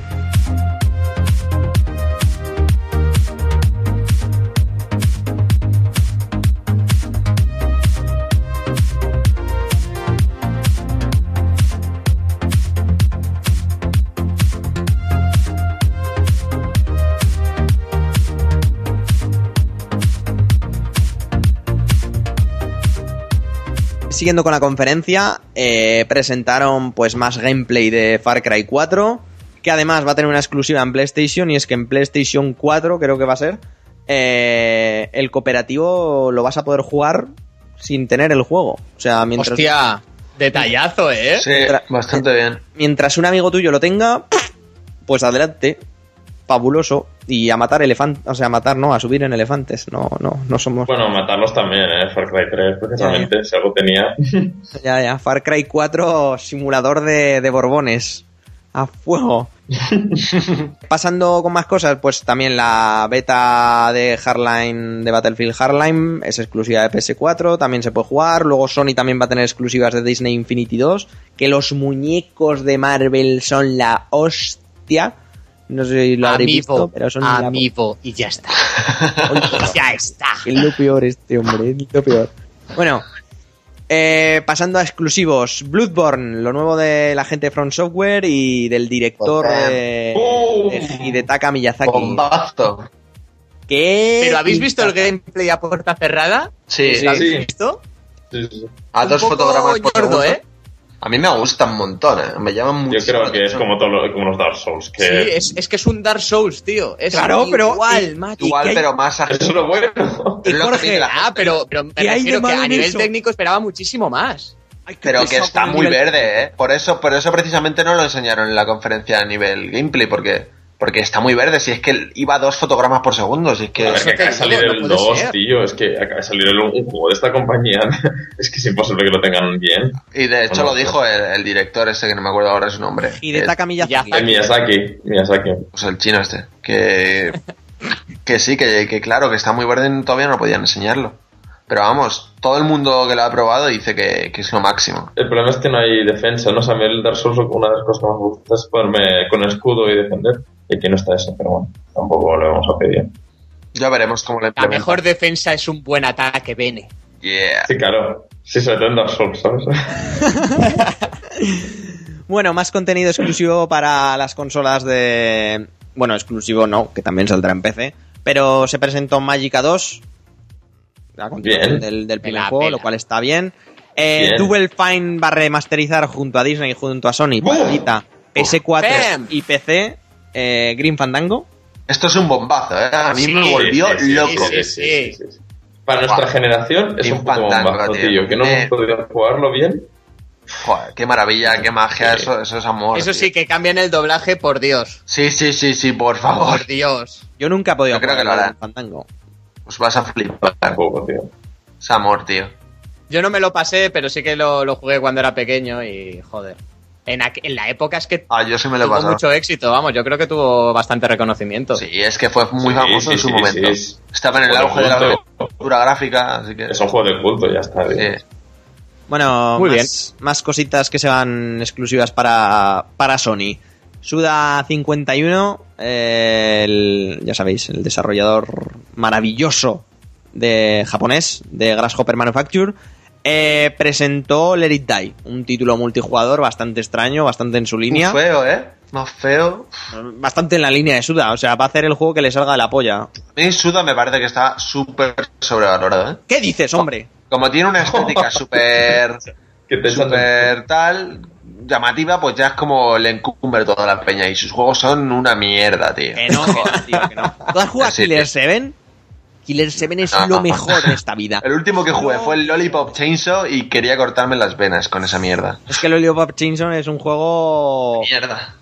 Speaker 1: Siguiendo con la conferencia, eh, presentaron pues más gameplay de Far Cry 4, que además va a tener una exclusiva en PlayStation, y es que en PlayStation 4 creo que va a ser, eh, el cooperativo lo vas a poder jugar sin tener el juego. O sea, mientras,
Speaker 5: Hostia, detallazo, ¿eh?
Speaker 6: Sí, bastante bien.
Speaker 1: mientras un amigo tuyo lo tenga, pues adelante. Fabuloso. Y a matar elefantes, o sea, a matar, no, a subir en elefantes. No, no, no somos...
Speaker 2: Bueno, matarlos también, ¿eh? Far Cry 3, precisamente, si algo tenía.
Speaker 1: Ya, ya. Far Cry 4, simulador de, de borbones. A fuego. Pasando con más cosas, pues también la beta de Hardline, de Battlefield Hardline, es exclusiva de PS4, también se puede jugar. Luego Sony también va a tener exclusivas de Disney Infinity 2, que los muñecos de Marvel son la hostia. No sé si lo habréis visto, pero son la
Speaker 5: amiibo, y ya está. ya está.
Speaker 1: es lo peor este hombre, es lo peor. Bueno, eh, pasando a exclusivos, Bloodborne, lo nuevo de la gente de From Software y del director
Speaker 6: Joder.
Speaker 1: de,
Speaker 2: ¡Oh!
Speaker 1: de Hidetaka Miyazaki.
Speaker 6: Bombazo.
Speaker 1: ¿Qué
Speaker 5: ¿Pero habéis visto el gameplay a puerta cerrada?
Speaker 6: Sí,
Speaker 1: Sí,
Speaker 5: ¿Lo habéis
Speaker 2: sí.
Speaker 5: visto?
Speaker 2: Sí, sí,
Speaker 6: a
Speaker 5: Un
Speaker 6: dos fotogramas por.
Speaker 5: ¿eh?
Speaker 6: A mí me gusta un montón, ¿eh? Me llaman mucho.
Speaker 2: Yo creo que es como, todo lo- como los Dark Souls, que
Speaker 5: Sí, es, es que es un Dark Souls, tío. Es
Speaker 1: Claro, pero-
Speaker 5: igual, macho.
Speaker 6: Igual,
Speaker 1: ¿Y qué hay-
Speaker 6: pero más
Speaker 2: eso es lo bueno.
Speaker 6: Es lo que
Speaker 1: Jorge,
Speaker 5: Ah, pero, pero me
Speaker 1: ¿Qué hay de
Speaker 5: refiero que
Speaker 1: malo
Speaker 5: a nivel
Speaker 1: eso?
Speaker 5: técnico esperaba muchísimo más.
Speaker 6: Pero que está muy
Speaker 1: nivel-
Speaker 6: verde, ¿eh? Por eso, por eso precisamente no lo enseñaron en la conferencia a nivel gameplay, porque, porque está muy verde. Si es que iba a dos fotogramas por segundo, si es que...
Speaker 2: A ver,
Speaker 5: Eso
Speaker 2: que
Speaker 5: te
Speaker 2: acaba de salir
Speaker 5: no
Speaker 2: el
Speaker 5: puede
Speaker 2: 2,
Speaker 5: ser.
Speaker 2: tío. Es que acaba de salir el- un juego de esta compañía. es que es imposible que lo tengan bien.
Speaker 6: Y de hecho
Speaker 2: Bueno,
Speaker 6: lo dijo el, el director ese, que no me acuerdo ahora su nombre.
Speaker 1: Hidetaka
Speaker 6: Que-
Speaker 1: Miyazaki.
Speaker 2: El Miyazaki. Miyazaki.
Speaker 6: Pues el chino este. Que, que sí, que, que claro, que está muy verde y todavía no podían enseñarlo. Pero vamos, todo el mundo que lo ha probado dice que, que es lo máximo.
Speaker 2: El problema es que no hay defensa, ¿no? O sea, a mí el Dark Souls una de las cosas que más me gusta es ponerme con escudo y defender. Y aquí no está eso, pero bueno, tampoco lo vamos a pedir.
Speaker 6: Ya veremos cómo lo
Speaker 5: La mejor defensa es un buen ataque, Bene.
Speaker 6: Yeah.
Speaker 2: Sí, claro. Sí, sobre todo en Dark Souls, ¿sabes?
Speaker 1: Bueno, más contenido exclusivo para las consolas de... Bueno, exclusivo no, que también saldrá en PC. Pero se presentó Magica 2. La continuación
Speaker 2: Bien.
Speaker 1: del, del primer
Speaker 5: Pela,
Speaker 1: juego,
Speaker 5: pela.
Speaker 1: lo cual está bien. Eh,
Speaker 2: Bien.
Speaker 1: Double Fine va a remasterizar junto a Disney y junto a Sony para. Vita, PS4
Speaker 5: ¡Bam!
Speaker 1: y PC eh, Green Fandango.
Speaker 6: Esto es un bombazo, ¿eh? A mí
Speaker 5: Sí,
Speaker 6: me volvió
Speaker 2: Sí,
Speaker 6: loco.
Speaker 2: sí, sí, sí, sí. Para nuestra generación es un poco
Speaker 6: Fandango,
Speaker 2: bombazo,
Speaker 6: tío.
Speaker 2: tío. Que no
Speaker 6: Eh.
Speaker 2: hemos podido jugarlo bien.
Speaker 6: Joder, qué maravilla, qué magia,
Speaker 2: Sí.
Speaker 6: eso, eso es amor.
Speaker 5: Eso
Speaker 6: tío.
Speaker 5: sí, que cambian el doblaje, por Dios.
Speaker 6: Sí, sí, sí, sí, por favor.
Speaker 5: Por Dios.
Speaker 1: Yo nunca he podido
Speaker 6: Yo creo
Speaker 1: jugar
Speaker 6: que lo harán.
Speaker 1: Fandango.
Speaker 6: Pues vas a flipar.
Speaker 2: Tampoco, tío.
Speaker 6: Es amor, tío.
Speaker 5: Yo no me lo pasé, pero sí que lo, lo jugué cuando era pequeño y joder. En, aqu- en la época es que
Speaker 6: Ah, yo sí me lo he
Speaker 5: tuvo
Speaker 6: pasado.
Speaker 5: mucho éxito, vamos, yo creo que tuvo bastante reconocimiento.
Speaker 6: Sí, es que fue muy
Speaker 2: Sí,
Speaker 6: famoso
Speaker 2: sí,
Speaker 6: en su
Speaker 2: sí,
Speaker 6: momento.
Speaker 2: sí.
Speaker 6: Estaba en el auge de la cultura gráfica, así que...
Speaker 2: Es un juego de culto, ya está.
Speaker 6: Sí.
Speaker 1: Bueno,
Speaker 5: Muy
Speaker 1: más, más cositas que se van exclusivas para, para Sony. Suda 51, eh, el- ya sabéis, el desarrollador maravilloso de japonés de Grasshopper Manufacture, eh, presentó Let It Die, un título multijugador bastante extraño, bastante en su línea,
Speaker 6: Muy feo, ¿eh? Más feo.
Speaker 1: bastante en la línea de Suda, o sea, va a hacer el juego que le salga de la polla.
Speaker 6: A mí Suda me parece que está súper sobrevalorado, ¿eh?
Speaker 1: ¿Qué dices, hombre?
Speaker 6: Como tiene una estética súper... Súper tal... llamativa, pues ya es como le encumbre toda la peña. Y sus juegos son una mierda, tío.
Speaker 1: Que no, que no, tío, que no. ¿Tú has jugado
Speaker 6: Sí,
Speaker 1: Killer
Speaker 6: tío.
Speaker 1: 7? Killer 7 es
Speaker 6: No,
Speaker 1: lo
Speaker 6: no.
Speaker 1: mejor de esta vida.
Speaker 6: El último que jugué fue el Lollipop Chainsaw y quería cortarme las venas con esa mierda.
Speaker 1: Es que el Lollipop Chainsaw es un juego
Speaker 6: Mierda.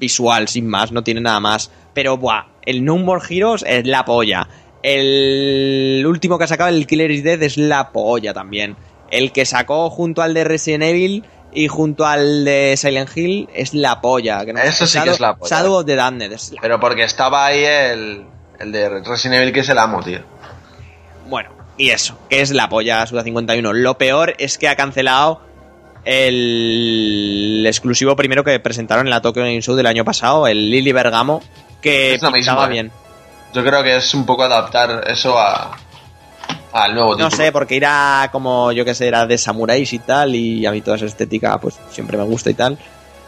Speaker 1: visual, sin más, no tiene nada más. Pero, buah, el No More Heroes es la polla. El último que ha sacado, el Killer is Dead, es la polla también. El que sacó junto al de Resident Evil y junto al de Silent Hill es la polla. Que no
Speaker 6: Eso sí que es la polla.
Speaker 1: Shadow of the Damned es la-
Speaker 6: Pero porque estaba ahí el, el de Resident Evil que es el amo, tío.
Speaker 1: Bueno, y eso, que es la polla Suda 51. Lo peor es que ha cancelado el exclusivo primero que presentaron en la Tokyo Game Show del año pasado, el Lily Bergamo, que
Speaker 6: Es lo
Speaker 1: pintaba
Speaker 6: mismo, ¿eh?
Speaker 1: bien.
Speaker 6: Yo creo que es un poco adaptar eso a al nuevo
Speaker 1: No sé, porque irá como, yo que sé, era de samuráis y tal, y a mí toda esa estética, pues siempre me gusta y tal.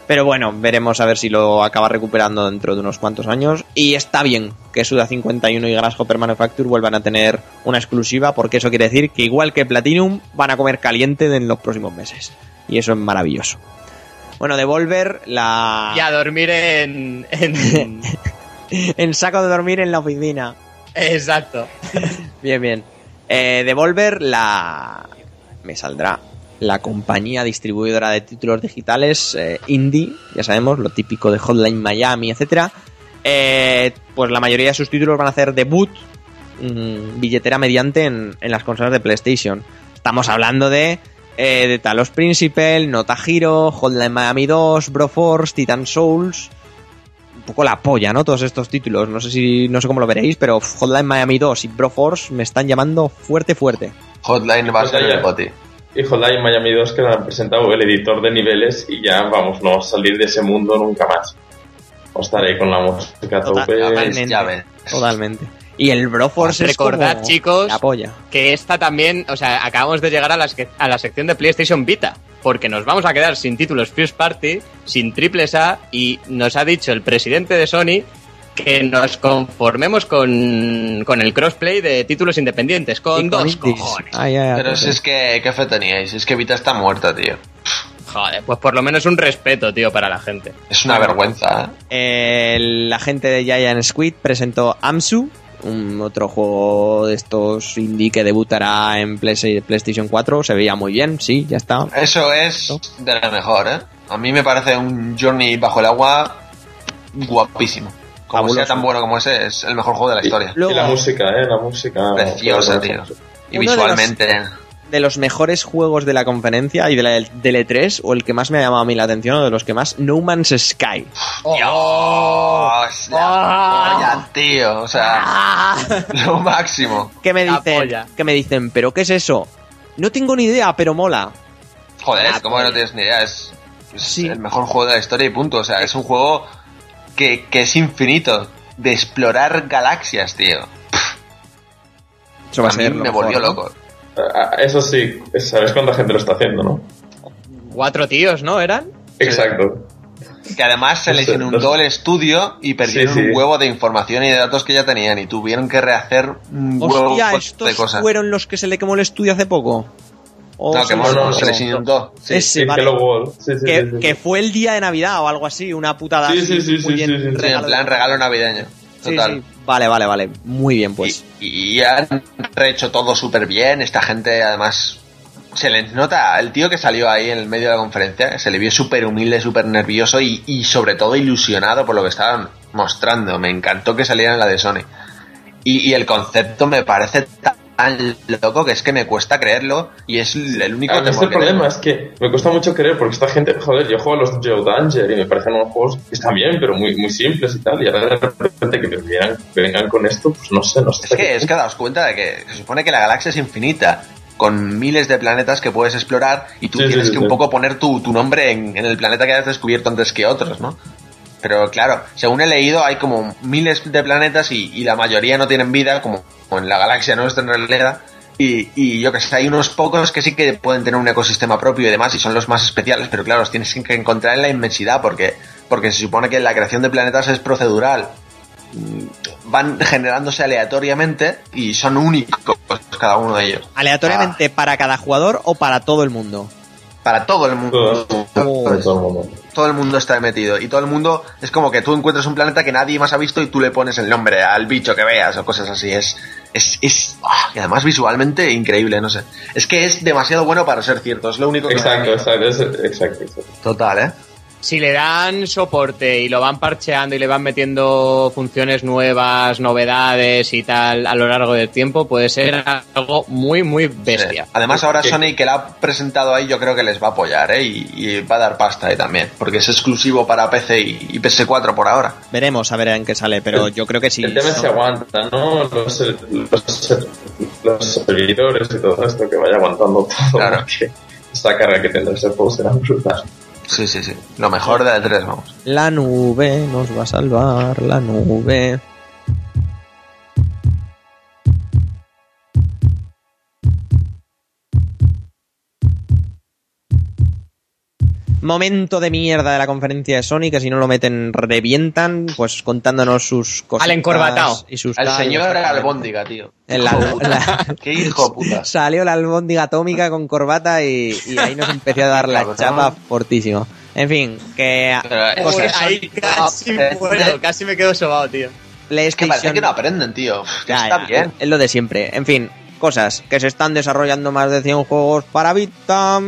Speaker 1: Pero bueno, veremos a ver si lo acaba recuperando dentro de unos cuantos años. Y está bien que Suda 51 y Grasshopper Manufacture vuelvan a tener una exclusiva, porque eso quiere decir que igual que Platinum, van a comer caliente en los próximos meses. Y eso es maravilloso. Bueno, Devolver, la...
Speaker 5: Y a dormir en... en-
Speaker 1: en saco de dormir en la oficina.
Speaker 5: Exacto.
Speaker 1: Bien, bien. Eh, Devolver, la. Me saldrá. La compañía distribuidora de títulos digitales eh, indie, ya sabemos, lo típico de Hotline Miami, etcétera. Eh, pues la mayoría de sus títulos van a hacer debut, mm, billetera mediante en, en las consolas de PlayStation. Estamos hablando de, eh, de Talos Principle, Nota Hero, Hotline Miami 2, Broforce, Titan Souls. Poco la polla, ¿no? Todos estos títulos. No sé si no sé cómo lo veréis, pero Hotline Miami 2 y Broforce me están llamando fuerte, fuerte.
Speaker 6: Hotline va a ser el boti.
Speaker 2: Y Hotline Miami 2 que han presentado el editor de niveles y ya vamos, no salir de ese mundo nunca más. O estaré con la música
Speaker 1: Total-
Speaker 2: tope.
Speaker 1: totalmente.
Speaker 6: ya ves.
Speaker 1: Totalmente. Y el Broforce
Speaker 5: Recordad,
Speaker 1: como
Speaker 5: chicos,
Speaker 1: la polla.
Speaker 5: que esta también, o sea, acabamos de llegar a la, a la sección de PlayStation Vita, porque nos vamos a quedar sin títulos First Party, sin triples A, y nos ha dicho el presidente de Sony que nos conformemos con, con el crossplay de títulos independientes, con dos
Speaker 1: indies.
Speaker 5: cojones.
Speaker 1: Ay, ay, ay,
Speaker 6: Pero
Speaker 1: pues
Speaker 6: si es que, ¿qué fe teníais? Es que Vita está muerta, tío.
Speaker 5: Joder, pues por lo menos un respeto, tío, para la gente.
Speaker 6: Es una vergüenza, ¿eh?
Speaker 1: El- la gente de Giant Squid presentó Amsu, un otro juego de estos indie que debutará en Play- PlayStation 4. Se veía muy bien, sí, ya está.
Speaker 6: Eso es de lo mejor, ¿eh? A mí me parece un Journey bajo el agua guapísimo. Como
Speaker 1: Fabuloso.
Speaker 6: sea tan bueno como ese, es el mejor juego de la historia.
Speaker 1: Luego-
Speaker 2: Y la música, ¿eh? La música.
Speaker 6: Preciosa, tío. Y
Speaker 1: Uno de
Speaker 6: visualmente...
Speaker 1: De los mejores juegos de la conferencia y de la del E3, o el que más me ha llamado a mí la atención, o de los que más, No Man's Sky.
Speaker 6: Dios, la polla, tío. O sea, lo máximo.
Speaker 1: ¿Qué me dicen? ¿Qué me dicen? ¿Pero qué es eso? No tengo ni idea, pero mola.
Speaker 6: Joder,
Speaker 1: La
Speaker 6: ¿cómo que no tienes ni idea? Es, es
Speaker 1: Sí.
Speaker 6: el mejor juego de la historia y punto. O sea, es un juego que, que es infinito. De explorar galaxias, tío.
Speaker 1: Eso va a
Speaker 6: a mí
Speaker 1: ser
Speaker 6: me
Speaker 1: mejor,
Speaker 6: volvió
Speaker 1: ¿no?
Speaker 6: loco.
Speaker 2: Ah, Eso sí, sabes cuánta gente lo está haciendo, ¿no?
Speaker 5: Cuatro tíos, ¿no? ¿Eran?
Speaker 2: Exacto.
Speaker 6: Que además se les inundó el estudio y perdieron
Speaker 2: Sí, sí.
Speaker 6: un huevo de información y de datos que ya tenían y tuvieron que rehacer un huevo
Speaker 1: Hostia,
Speaker 6: de
Speaker 1: ¿estos
Speaker 6: cosas.
Speaker 1: fueron los que se le quemó el estudio hace poco? ¿O
Speaker 6: No,
Speaker 1: se
Speaker 6: que
Speaker 1: les-
Speaker 2: no, no,
Speaker 6: se les inundó. Sí.
Speaker 1: Ese,
Speaker 2: Sí,
Speaker 1: vale.
Speaker 2: Hello World. Sí, sí,
Speaker 1: que,
Speaker 2: sí, sí.
Speaker 1: que fue el día de Navidad o algo así, una putada
Speaker 2: Sí,
Speaker 1: así,
Speaker 2: sí, sí,
Speaker 1: muy
Speaker 2: sí,
Speaker 1: bien
Speaker 2: sí, sí, sí,
Speaker 6: Sí, en plan regalo navideño.
Speaker 1: Sí,
Speaker 6: Total.
Speaker 1: sí. Vale, vale, vale. Muy bien, pues.
Speaker 6: Y, y han hecho todo súper bien. Esta gente, además, se les nota. El tío que salió ahí en el medio de la conferencia, se le vio súper humilde, súper nervioso y, y sobre todo ilusionado por lo que estaban mostrando. Me encantó que saliera en la de Sony. Y, y el concepto me parece tan loco que es que me cuesta creerlo y es el único
Speaker 2: A mí
Speaker 6: temor
Speaker 2: este
Speaker 6: que
Speaker 2: problema
Speaker 6: tengo.
Speaker 2: es que me cuesta mucho creer porque esta gente, joder, yo juego a los Geodanger y me parecen unos juegos que están bien, pero muy, muy simples y tal. Y ahora de repente que vengan, que vengan con esto, pues no sé, no sé.
Speaker 6: Es que, es que daos cuenta de que se supone que la galaxia es infinita, con miles de planetas que puedes explorar y tú
Speaker 2: sí,
Speaker 6: tienes
Speaker 2: sí,
Speaker 6: que
Speaker 2: sí.
Speaker 6: un poco poner tu, tu nombre en, en el planeta que hayas descubierto antes que otros, ¿no? Pero claro, según he leído, hay como miles de planetas y, y la mayoría no tienen vida, como, como en la galaxia nuestra en realidad. Y, y yo que sé, hay unos pocos que sí que pueden tener un ecosistema propio y demás, y son los más especiales, pero claro, los tienes que encontrar en la inmensidad, porque, porque se supone que la creación de planetas es procedural van generándose aleatoriamente y son únicos cada uno de ellos.
Speaker 1: ¿Aleatoriamente para cada jugador o para todo el mundo?
Speaker 6: Para todo el mundo.
Speaker 2: Todo, todo, todo el mundo.
Speaker 6: Todo el mundo está metido. Y todo el mundo es como que tú encuentras un planeta que nadie más ha visto y tú le pones el nombre al bicho que veas o cosas así. Es. Es. es ah, y además visualmente increíble, no sé. Es que es demasiado bueno para ser cierto. Es lo único que.
Speaker 2: Exacto, exacto, es- exacto, exacto.
Speaker 6: Total, ¿eh?
Speaker 5: Si le dan soporte y lo van parcheando y le van metiendo funciones nuevas, novedades y tal a lo largo del tiempo, puede ser algo muy, muy bestia.
Speaker 6: Sí. Además, ahora
Speaker 2: ¿Qué?
Speaker 6: Sony que la ha presentado ahí, yo creo que les va a apoyar, ¿eh? Y, y va a dar pasta ahí también. Porque es exclusivo para PC y, y PS4 por ahora.
Speaker 1: Veremos a ver en qué sale, pero yo creo que sí.
Speaker 2: El tema es
Speaker 1: son-
Speaker 2: si aguanta, ¿no? Los, los, los servidores y todo esto, que vaya aguantando todo.
Speaker 6: Claro.
Speaker 2: porque esta carga que tendrá ese juego será brutal.
Speaker 6: Sí, sí, sí. Lo mejor de E3, vamos.
Speaker 1: La nube nos va a salvar, la nube. Momento de mierda de la conferencia de Sony, que si no lo meten revientan, pues contándonos sus cosas.
Speaker 5: Al encorbatao.
Speaker 1: Y sus tal,
Speaker 6: señor. Albóndiga, tío.
Speaker 1: El al- la-
Speaker 6: Qué hijo puta.
Speaker 1: Salió la albóndiga atómica con corbata y, y ahí nos empezó a dar la chapa fortísimo. En fin, que
Speaker 6: Pero,
Speaker 1: cosas.
Speaker 5: Ahí casi muero, casi me quedo sobado, tío.
Speaker 6: Es que parece
Speaker 1: PlayStation
Speaker 6: que no aprenden, tío.
Speaker 1: Ya,
Speaker 6: está
Speaker 1: ya,
Speaker 6: bien.
Speaker 1: Es lo de siempre. En fin, cosas que se están desarrollando más de 100 juegos para Vita.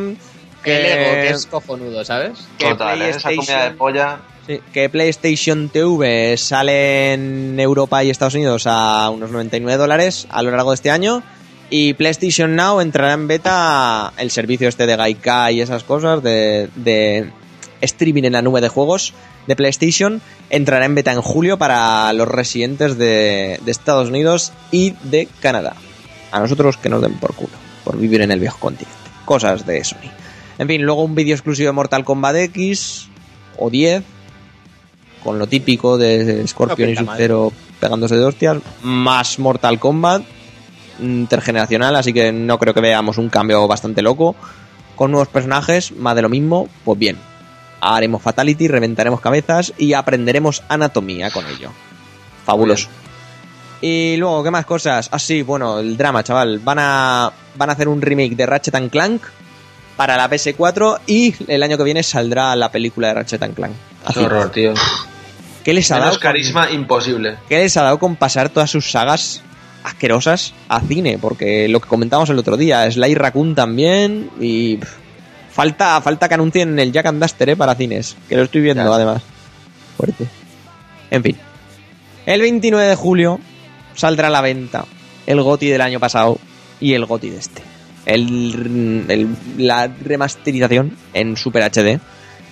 Speaker 5: Que el
Speaker 1: Que,
Speaker 5: ego, que es cojonudo, ¿sabes?
Speaker 1: que
Speaker 6: Total, ¿eh? esa comida de polla.
Speaker 1: sí, que PlayStation TV sale en Europa y Estados Unidos a unos 99 dólares a lo largo de este año. Y PlayStation Now entrará en beta el servicio este de Gaikai y esas cosas de, de streaming en la nube de juegos de PlayStation. Entrará en beta en julio para los residentes de, de Estados Unidos y de Canadá. A nosotros que nos den por culo, por vivir en el viejo continente. Cosas de Sony. En fin, luego un vídeo exclusivo de Mortal Kombat X o 10, con lo típico de Scorpion
Speaker 5: No
Speaker 1: y. Sub-Zero pegándose de hostias, más Mortal Kombat intergeneracional, así que no creo que veamos un cambio bastante loco. Con nuevos personajes, más de lo mismo, pues bien. Haremos Fatality, reventaremos cabezas y aprenderemos anatomía con ello. Fabuloso. Y luego, ¿qué más cosas? Ah, sí, bueno, el drama, chaval. Van a, van a hacer un remake de Ratchet and Clank para la PS4 y el año que viene saldrá la película de Ratchet and Clank.
Speaker 6: Qué horror, tío.
Speaker 1: ¿Qué les ha dado? Con-
Speaker 6: carisma imposible.
Speaker 1: ¿Qué les ha dado con pasar todas sus sagas asquerosas a cine? Porque lo que comentamos el otro día, Sly Raccoon también y pff, falta, falta que anuncien el Jack and Duster ¿eh? para cines, que lo estoy viendo además. Fuerte. En fin. El 29 de julio saldrá a la venta el GOTI del año pasado y el GOTI de este. El, el- la remasterización en Super HD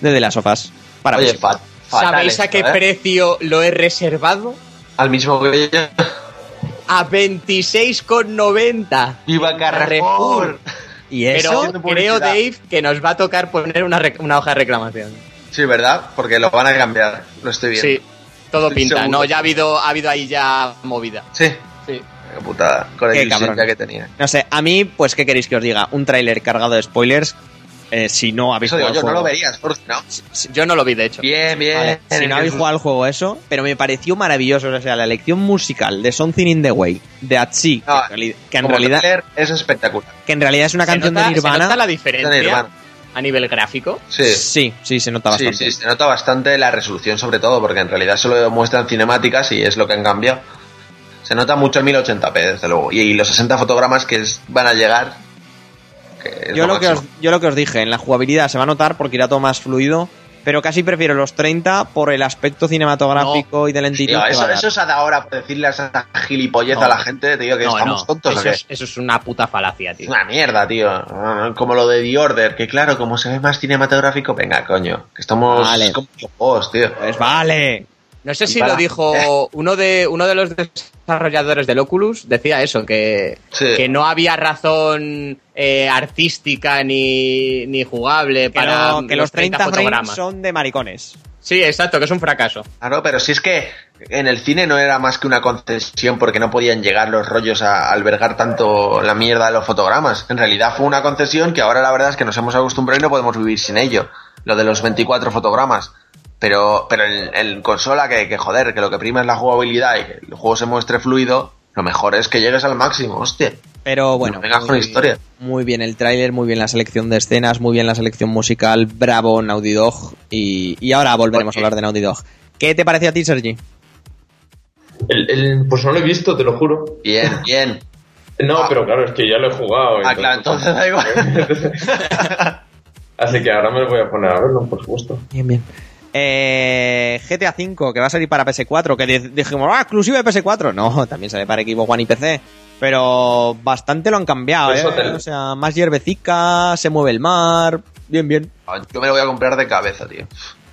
Speaker 1: de The Last of Us para
Speaker 6: Oye,
Speaker 1: PS4.
Speaker 6: fa- fatal
Speaker 5: ¿Sabéis a qué
Speaker 6: ¿eh?
Speaker 5: precio lo he reservado?
Speaker 6: Al mismo que yo.
Speaker 5: A 26,90.
Speaker 6: ¡Viva Carrefour!
Speaker 1: ¿Y
Speaker 5: Pero
Speaker 1: eso?
Speaker 6: Haciendo
Speaker 5: creo. Dave, que nos va a tocar poner una, una hoja de reclamación.
Speaker 6: Sí, ¿verdad? Porque lo van a cambiar. Lo estoy viendo.
Speaker 5: Sí, todo
Speaker 6: Estoy
Speaker 5: pinta.
Speaker 6: seguro.
Speaker 5: No, ya ha habido, ha habido ahí ya movida.
Speaker 6: Sí.
Speaker 5: Sí.
Speaker 6: Qué putada. Con la
Speaker 1: Qué
Speaker 6: ya que tenía.
Speaker 1: No sé, a mí, pues, ¿qué queréis que os diga? Un tráiler cargado de spoilers. eh, si no habéis
Speaker 6: Eso digo
Speaker 1: jugado
Speaker 6: yo,
Speaker 1: al
Speaker 6: no lo verías.
Speaker 5: Yo no lo vi, de hecho.
Speaker 6: Bien, bien.
Speaker 1: Vale, si no habéis jugado al juego eso, pero me pareció maravilloso. O sea, la elección musical de Something in the Way, de Atsi, que,
Speaker 6: No,
Speaker 1: que en
Speaker 6: Como
Speaker 1: realidad,
Speaker 6: es espectacular.
Speaker 1: que en realidad es una
Speaker 5: ¿Se
Speaker 1: canción
Speaker 5: nota-
Speaker 1: de
Speaker 5: ¿Se nota
Speaker 1: Nirvana.
Speaker 5: la
Speaker 6: De
Speaker 5: diferencia
Speaker 6: Nirvana.
Speaker 5: a nivel gráfico?
Speaker 6: Sí.
Speaker 1: Sí, sí, se nota
Speaker 6: Sí,
Speaker 1: bastante.
Speaker 6: sí, se nota bastante la resolución sobre todo, porque en realidad solo muestran cinemáticas y es lo que han cambiado. Se nota mucho el 1080p, desde luego. Y, y los 60 fotogramas que es- van a llegar. que
Speaker 1: yo, lo que os, yo lo que os dije, en la jugabilidad se va a notar porque irá todo más fluido, pero casi prefiero los 30 por el aspecto cinematográfico y de lentitud.
Speaker 6: Tío,
Speaker 1: que
Speaker 6: eso, eso es a la hora por decirle a esa gilipollez
Speaker 5: No.
Speaker 6: a la gente, tío, que
Speaker 5: No,
Speaker 6: estamos
Speaker 5: no.
Speaker 6: tontos o
Speaker 5: Eso
Speaker 6: qué?
Speaker 5: es, eso es una puta falacia,
Speaker 6: Es
Speaker 5: tío.
Speaker 6: una mierda, tío. Como lo de The Order, que claro, como se ve más cinematográfico, venga, coño. Que estamos
Speaker 1: Vale.
Speaker 6: como tío.
Speaker 1: Pues vale.
Speaker 5: No sé si
Speaker 6: para-
Speaker 5: lo dijo uno de uno de los desarrolladores del Oculus, decía eso, que,
Speaker 6: Sí.
Speaker 5: que no había razón eh, artística ni, ni jugable
Speaker 1: Que,
Speaker 5: para
Speaker 1: no- que los 30 frames
Speaker 5: fotogramas.
Speaker 1: son de maricones.
Speaker 5: Sí, exacto, que es un fracaso.
Speaker 6: Claro, pero si es que en el cine no era más que una concesión porque no podían llegar los rollos a albergar tanto la mierda de los fotogramas. En realidad fue una concesión que ahora la verdad es que nos hemos acostumbrado y no podemos vivir sin ello. Lo de los 24 fotogramas. Pero, pero en, en consola que, que joder, que lo que prima es la jugabilidad y que el juego se muestre fluido, lo mejor es que llegues al máximo, hostia.
Speaker 1: Pero bueno,
Speaker 6: No vengas con historia.
Speaker 1: muy bien el tráiler, muy bien la selección de escenas, muy bien la selección musical, bravo Naughty Dog y, y ahora volveremos a hablar de Naughty Dog. ¿Qué te pareció a ti, Sergi?
Speaker 2: El, el- pues no lo he visto, te lo juro.
Speaker 6: Bien, bien.
Speaker 2: No,
Speaker 6: Ah.
Speaker 2: pero claro, es que ya lo he jugado.
Speaker 6: Ah, claro, entonces da igual.
Speaker 2: Así que ahora me voy a poner a verlo, por supuesto.
Speaker 1: Bien, bien. Eh, GTA V, que va a salir para PS4, que di- dijimos, ah, exclusivo de PS4. No, también sale para Xbox One y PC. Pero bastante lo han cambiado, ¿eh?
Speaker 2: te-
Speaker 1: O sea, más hierbecica, se mueve el mar. Bien, bien.
Speaker 6: Yo me lo voy a comprar de cabeza, tío.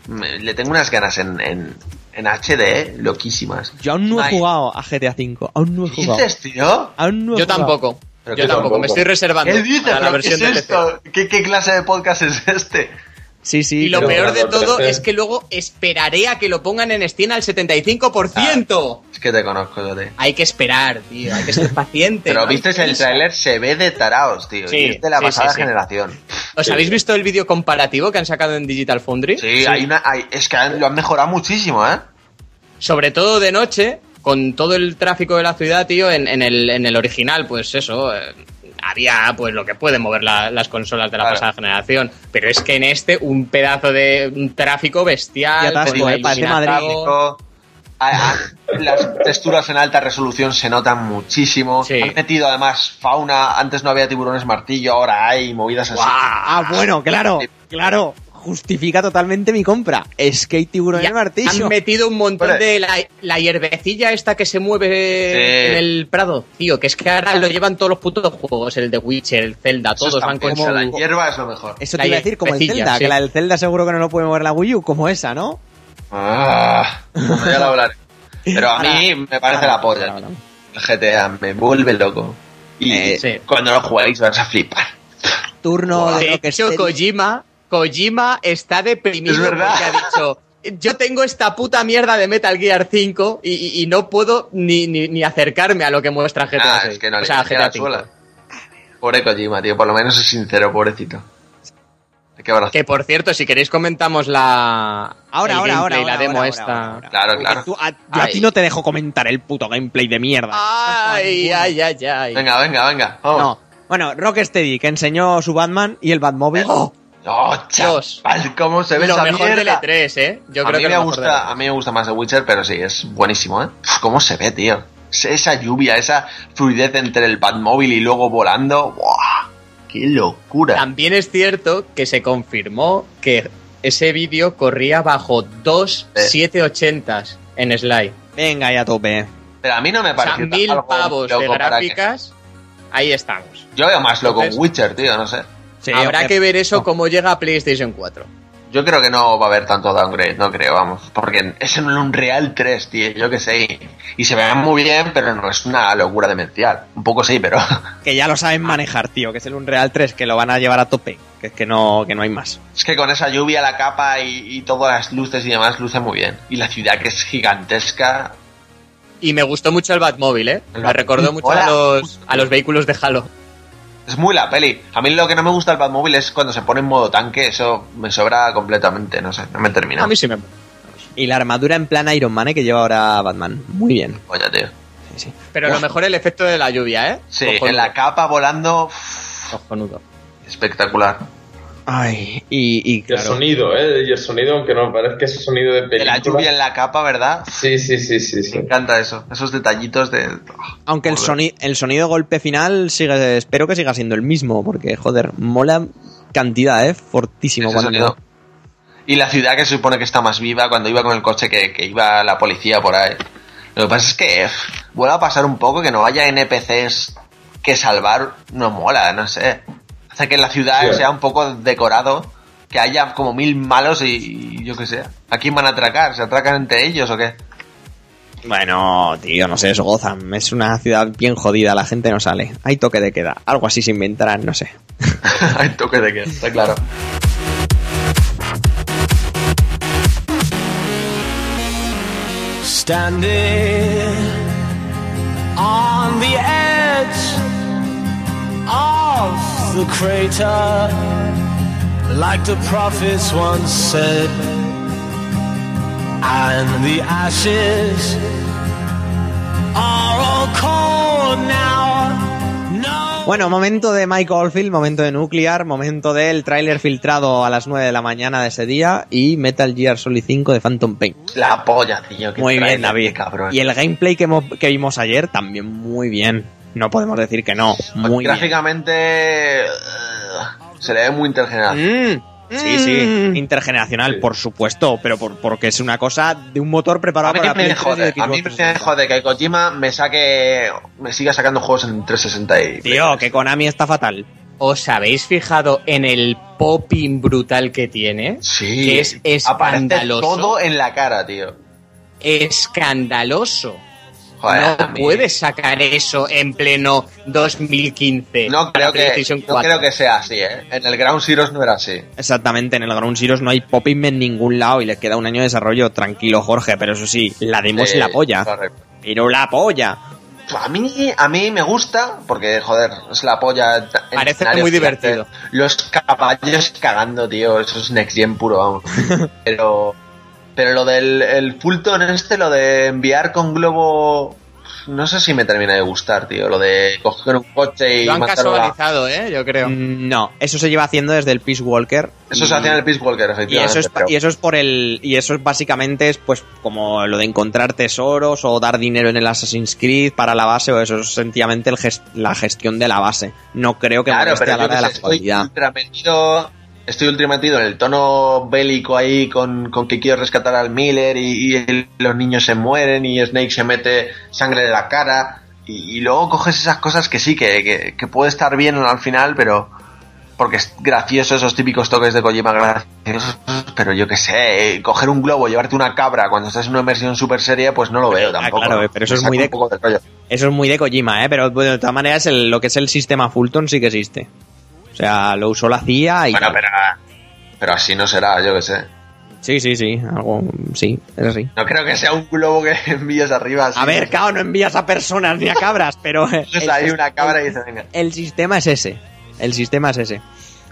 Speaker 6: Me- le tengo unas ganas en, en, en HD, ¿eh? loquísimas.
Speaker 1: Yo aún no he
Speaker 6: Ay,
Speaker 1: jugado a GTA V. Aún no he
Speaker 6: ¿Qué
Speaker 1: jugado.
Speaker 6: dices, tío?
Speaker 1: Aún no he
Speaker 5: Yo
Speaker 1: jugado.
Speaker 5: tampoco.
Speaker 6: Pero
Speaker 5: Yo tampoco,
Speaker 2: tampoco.
Speaker 5: me estoy reservando
Speaker 6: ¿Qué dices?
Speaker 5: para la
Speaker 6: ¿Pero ¿Qué
Speaker 5: versión
Speaker 6: es
Speaker 5: de PC.
Speaker 6: esto? ¿Qué, qué clase de podcast es este?
Speaker 1: Sí, sí.
Speaker 5: Y lo
Speaker 1: pero-
Speaker 5: peor de todo es que luego esperaré a que lo pongan en Steam al 75%.
Speaker 6: Es que te conozco, yo te.
Speaker 5: Hay que esperar, tío, hay que ser paciente.
Speaker 6: Pero
Speaker 5: ¿no?
Speaker 6: viste el tráiler, se ve de taraos, tío.
Speaker 5: Sí,
Speaker 6: y es de la
Speaker 5: sí,
Speaker 6: pasada
Speaker 5: sí, sí.
Speaker 6: generación.
Speaker 5: ¿Os habéis visto el vídeo comparativo que han sacado en Digital Foundry?
Speaker 6: Sí, hay una. hay- es que han- lo han mejorado muchísimo, ¿eh?
Speaker 5: Sobre todo de noche, con todo el tráfico de la ciudad, tío, en, en el, en el original, pues eso, eh, había pues lo que pueden mover la- las consolas de la
Speaker 6: Claro.
Speaker 5: pasada generación. Pero es que en este, un pedazo de un tráfico bestial.
Speaker 1: Atasco,
Speaker 5: con la
Speaker 1: eh, parece
Speaker 5: iluminación.
Speaker 6: Tráfico, a- a- las texturas en alta resolución se notan muchísimo.
Speaker 5: Sí.
Speaker 6: Han metido además fauna. Antes no había tiburones martillo, ahora hay movidas así.
Speaker 1: Ah, bueno, claro, claro. Justifica totalmente mi compra. Es que hay tiburón
Speaker 5: Y
Speaker 1: el martillo.
Speaker 5: han metido un montón de la, la hierbecilla esta que se mueve
Speaker 6: Sí.
Speaker 5: en el prado. Tío, que es que ahora lo llevan todos los putos juegos, el de Witcher, el Zelda,
Speaker 6: Eso
Speaker 5: todos van con.
Speaker 6: La hierba es lo mejor.
Speaker 1: Eso
Speaker 5: La
Speaker 1: te iba a decir, como el Zelda,
Speaker 5: sí.
Speaker 1: que la del Zelda seguro que no lo puede mover la Wii U, como esa, ¿no?
Speaker 6: Ah, ya lo hablaré. Pero a mí me parece la polla. El GTA me vuelve loco. Y
Speaker 1: Eh,
Speaker 5: sí.
Speaker 6: cuando lo juguéis vas a flipar.
Speaker 1: Turno de
Speaker 5: De
Speaker 1: lo que
Speaker 5: hecho, Kojima, Kojima está deprimido
Speaker 6: Es verdad.
Speaker 5: porque ha dicho... Yo tengo esta puta mierda de Metal Gear 5 y, y- y no puedo ni, ni, ni acercarme a lo que muestra GTA
Speaker 6: Ah,
Speaker 5: 6.
Speaker 6: es que no
Speaker 5: o sea, GTA
Speaker 6: la
Speaker 5: 5.
Speaker 6: suela. Pobre Kojima, tío. Por lo menos es sincero, pobrecito. Hay que abrazar.
Speaker 5: Que por cierto, si queréis comentamos la...
Speaker 1: Ahora,
Speaker 5: el
Speaker 1: ahora, ahora,
Speaker 5: la
Speaker 1: ahora,
Speaker 5: demo
Speaker 1: ahora,
Speaker 5: esta.
Speaker 1: ahora, ahora.
Speaker 6: Claro, claro.
Speaker 1: tú- a, yo a ti no te dejo comentar el puto gameplay de mierda.
Speaker 5: Ay, ay, ay, ay.
Speaker 6: Venga, venga, venga. Vamos.
Speaker 5: No,
Speaker 1: Bueno, Rocksteady, que enseñó su Batman y el Batmóvil.
Speaker 6: ¡Oh, chaval! ¿Cómo se ve
Speaker 5: Lo
Speaker 6: esa
Speaker 5: mejor
Speaker 6: mierda?
Speaker 5: del E3, ¿eh? Yo
Speaker 6: a
Speaker 5: creo
Speaker 6: mí
Speaker 5: que
Speaker 6: me gusta, a mí me gusta más The Witcher, pero sí, es buenísimo, ¿eh? Uf, ¿Cómo se ve, tío? Esa- lluvia, esa fluidez entre el Batmóvil y luego volando. ¡Buah! ¡Qué locura!
Speaker 5: También es cierto que se confirmó que ese vídeo corría bajo dos
Speaker 6: Eh.
Speaker 5: 780s en Sly.
Speaker 1: Venga, ya a tope.
Speaker 6: Pero a mí no me
Speaker 5: O sea,
Speaker 6: parece
Speaker 5: mil
Speaker 6: algo
Speaker 5: pavos de
Speaker 6: que-
Speaker 5: gráficas. Ahí estamos.
Speaker 6: Yo veo más loco
Speaker 5: Entonces-
Speaker 6: Witcher, tío, no sé.
Speaker 1: Sí,
Speaker 5: Habrá que ver eso
Speaker 1: No.
Speaker 5: cómo llega a PlayStation 4.
Speaker 6: Yo creo que no va a haber tanto downgrade, no creo, vamos. Porque es en un Unreal 3, tío, yo que sé. Y se ve muy bien, pero no es una locura demencial. Un poco sí, pero...
Speaker 1: Que ya lo saben manejar, tío, que es el Unreal 3, que lo van a llevar a tope. Que es que no, que no hay más.
Speaker 6: Es que con esa lluvia, la capa y, y todas las luces y demás luce muy bien. Y la ciudad que es gigantesca.
Speaker 5: Y me gustó mucho el Batmóvil, ¿eh?
Speaker 6: El
Speaker 5: Me recordó mucho a los, a los vehículos de Halo.
Speaker 6: Es muy la peli. A mí lo que no me gusta del Batmóvil es cuando se pone en modo tanque. Eso me sobra completamente, no sé, no me termina.
Speaker 5: A mí sí me...
Speaker 1: Y la armadura en plan Iron Man, ¿eh? que lleva ahora Batman. Muy bien.
Speaker 6: Oye, tío.
Speaker 1: Sí, sí.
Speaker 5: Pero lo mejor el efecto de la lluvia, ¿eh?
Speaker 6: Sí,
Speaker 5: Cojonudo.
Speaker 6: en la capa volando.
Speaker 5: Cojonudo.
Speaker 6: espectacular.
Speaker 1: Ay, y, y
Speaker 2: el sonido, ¿eh? Y el sonido, aunque no me parezca ese sonido de
Speaker 6: De
Speaker 2: película.
Speaker 6: la lluvia en la capa, ¿verdad?
Speaker 2: Sí, sí, sí, sí, sí.
Speaker 6: Me encanta eso. Esos detallitos de.
Speaker 1: Aunque el, soni- el sonido de golpe final sigue, espero que siga siendo el mismo, porque, joder, mola cantidad, ¿eh? Fortísimo.
Speaker 6: Ese
Speaker 1: cuando-
Speaker 6: sonido. Y la ciudad que se supone que está más viva cuando iba con el coche que, que iba la policía por ahí. Lo que pasa es que uf, vuelve a pasar un poco que no haya NPCs que salvar, no mola, no sé. Hace que la ciudad
Speaker 2: Sí.
Speaker 6: sea un poco decorado, que haya como mil malos y, y yo qué sé. ¿A quién van a atracar? ¿Se atracan entre ellos o qué?
Speaker 1: Bueno, tío, no sé, es Gotham. Es una ciudad bien jodida, la gente no sale. Hay toque de queda. Algo así se inventarán, no sé.
Speaker 6: Hay toque de que, está claro.
Speaker 7: Standing the crater, like the prophets once said, and the ashes are all cold now. No.
Speaker 1: Bueno, momento de Mike Oldfield, momento de Nuclear, momento del tráiler filtrado a las 9 de la mañana de ese día y Metal Gear Solid 5 de Phantom Pain.
Speaker 6: La polla, tío. qué
Speaker 1: Muy bien, David.
Speaker 6: cabrón.
Speaker 1: Y el gameplay que, hemos- que vimos ayer también muy bien. No podemos decir que no. Muy bien.
Speaker 6: Gráficamente. eh, se le ve muy intergeneracional.
Speaker 1: Mm, Sí, sí, intergeneracional,
Speaker 2: Sí.
Speaker 1: por supuesto, pero por, porque es una cosa de un motor
Speaker 6: A
Speaker 1: preparado
Speaker 6: mí
Speaker 1: para
Speaker 6: me
Speaker 1: Play 3 y
Speaker 6: jode, a mí me
Speaker 1: 360.
Speaker 6: jode que Kojima me saque, me siga sacando juegos en 360 y...
Speaker 1: Tío, que Konami está fatal.
Speaker 5: ¿Os habéis fijado en el popping brutal que tiene?
Speaker 6: Sí,
Speaker 5: Que es
Speaker 6: aparece
Speaker 5: escandaloso.
Speaker 6: todo en la cara, tío.
Speaker 5: Escandaloso.
Speaker 6: Joder,
Speaker 5: no puedes sacar eso en pleno 2015.
Speaker 6: No creo, que, no
Speaker 5: 4.
Speaker 6: creo que sea así, ¿eh? En el Ground Zeroes no era así.
Speaker 1: Exactamente, en el Ground Zeroes no hay popping en ningún lado y le queda un año de desarrollo. Tranquilo, Jorge, pero eso sí, la demo es
Speaker 6: Eh,
Speaker 1: la polla.
Speaker 6: correcto.
Speaker 1: Pero la polla.
Speaker 6: A mí, a mí me gusta, porque, joder, es la polla.
Speaker 5: Parece muy divertido.
Speaker 6: Los caballos cagando, tío, eso es Next Gen puro, vamos. pero, pero lo del el Fulton este, lo de enviar con globo, no sé si me termina de gustar, tío. Lo de coger un coche y
Speaker 5: Lo han casualizado, ¿eh? Yo creo.
Speaker 1: Mm, No, eso se lleva haciendo desde el Peace Walker.
Speaker 6: Eso
Speaker 1: y-
Speaker 6: se hacía en el Peace Walker,
Speaker 1: Y
Speaker 6: efectivamente.
Speaker 1: eso, es,
Speaker 6: pero-
Speaker 1: y eso es por el. Y eso es básicamente es pues como lo de encontrar tesoros o dar dinero en el Assassin's Creed para la base, o eso es sencillamente el ges- la gestión de la base. No creo que
Speaker 6: Claro, pero
Speaker 1: a la hora de la
Speaker 6: sé, estoy
Speaker 1: jugabilidad.
Speaker 6: ultra metido, estoy ultra metido en el tono bélico ahí con, con que quiero rescatar al Miller y, los niños se mueren y Snake se mete sangre de la cara y, y luego coges esas cosas que sí, que, que, que puede estar bien al final, pero porque es gracioso esos típicos toques de Kojima graciosos, pero yo qué sé, eh, coger un globo, llevarte una cabra cuando estás en una inmersión super seria, pues no lo veo
Speaker 1: Ah,
Speaker 6: tampoco.
Speaker 1: claro, pero eso es muy de-. Eso es muy de Kojima, ¿eh? Pero bueno, de todas maneras el- lo que es el sistema Fulton sí que existe. O sea, lo usó la CIA y...
Speaker 6: Bueno, pero, pero así no será, yo qué sé.
Speaker 1: Sí, sí, sí, algo... Sí, es así.
Speaker 6: No creo que sea un globo que envíes arriba. así.
Speaker 1: A ver, claro, no envías a personas ni a cabras, pero... el-
Speaker 6: ahí una cabra y dices, venga.
Speaker 1: el sistema es ese. El sistema es ese.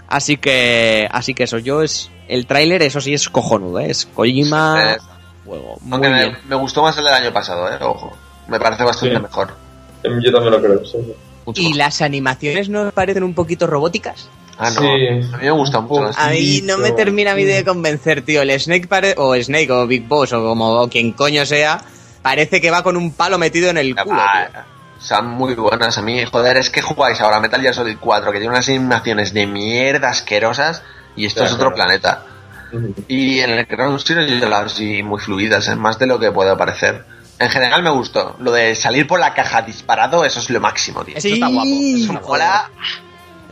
Speaker 1: Así que, así que eso, yo es. El tráiler, eso sí es cojonudo, ¿eh? es Kojima. Juego. Muy
Speaker 6: Aunque me,
Speaker 1: bien.
Speaker 6: me gustó más el del año pasado, ¿eh? Ojo. Me parece bastante
Speaker 2: Sí.
Speaker 6: mejor.
Speaker 2: Yo también lo creo. sí.
Speaker 6: Mucho
Speaker 5: ¿Y
Speaker 6: mejor.
Speaker 5: las animaciones no parecen un poquito robóticas?
Speaker 6: Ah, no.
Speaker 2: Sí.
Speaker 6: A mí me gusta mucho.
Speaker 5: A mí no me termina a mí de convencer, tío. El Snake pare- o Snake o Big Boss o como o quien coño sea, parece que va con un palo metido en el culo. tío.
Speaker 6: Ah, Son muy buenas. A mí, joder, es que jugáis ahora Metal Gear Solid 4, que tiene unas animaciones de mierda asquerosas, y esto
Speaker 2: Claro,
Speaker 6: es otro
Speaker 2: claro.
Speaker 6: planeta. Y en el Ground Zero yo las vi muy fluidas, ¿eh? más de lo que puede parecer. En general me gustó. Lo de salir por la caja disparado, eso es lo máximo, tío.
Speaker 5: Eso está guapo.
Speaker 6: Eso mola.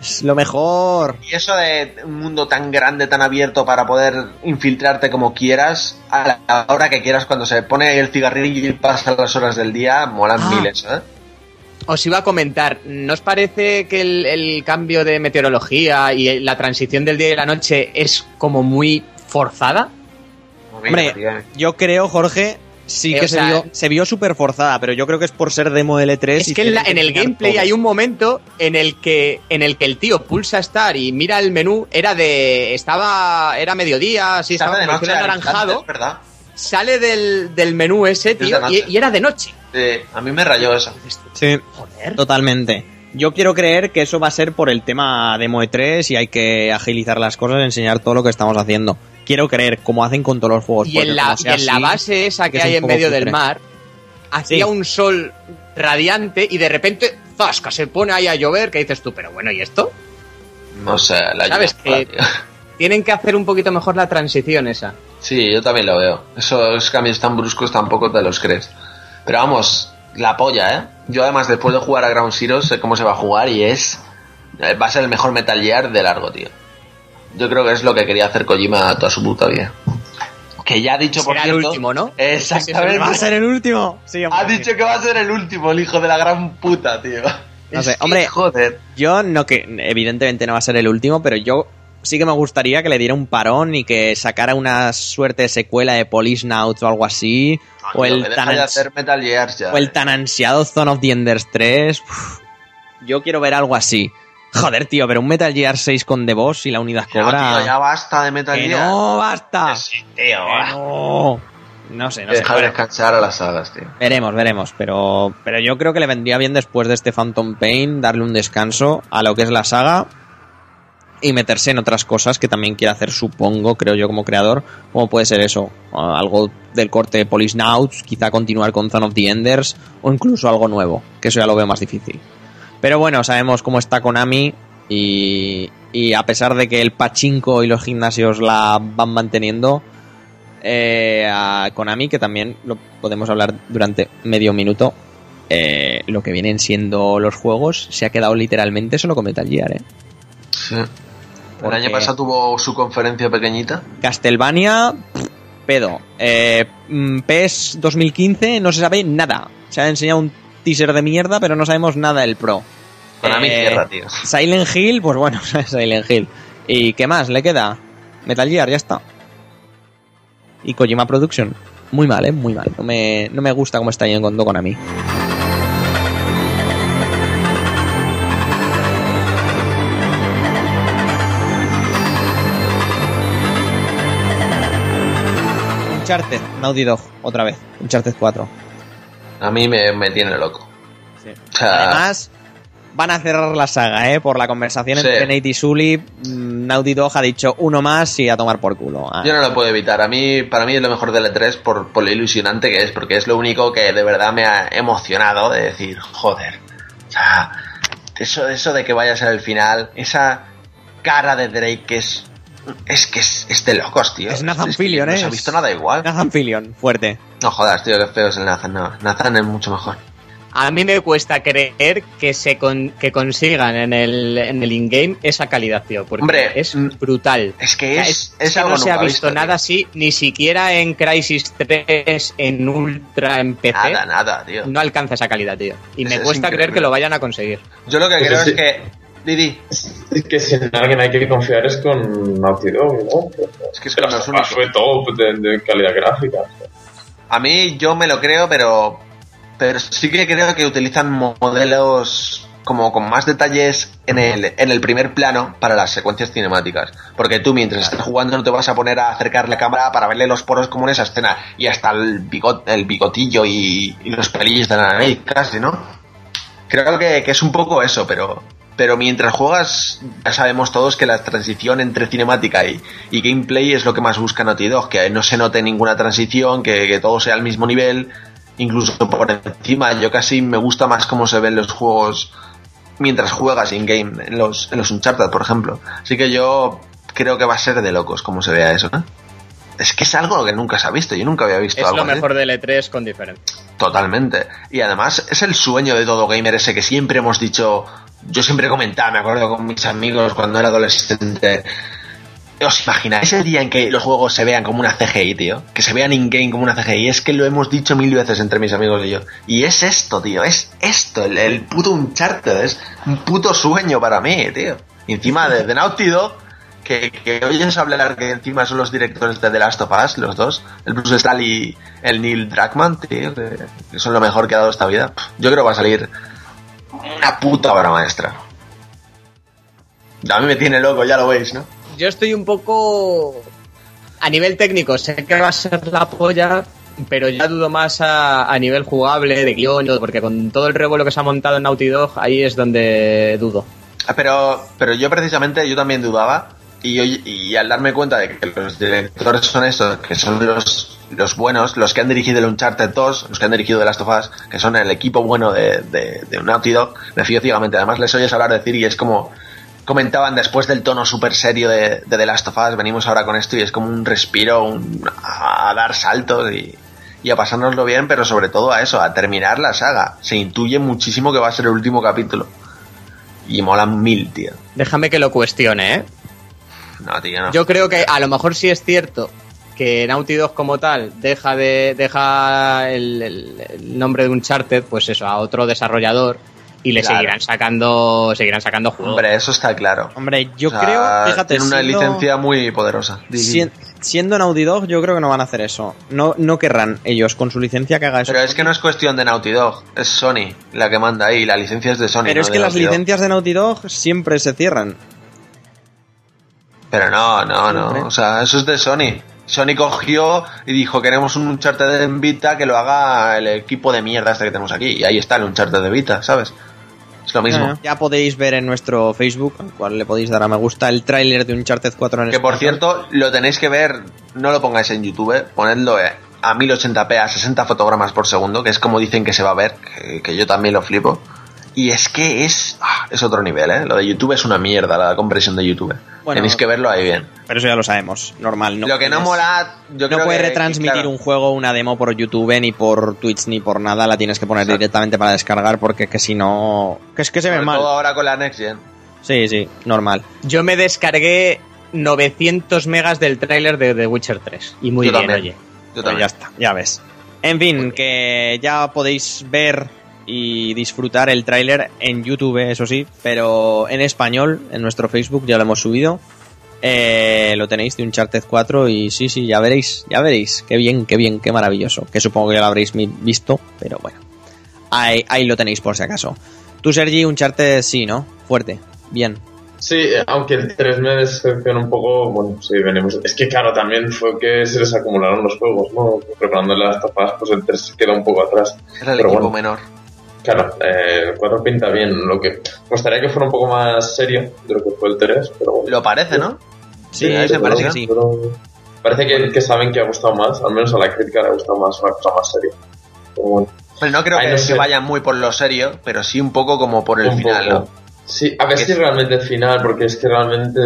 Speaker 1: Es lo mejor.
Speaker 6: Y eso de un mundo tan grande, tan abierto para poder infiltrarte como quieras, a la hora que quieras, cuando se pone el cigarrillo y pasan las horas del día, molan
Speaker 5: Ah.
Speaker 6: miles, ¿eh?
Speaker 5: Os iba a comentar, ¿no os parece que el, el cambio de meteorología y la transición del día y la noche es como muy forzada?
Speaker 1: Hombre, yo creo, Jorge, sí
Speaker 5: Eh,
Speaker 1: que se
Speaker 5: sea,
Speaker 1: vio, se vio súper forzada, pero yo creo que es por ser demo L3.
Speaker 5: Es
Speaker 1: y
Speaker 5: que en, la-
Speaker 1: tienen
Speaker 5: en el gameplay
Speaker 1: todo.
Speaker 5: hay un momento en el que en el que el tío pulsa Star y mira el menú, era de estaba era mediodía, así estaba
Speaker 6: Sale de noche,
Speaker 5: anaranjado,
Speaker 6: verdad.
Speaker 5: sale del, del menú ese,
Speaker 6: de
Speaker 5: tío, y, era de noche.
Speaker 6: Sí, a mí me rayó eso.
Speaker 1: Sí,
Speaker 5: Joder.
Speaker 1: totalmente. Yo quiero creer que eso va a ser por el tema demo E3 y hay que agilizar las cosas, enseñar todo lo que estamos haciendo. Quiero creer, como hacen con todos los juegos.
Speaker 5: Y en la, y en base esa que hay en medio del mar, hacía
Speaker 1: Sí.
Speaker 5: un sol radiante y de repente, zasca, se pone ahí a llover, que dices tú, pero bueno, ¿y esto?
Speaker 6: No sé, la
Speaker 5: ¿Sabes que-. Tienen que hacer un poquito mejor la transición esa.
Speaker 6: Sí, yo también lo veo. Esos cambios tan bruscos tampoco te los crees. Pero vamos, la polla, ¿eh? Yo además después de jugar a Ground Zero sé cómo se va a jugar y es... Va a ser el mejor Metal Gear de largo, tío. Yo creo que es lo que quería hacer Kojima toda su puta vida. Que ya ha dicho, por
Speaker 5: Será el
Speaker 6: cierto...
Speaker 5: último, ¿no?
Speaker 6: Exactamente.
Speaker 1: Va a ser el último. Sí, hombre.
Speaker 6: Ha dicho que va a ser el último, el hijo de la gran puta, tío.
Speaker 1: No sé, hombre.
Speaker 6: Joder.
Speaker 1: Yo no que evidentemente no va a ser el último, pero yo sí que me gustaría que le diera un parón y que sacara una suerte de secuela de Police Nauts o algo así, o
Speaker 6: Tío,
Speaker 1: el
Speaker 6: que
Speaker 1: tan
Speaker 6: deja de
Speaker 1: ans-
Speaker 6: hacer Metal Gears ya.
Speaker 1: o el tan ansiado Zone of the Enders 3. Uf, yo quiero ver algo así. Joder, tío, pero un Metal Gear 6 con The Boss y la unidad cobra.
Speaker 6: tío, ya basta de Metal
Speaker 1: que
Speaker 6: Gear.
Speaker 1: no, basta.
Speaker 6: Sí, tío.
Speaker 1: Que no. No sé, no sé.
Speaker 6: Deja de descansar a las sagas, tío.
Speaker 1: Veremos, veremos, pero, pero yo creo que le vendría bien después de este Phantom Pain darle un descanso a lo que es la saga y meterse en otras cosas que también quiere hacer, supongo, creo yo como creador, como puede ser eso, algo del corte de Police Nauts, quizá continuar con Zone of the Enders o incluso algo nuevo, que eso ya lo veo más difícil. Pero bueno, sabemos cómo está Konami y, y a pesar de que el pachinko y los gimnasios la van manteniendo, eh, a Konami, que también lo podemos hablar durante medio minuto, eh, lo que vienen siendo los juegos, se ha quedado literalmente solo con Metal Gear, ¿eh?
Speaker 6: Sí. El año pasado tuvo su conferencia pequeñita.
Speaker 1: Castlevania, pff, pedo. Eh, mm, PES 2015 no se sabe nada. Se ha enseñado un teaser de mierda, pero no sabemos nada del Pro.
Speaker 6: Para mí
Speaker 1: Eh,
Speaker 6: cierra, tío.
Speaker 1: Silent Hill, pues bueno, Silent Hill. ¿Y qué más le queda? Metal Gear, ya está. Y Kojima Production. Muy mal, ¿eh? Muy mal. No me, no me gusta cómo está yendo Konami. Uncharted, Naughty Dog, otra vez. Uncharted 4.
Speaker 6: A mí me, me tiene loco.
Speaker 1: Sí.
Speaker 6: O sea,
Speaker 1: Además, van a cerrar la saga, ¿eh? Por la conversación
Speaker 6: Sí.
Speaker 1: entre Nate y Sully. mm, Naughty Dog ha dicho uno más y a tomar por culo. Ah,
Speaker 6: yo no lo puedo evitar. A mí, para mí es lo mejor del E3 por, por lo ilusionante que es, porque es lo único que de verdad me ha emocionado de decir, joder. O sea, eso, eso de que vaya a ser el final, esa cara de Drake que es. Es que es, es de locos, tío.
Speaker 1: Es Nathan
Speaker 6: que
Speaker 1: Fillion,
Speaker 6: No
Speaker 1: ¿eh?
Speaker 6: se ha visto nada igual.
Speaker 1: Nathan Fillion, fuerte.
Speaker 6: No jodas, tío, qué feo es el Nathan. No, Nathan es mucho mejor.
Speaker 5: A mí me cuesta creer que se con- que consigan en el, en el in-game esa calidad, tío, porque
Speaker 6: Hombre,
Speaker 5: es
Speaker 6: mm,
Speaker 5: brutal.
Speaker 6: Es que es, es
Speaker 5: que
Speaker 6: algo
Speaker 5: no se ha visto nada así, ni siquiera en Crisis 3, en Ultra, en PC.
Speaker 6: Nada, nada, tío.
Speaker 5: No alcanza esa calidad, tío. Y me
Speaker 6: Es
Speaker 5: cuesta creer que lo vayan a conseguir.
Speaker 6: Yo lo que
Speaker 2: Pues
Speaker 6: creo
Speaker 2: sí.
Speaker 6: es que. Didi,
Speaker 2: Es que si en alguien hay que confiar es con Naughty Dog, ¿no?
Speaker 6: Es que es
Speaker 2: Pero
Speaker 6: con los
Speaker 2: su top de, de calidad gráfica.
Speaker 6: a mí yo me lo creo, pero. Pero sí que creo que utilizan modelos como con más detalles en el, en el primer plano para las secuencias cinemáticas. Porque tú mientras estás jugando no te vas a poner a acercar la cámara para verle los poros como en esa escena. Y hasta el, bigot, el bigotillo y, y los pelillos de la nariz casi, ¿no? Creo que, que es un poco eso, pero, pero mientras juegas, ya sabemos todos que la transición entre cinemática y, y gameplay es lo que más busca Naughty Dog, que no se note ninguna transición, que, que todo sea al mismo nivel, incluso por encima. Yo casi me gusta más cómo se ven los juegos mientras juegas in-game, en los, en los Uncharted, por ejemplo. Así que yo creo que va a ser de locos cómo se vea eso, ¿no? Es que es algo que nunca se ha visto, yo nunca había visto
Speaker 5: Es
Speaker 6: algo
Speaker 5: lo
Speaker 6: así.
Speaker 5: mejor del E3 con diferencia.
Speaker 6: Totalmente. Y además es el sueño de todo gamer ese que siempre hemos dicho, yo siempre comentaba, me acuerdo con mis amigos cuando era adolescente. ¿Os imagináis el día en que los juegos se vean como una CGI, tío? Que se vean in-game como una CGI. Es que lo hemos dicho mil veces entre mis amigos y yo. Y es esto, tío. Es esto. El, el puto Uncharted. Es un puto sueño para mí, tío. Encima de, de Naughty Dog, que, que oyes hablar que encima son los directores de The Last of Us, los dos. El Bruce Stahl y el Neil Druckmann, tío. Que son lo mejor que ha dado esta vida. Yo creo que va a salir una puta obra maestra. A mí me tiene loco, ya lo veis, ¿no?
Speaker 5: Yo estoy un poco. A nivel técnico, sé que va a ser la polla, pero ya dudo más a, a nivel jugable, de guion, porque con todo el revuelo que se ha montado en Naughty Dog, ahí es donde dudo.
Speaker 6: Ah, Pero, pero yo precisamente, yo también dudaba. Y, y al darme cuenta de que los directores son estos, que son los, los buenos, los que han dirigido el Uncharted 2, los que han dirigido The Last of Us, que son el equipo bueno de, de, de Naughty me fío ciegamente. Además, les oyes hablar decir y es como comentaban después del tono súper serio de, de The Last of Us, venimos ahora con esto y es como un respiro, un- a dar saltos y, y a pasárnoslo bien, pero sobre todo a eso, a terminar la saga. Se intuye muchísimo que va a ser el último capítulo. Y mola mil, tío.
Speaker 5: Déjame que lo cuestione, ¿eh?
Speaker 6: No, tío, no.
Speaker 5: Yo creo que a lo mejor sí es cierto que Naughty Dog como tal deja de deja el, el- el nombre de Uncharted, pues eso, a otro desarrollador y le
Speaker 6: Claro.
Speaker 5: seguirán sacando seguirán sacando juegos.
Speaker 6: Hombre, eso está claro.
Speaker 1: Hombre, yo
Speaker 6: O sea,
Speaker 1: creo, fíjate,
Speaker 6: Tiene una
Speaker 1: siendo-
Speaker 6: licencia muy poderosa.
Speaker 1: sien- siendo Naughty Dog, yo creo que no van a hacer eso. No, no querrán ellos con su licencia que haga eso.
Speaker 6: Pero es que no es cuestión de Naughty Dog, es Sony la que manda ahí, la licencia es de Sony.
Speaker 1: Pero
Speaker 6: no
Speaker 1: es que las
Speaker 6: Naughty Dog.
Speaker 1: licencias de Naughty Dog siempre se cierran.
Speaker 6: Pero no, no, no. O sea, eso es de Sony. Sony cogió y dijo, queremos un Uncharted en Vita que lo haga el equipo de mierda este que tenemos aquí. Y ahí está el Uncharted de Vita, ¿sabes? Es lo mismo.
Speaker 1: Ya, podéis ver en nuestro Facebook, al cual le podéis dar a me gusta, el tráiler de Uncharted 4 en
Speaker 6: Que por cierto, lo tenéis que ver, no lo pongáis en YouTube, ponedlo eh, a 1080p, a 60 fotogramas por segundo, que es como dicen que se va a ver, que, que yo también lo flipo. Y es que es, ah, es otro nivel, ¿eh? Lo de YouTube es una mierda, la compresión de YouTube.
Speaker 1: Bueno,
Speaker 6: tenéis que verlo ahí bien.
Speaker 1: Pero eso ya lo sabemos, normal. No
Speaker 6: lo que no mola, yo
Speaker 1: no
Speaker 6: creo
Speaker 1: puedes
Speaker 6: que-
Speaker 1: retransmitir
Speaker 6: claro,
Speaker 1: un juego, una demo por YouTube, ni por Twitch, ni por nada. La tienes que poner
Speaker 6: Exacto.
Speaker 1: directamente para descargar, porque es que si no. Que es que se ve mal.
Speaker 6: todo ahora con la Next Gen.
Speaker 1: Sí, sí, normal.
Speaker 5: Yo me descargué 900 megas del tráiler de The Witcher 3 y muy
Speaker 6: Yo
Speaker 5: bien,
Speaker 6: también.
Speaker 5: oye.
Speaker 6: Yo
Speaker 1: Pues
Speaker 6: también.
Speaker 1: ya está, ya ves. En fin, que ya podéis ver y disfrutar el tráiler en YouTube, eso sí, pero en español, en nuestro Facebook ya lo hemos subido. Eh, lo tenéis de Uncharted 4 y sí, sí, ya veréis, ya veréis. Qué bien, qué bien, qué maravilloso. Que supongo que ya lo habréis visto, pero bueno. Ahí, ahí lo tenéis por si acaso. Tú, Sergi, Uncharted sí, ¿no? Fuerte, bien.
Speaker 2: Sí, aunque el 3 me decepciona un poco, bueno, sí, venimos. Es que claro, también fue que se les acumularon los juegos, ¿no? Preparando las tapas, pues el 3 se quedó un poco atrás.
Speaker 6: Era el
Speaker 2: Pero
Speaker 6: equipo
Speaker 2: bueno.
Speaker 6: menor.
Speaker 2: Claro, eh, el 4 pinta bien, lo que me gustaría que fuera un poco más serio de lo que fue el 3, pero bueno.
Speaker 6: Lo parece, ¿no?
Speaker 1: Sí,
Speaker 6: a mí me
Speaker 2: pero-
Speaker 6: parece
Speaker 1: que sí.
Speaker 2: Parece que, que saben que ha gustado más, al menos a la crítica le ha gustado más una cosa más seria. Pero bueno,
Speaker 6: Pero no creo que,
Speaker 2: no
Speaker 6: que
Speaker 2: sé.
Speaker 6: vayan muy por lo serio, pero sí un poco como por el
Speaker 2: un
Speaker 6: final,
Speaker 2: poco.
Speaker 6: ¿no?
Speaker 2: Sí, a ver si
Speaker 6: es-
Speaker 2: realmente el final, porque es que realmente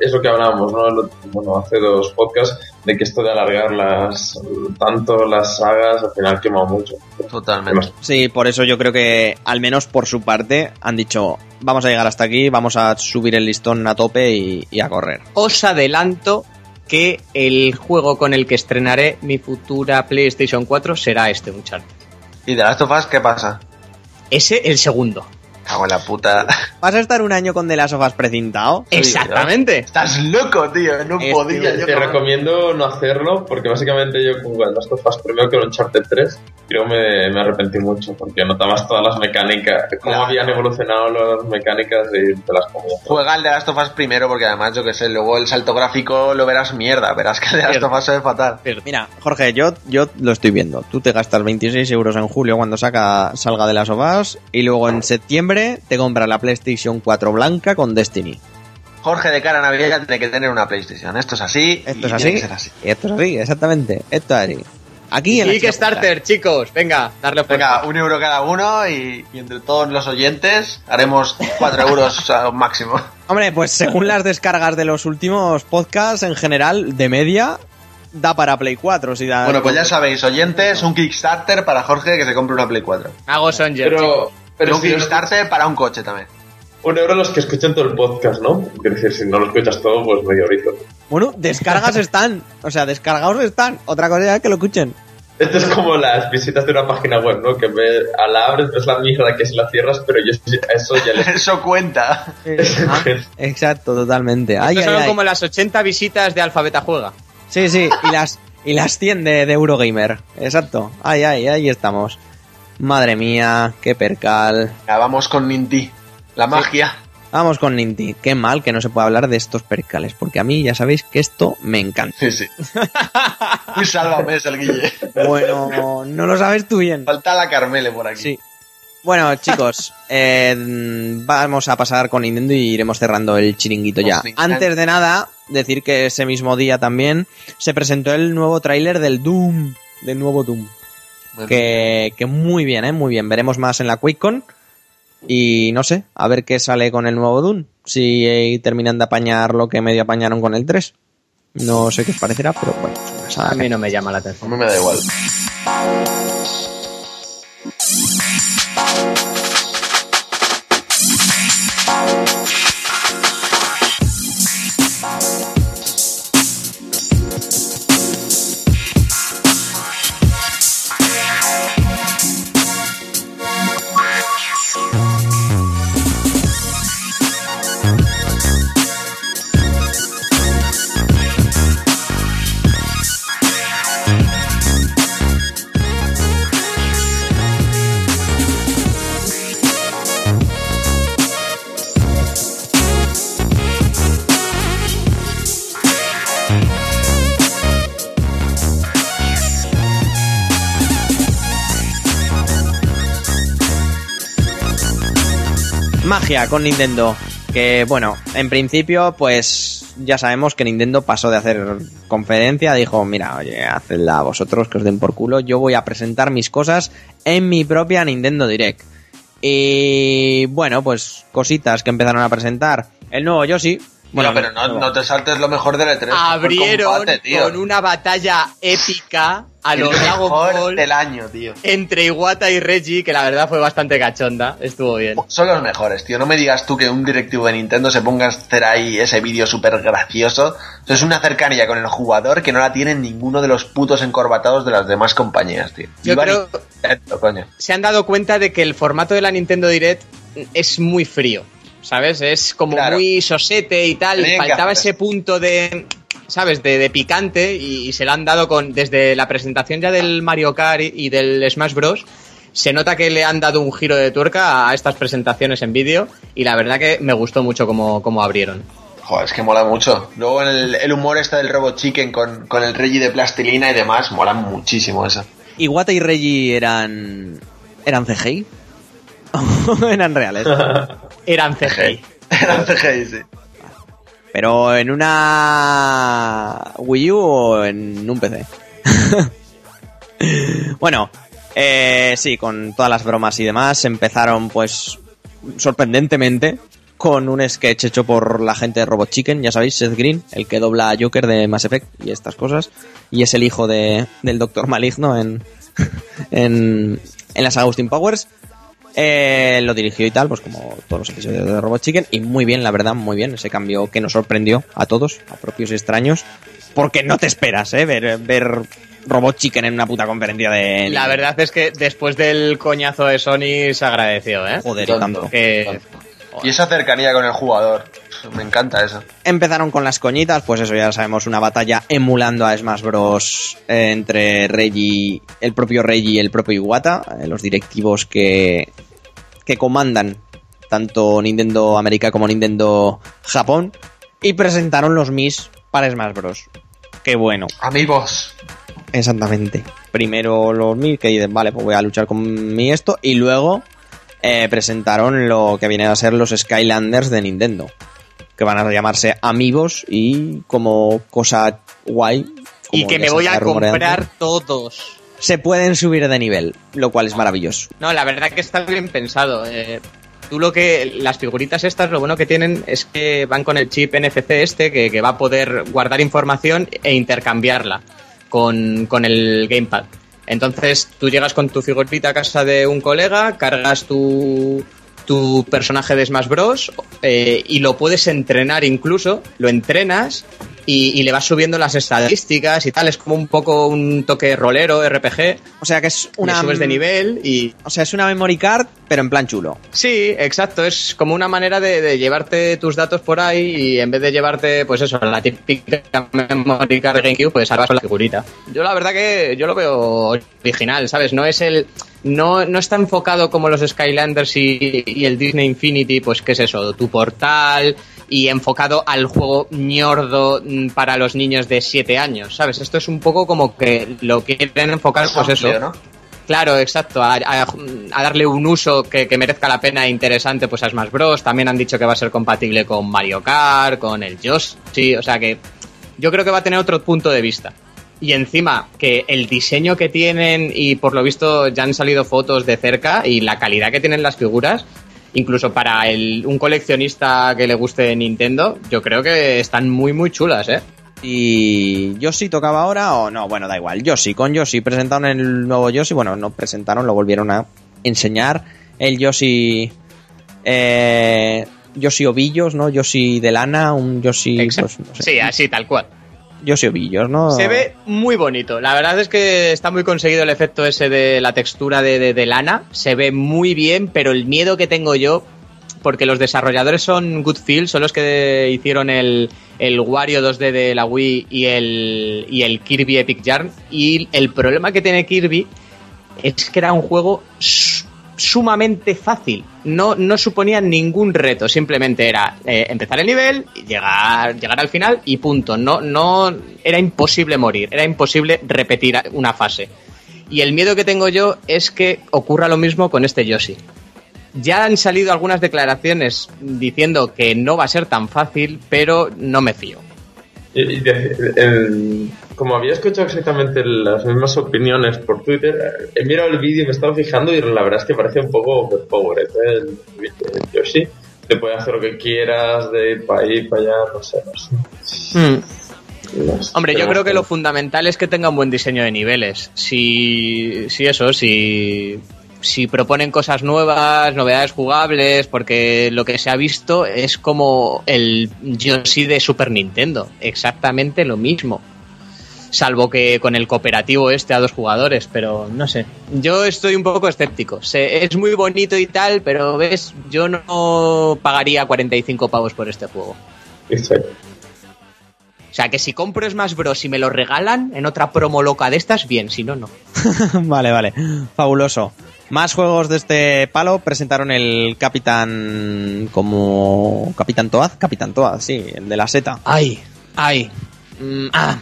Speaker 2: es lo que hablábamos, ¿no? Bueno, hace dos podcasts, de que esto de alargar las tanto las sagas al final quema mucho.
Speaker 6: Totalmente.
Speaker 1: Sí, por eso yo creo que, al menos por su parte, han dicho, vamos a llegar hasta aquí, vamos a subir el listón a tope y, y a correr.
Speaker 5: Os adelanto que el juego con el que estrenaré mi futura PlayStation 4 será este Uncharted.
Speaker 6: ¿Y de Last of Us qué pasa?
Speaker 5: Ese el segundo.
Speaker 6: Cago en la puta.
Speaker 1: ¿Vas a estar un año con The Last of Us precintado?
Speaker 5: Exactamente.
Speaker 6: Estás loco, tío. No
Speaker 1: Este,
Speaker 6: podía
Speaker 2: Te,
Speaker 6: yo.
Speaker 2: te recomiendo no hacerlo porque básicamente yo con The Last of Us primero que el Uncharted 3 creo me, me arrepentí mucho porque notabas todas las mecánicas, cómo
Speaker 6: Claro.
Speaker 2: habían evolucionado las mecánicas y te las comías.
Speaker 6: Juega el de Last of Us primero porque además, yo que sé, luego el salto gráfico lo verás mierda. Verás que el de Last of Us se ve fatal.
Speaker 1: Mira, Jorge, yo, yo lo estoy viendo. Tú te gastas 26 euros en julio cuando saca, salga de las OVAs y luego en septiembre te compras la PlayStation 4 blanca con Destiny.
Speaker 6: Jorge de cara a Navidad ya tiene que tener una PlayStation. Esto es así.
Speaker 1: Esto es así.
Speaker 6: así.
Speaker 1: Y esto es así, exactamente. Esto es así. Aquí en
Speaker 5: Kickstarter, chicos. Venga, darle fuerza.
Speaker 6: Venga, un euro cada uno y, y entre todos los oyentes haremos 4 euros a- máximo.
Speaker 1: Hombre, pues según las descargas de los últimos podcasts, en general, de media, da para Play 4. Si da
Speaker 6: Bueno, pues ya sabéis, oyentes, un Kickstarter para Jorge que se compre una Play 4.
Speaker 5: Hago Songer.
Speaker 2: Pero,
Speaker 6: Pero
Speaker 2: pero
Speaker 6: un
Speaker 2: si no-
Speaker 6: Kickstarter para un coche también.
Speaker 2: un euro los que escuchen todo el podcast, ¿no? Quiero decir, si no lo escuchas todo, pues medio horito.
Speaker 1: Bueno, descargas están. O sea, descargados están. Otra cosa es que lo escuchen.
Speaker 2: Esto es como las visitas de una página web, ¿no? Que ve, a la abres, ves la mierda que si la cierras, pero yo eso ya les...
Speaker 6: Eso cuenta.
Speaker 1: Ah, exacto, totalmente. Ay,
Speaker 5: Estos
Speaker 1: ay,
Speaker 5: son
Speaker 1: ay.
Speaker 5: como las 80 visitas de Alfabeta Juega.
Speaker 1: Sí, sí, y las, y las 100 de, de Eurogamer. Exacto. Ay, ay, ahí estamos. Madre mía, qué percal.
Speaker 6: Ya vamos con Ninti. La magia.
Speaker 1: Vamos con Ninti. Qué mal que no se pueda hablar de estos percales, porque a mí ya sabéis que esto me encanta.
Speaker 6: Sí, sí. Muy sálvame es el Guille.
Speaker 1: Bueno, no lo sabes tú bien.
Speaker 6: Falta la Carmele por aquí.
Speaker 1: Sí. Bueno, chicos, eh, vamos a pasar con Nintendo y iremos cerrando el chiringuito ya. Antes de nada, decir que ese mismo día también se presentó el nuevo tráiler del Doom, del nuevo Doom.
Speaker 6: Bueno,
Speaker 1: Que, que muy bien, ¿eh? Muy bien. Veremos más en la QuakeCon. Y no sé, a ver qué sale con el nuevo Doom. Si eh, terminan de apañar lo que medio apañaron con el 3. No sé qué os parecerá, pero bueno.
Speaker 5: A
Speaker 1: a
Speaker 5: mí no me llama la
Speaker 6: A
Speaker 5: atención.
Speaker 6: mí me da igual.
Speaker 1: Con Nintendo. Que bueno, en principio, pues ya sabemos que Nintendo pasó de hacer conferencia, dijo, mira, oye, hacedla vosotros que os den por culo, yo voy a presentar mis cosas en mi propia Nintendo Direct. Y bueno, pues cositas que empezaron a presentar. El nuevo Yoshi. Bueno,
Speaker 6: Bueno, pero no, no te saltes lo mejor del E3.
Speaker 5: Abrieron
Speaker 6: Fue combate, tío.
Speaker 5: con una batalla épica a
Speaker 6: El
Speaker 5: los Dragon
Speaker 6: mejor
Speaker 5: Ball
Speaker 6: del año, tío.
Speaker 5: entre Iwata y Reggie, que la verdad fue bastante cachonda. Estuvo bien.
Speaker 6: Son los mejores, tío. No me digas tú que un directivo de Nintendo se ponga a hacer ahí ese vídeo súper gracioso. Eso es una cercanía con el jugador que no la tienen ninguno de los putos encorbatados de las demás compañías, tío.
Speaker 5: Yo creo-
Speaker 6: coño.
Speaker 5: Se han dado cuenta de que el formato de la Nintendo Direct es muy frío. ¿Sabes? Es como
Speaker 6: Claro.
Speaker 5: muy sosete y tal. Faltaba ese punto de. ¿Sabes? De, de picante y, y se lo han dado con. Desde la presentación ya del Mario Kart y, y del Smash Bros. Se nota que le han dado un giro de tuerca a estas presentaciones en vídeo y la verdad que me gustó mucho como, como abrieron.
Speaker 6: Joder, es que mola mucho. Luego el, el humor este del Robot Chicken con, con el Reggie de plastilina y demás, mola muchísimo eso.
Speaker 1: Iwata y Reggie eran. ¿Eran CGI? ¿O eran reales?
Speaker 5: Eran CGI.
Speaker 6: Era CGI, sí.
Speaker 1: Pero en una Wii U o en un PC. bueno, eh, sí, con todas las bromas y demás, empezaron pues sorprendentemente con un sketch hecho por la gente de Robot Chicken, ya sabéis, Seth Green, el que dobla a Joker de Mass Effect y estas cosas, y es el hijo de, del Doctor Maligno en, en, en la saga Austin Powers. Eh, lo dirigió y tal, pues como todos los episodios de Robot Chicken, y muy bien, la verdad, muy bien, ese cambio que nos sorprendió a todos, a propios y extraños, porque no te esperas, ¿eh? Ver, ver Robot Chicken en una puta conferencia de...
Speaker 5: La verdad es que después del coñazo de Sony se agradeció, ¿eh?
Speaker 1: Joder, tanto.
Speaker 5: Que...
Speaker 6: Y esa cercanía con el jugador. Me encanta eso.
Speaker 1: Empezaron con las coñitas, pues eso ya sabemos, una batalla emulando a Smash Bros. eh, entre Reggie, el propio Reggie y el propio Iwata, eh, los directivos que, que comandan tanto Nintendo América como Nintendo Japón, y presentaron los Mis para Smash Bros. Qué bueno.
Speaker 6: Amigos.
Speaker 1: Exactamente. Primero los mil que dicen, vale, pues voy a luchar con mi esto. Y luego eh, presentaron lo que vienen a ser los Skylanders de Nintendo. Que van a llamarse Amigos y como cosa guay.
Speaker 5: Y que me voy a comprar todos.
Speaker 1: Se pueden subir de nivel, lo cual es maravilloso.
Speaker 5: No, la verdad que está bien pensado. eh, tú lo que. Las figuritas estas, lo bueno que tienen es que van con el chip NFC este, que, que va a poder guardar información e intercambiarla con, con el Gamepad. Entonces tú llegas con tu figurita a casa de un colega, cargas tu, tu personaje de Smash Bros. eh, y lo puedes entrenar incluso, lo entrenas y, y le vas subiendo las estadísticas y tal. Es como un poco un toque rolero, RPG.
Speaker 1: O sea que es
Speaker 5: Una
Speaker 1: una.
Speaker 5: subes de nivel y,
Speaker 1: O sea, es una memory card, pero en plan chulo.
Speaker 5: Sí, exacto. Es como una manera de, de llevarte tus datos por ahí y en vez de llevarte, pues eso, la típica memory card de GameCube, pues salvas con la figurita. Yo la verdad que yo lo veo original, ¿sabes? No es el... No, no está enfocado como los Skylanders y, y el Disney Infinity, pues qué es eso, tu portal y enfocado al juego ñordo mm, para los niños de 7 años, ¿sabes? Esto es un poco como que lo quieren enfocar, pues eso. Claro, exacto, a, a- a darle un uso que, que merezca la pena e interesante pues a Smash Bros. También han dicho que va a ser compatible con Mario Kart, con el Yoshi, o sea que yo creo que va a tener otro punto de vista. Y encima, que el diseño que tienen, y por lo visto ya han salido fotos de cerca, y la calidad que tienen las figuras, incluso para el, un coleccionista que le guste Nintendo, yo creo que están muy, muy chulas, ¿eh?
Speaker 1: Y Yoshi tocaba ahora o no, bueno, da igual. Yoshi, con Yoshi presentaron el nuevo Yoshi, bueno, no presentaron, lo volvieron a enseñar. El Yoshi eh, Yoshi Ovillos, ¿no? Yoshi de lana, un Yoshi pues, no sé.
Speaker 5: Sí, así, tal cual.
Speaker 1: Yoshi Ovillos, ¿no?
Speaker 5: Se ve muy bonito. La verdad es que está muy conseguido el efecto ese de la textura de, de- lana. Se ve muy bien, pero el miedo que tengo yo, porque los desarrolladores son Goodfield, son los que hicieron el, el Wario 2D de la Wii y el, y el Kirby Epic Yarn. Y el problema que tiene Kirby es que era un juego sumamente fácil. No, no suponía ningún reto, simplemente era eh, empezar el nivel, llegar, llegar al final y punto. No, no era imposible morir, era imposible repetir una fase. Y el miedo que tengo yo es que ocurra lo mismo con este Yoshi. Ya han salido algunas declaraciones diciendo que no va a ser tan fácil, pero no me fío.
Speaker 2: Como había escuchado exactamente las mismas opiniones por Twitter, he mirado el vídeo y me he estado fijando y la verdad es que parece un poco overpowered ¿eh? el, el Yoshi. Te puede hacer lo que quieras, de ir para ahí, para allá, no sé, no sé. Sé.
Speaker 5: Hombre, yo creo que lo fundamental es que tenga un buen diseño de niveles. Si, si eso, si, si proponen cosas nuevas, novedades jugables, porque lo que se ha visto es como el Yoshi de Super Nintendo, exactamente lo mismo. Salvo que con el cooperativo este a dos jugadores, pero no sé. Yo estoy un poco escéptico. Se- es muy bonito y tal, pero ves, yo no pagaría 45 pavos por este juego.
Speaker 2: Exacto.
Speaker 5: O sea, que si compro Smash Bros. y me lo regalan en otra promo loca de estas, bien, si no, no.
Speaker 1: vale, vale. Fabuloso. Más juegos de este palo presentaron el Capitán como Capitán Toad, Capitán Toad, sí, el de la seta.
Speaker 5: Ay, ay. mm, ah,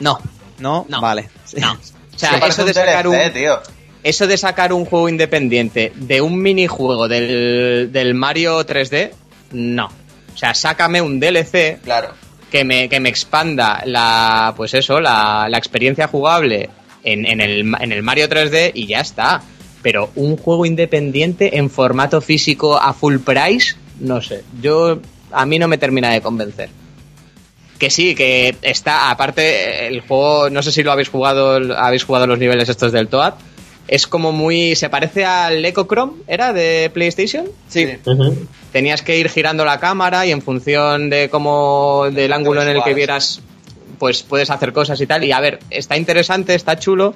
Speaker 5: no,
Speaker 1: ¿No?
Speaker 5: No.
Speaker 1: Vale.
Speaker 5: No. O sea, eso de sacar un,
Speaker 6: tío.
Speaker 5: eso de sacar un juego independiente de un minijuego del, del Mario 3D, no. O sea, sácame un DLC
Speaker 6: Claro.
Speaker 5: que me, que me expanda la, pues eso, la, la experiencia jugable en, en, el, en el Mario 3D y ya está. Pero un juego independiente en formato físico a full price, no sé. Yo, a mí no me termina de convencer. Que sí, que está, aparte, el juego, no sé si lo habéis jugado, habéis jugado los niveles estos del Toad. Es como muy, se parece al Echo Chrome, ¿era? De PlayStation.
Speaker 1: Sí.
Speaker 5: Tenías que ir girando la cámara y en función de cómo del ángulo en el que
Speaker 6: iguales.
Speaker 5: vieras pues puedes hacer cosas y tal. Y a ver, está interesante, está chulo,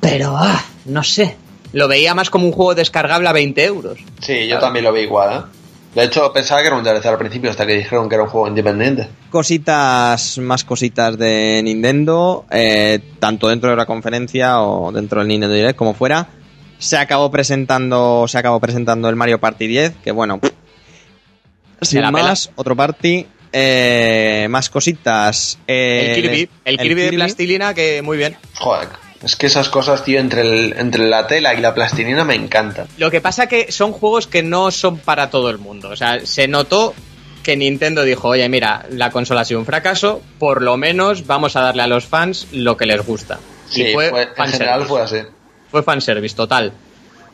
Speaker 5: pero ah, no sé. Lo veía más como un juego descargable a 20 euros.
Speaker 6: Sí, yo también lo vi igual, ¿eh? De hecho, pensaba que era un DLC al principio hasta que dijeron que era un juego independiente.
Speaker 1: Cositas, más cositas de Nintendo, eh, tanto dentro de la conferencia o dentro del Nintendo Direct, como fuera. Se acabó presentando, se acabó presentando el Mario Party 10, que bueno, sin más, otro party. Eh, más cositas. eh,
Speaker 5: el Kirby, el Kirby de plastilina que muy bien.
Speaker 6: Joder, es que esas cosas, tío, entre, el- entre la tela y la plastilina me encantan.
Speaker 5: Lo que pasa que son juegos que no son para todo el mundo. O sea, se notó que Nintendo dijo, oye, mira, la consola ha sido un fracaso, por lo menos vamos a darle a los fans lo que les gusta.
Speaker 6: Sí,
Speaker 5: y fue,
Speaker 6: fue- en general fue así.
Speaker 5: Fue fanservice, total.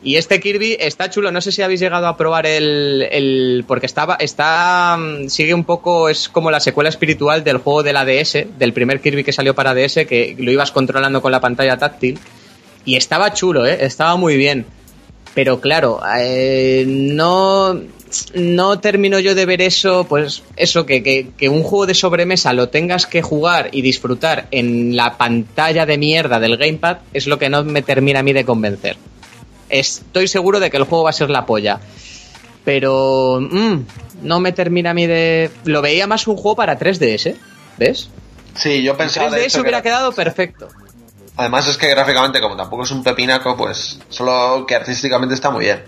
Speaker 5: Y este Kirby está chulo, no sé si habéis llegado a probar el... el porque estaba, está... mm, Sigue un poco, es como la secuela espiritual del juego de la DS, del primer Kirby que salió para DS, que lo ibas controlando con la pantalla táctil. Y estaba chulo, ¿eh? Estaba muy bien. Pero claro, eh, no, no termino yo de ver eso, pues eso, que, que, que un juego de sobremesa lo tengas que jugar y disfrutar en la pantalla de mierda del gamepad es lo que no me termina a mí de convencer. Estoy seguro de que el juego va a ser la polla. Pero mm, no me termina a mí de... Lo veía más un juego para 3DS, ¿ves?
Speaker 6: Sí, yo pensaba de
Speaker 5: 3DS
Speaker 6: hecho, que
Speaker 5: hubiera
Speaker 6: era-
Speaker 5: quedado perfecto.
Speaker 6: Además es que gráficamente, como tampoco es un pepinaco, pues solo que artísticamente está muy bien.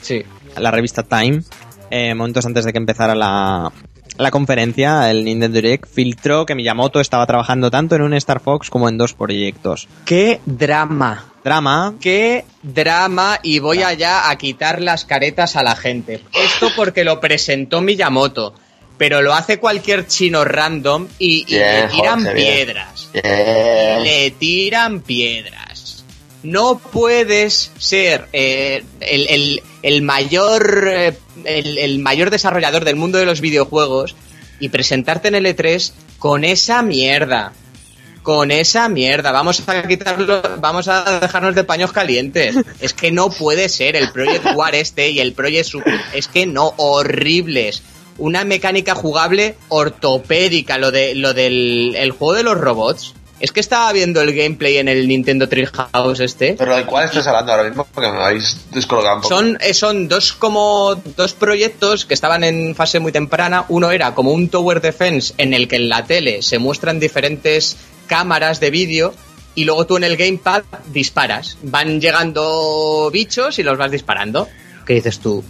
Speaker 5: Sí.
Speaker 1: la revista Time, eh, momentos antes de que empezara la, la conferencia, el Nintendo Direct filtró que Miyamoto estaba trabajando tanto en un Star Fox como en dos proyectos.
Speaker 5: ¡Qué drama!
Speaker 1: Drama,
Speaker 5: qué drama y voy allá a quitar las caretas a la gente. Esto porque lo presentó Miyamoto, pero lo hace cualquier chino random y, y
Speaker 6: Bien,
Speaker 5: le tiran
Speaker 6: Jorge, bien.
Speaker 5: piedras.
Speaker 6: Bien.
Speaker 5: Le tiran piedras. No puedes ser eh, el, el- el mayor eh, el, el mayor desarrollador del mundo de los videojuegos y presentarte en el E3 con esa mierda. Con esa mierda, vamos a quitarlo, vamos a dejarnos de paños calientes. Es que no puede ser el Project War este y el Project Super, es que no, horribles. Una mecánica jugable ortopédica, lo de lo del el juego de los robots. Es que estaba viendo el gameplay en el Nintendo Treehouse este.
Speaker 6: Pero ¿de cuál estás hablando ahora mismo? Porque me habéis descolgado un poco.
Speaker 5: Son, eh, son dos como dos proyectos que estaban en fase muy temprana. Uno era como un Tower Defense en el que en la tele se muestran diferentes cámaras de vídeo y luego tú en el gamepad disparas. Van llegando bichos y los vas disparando. ¿Qué dices tú?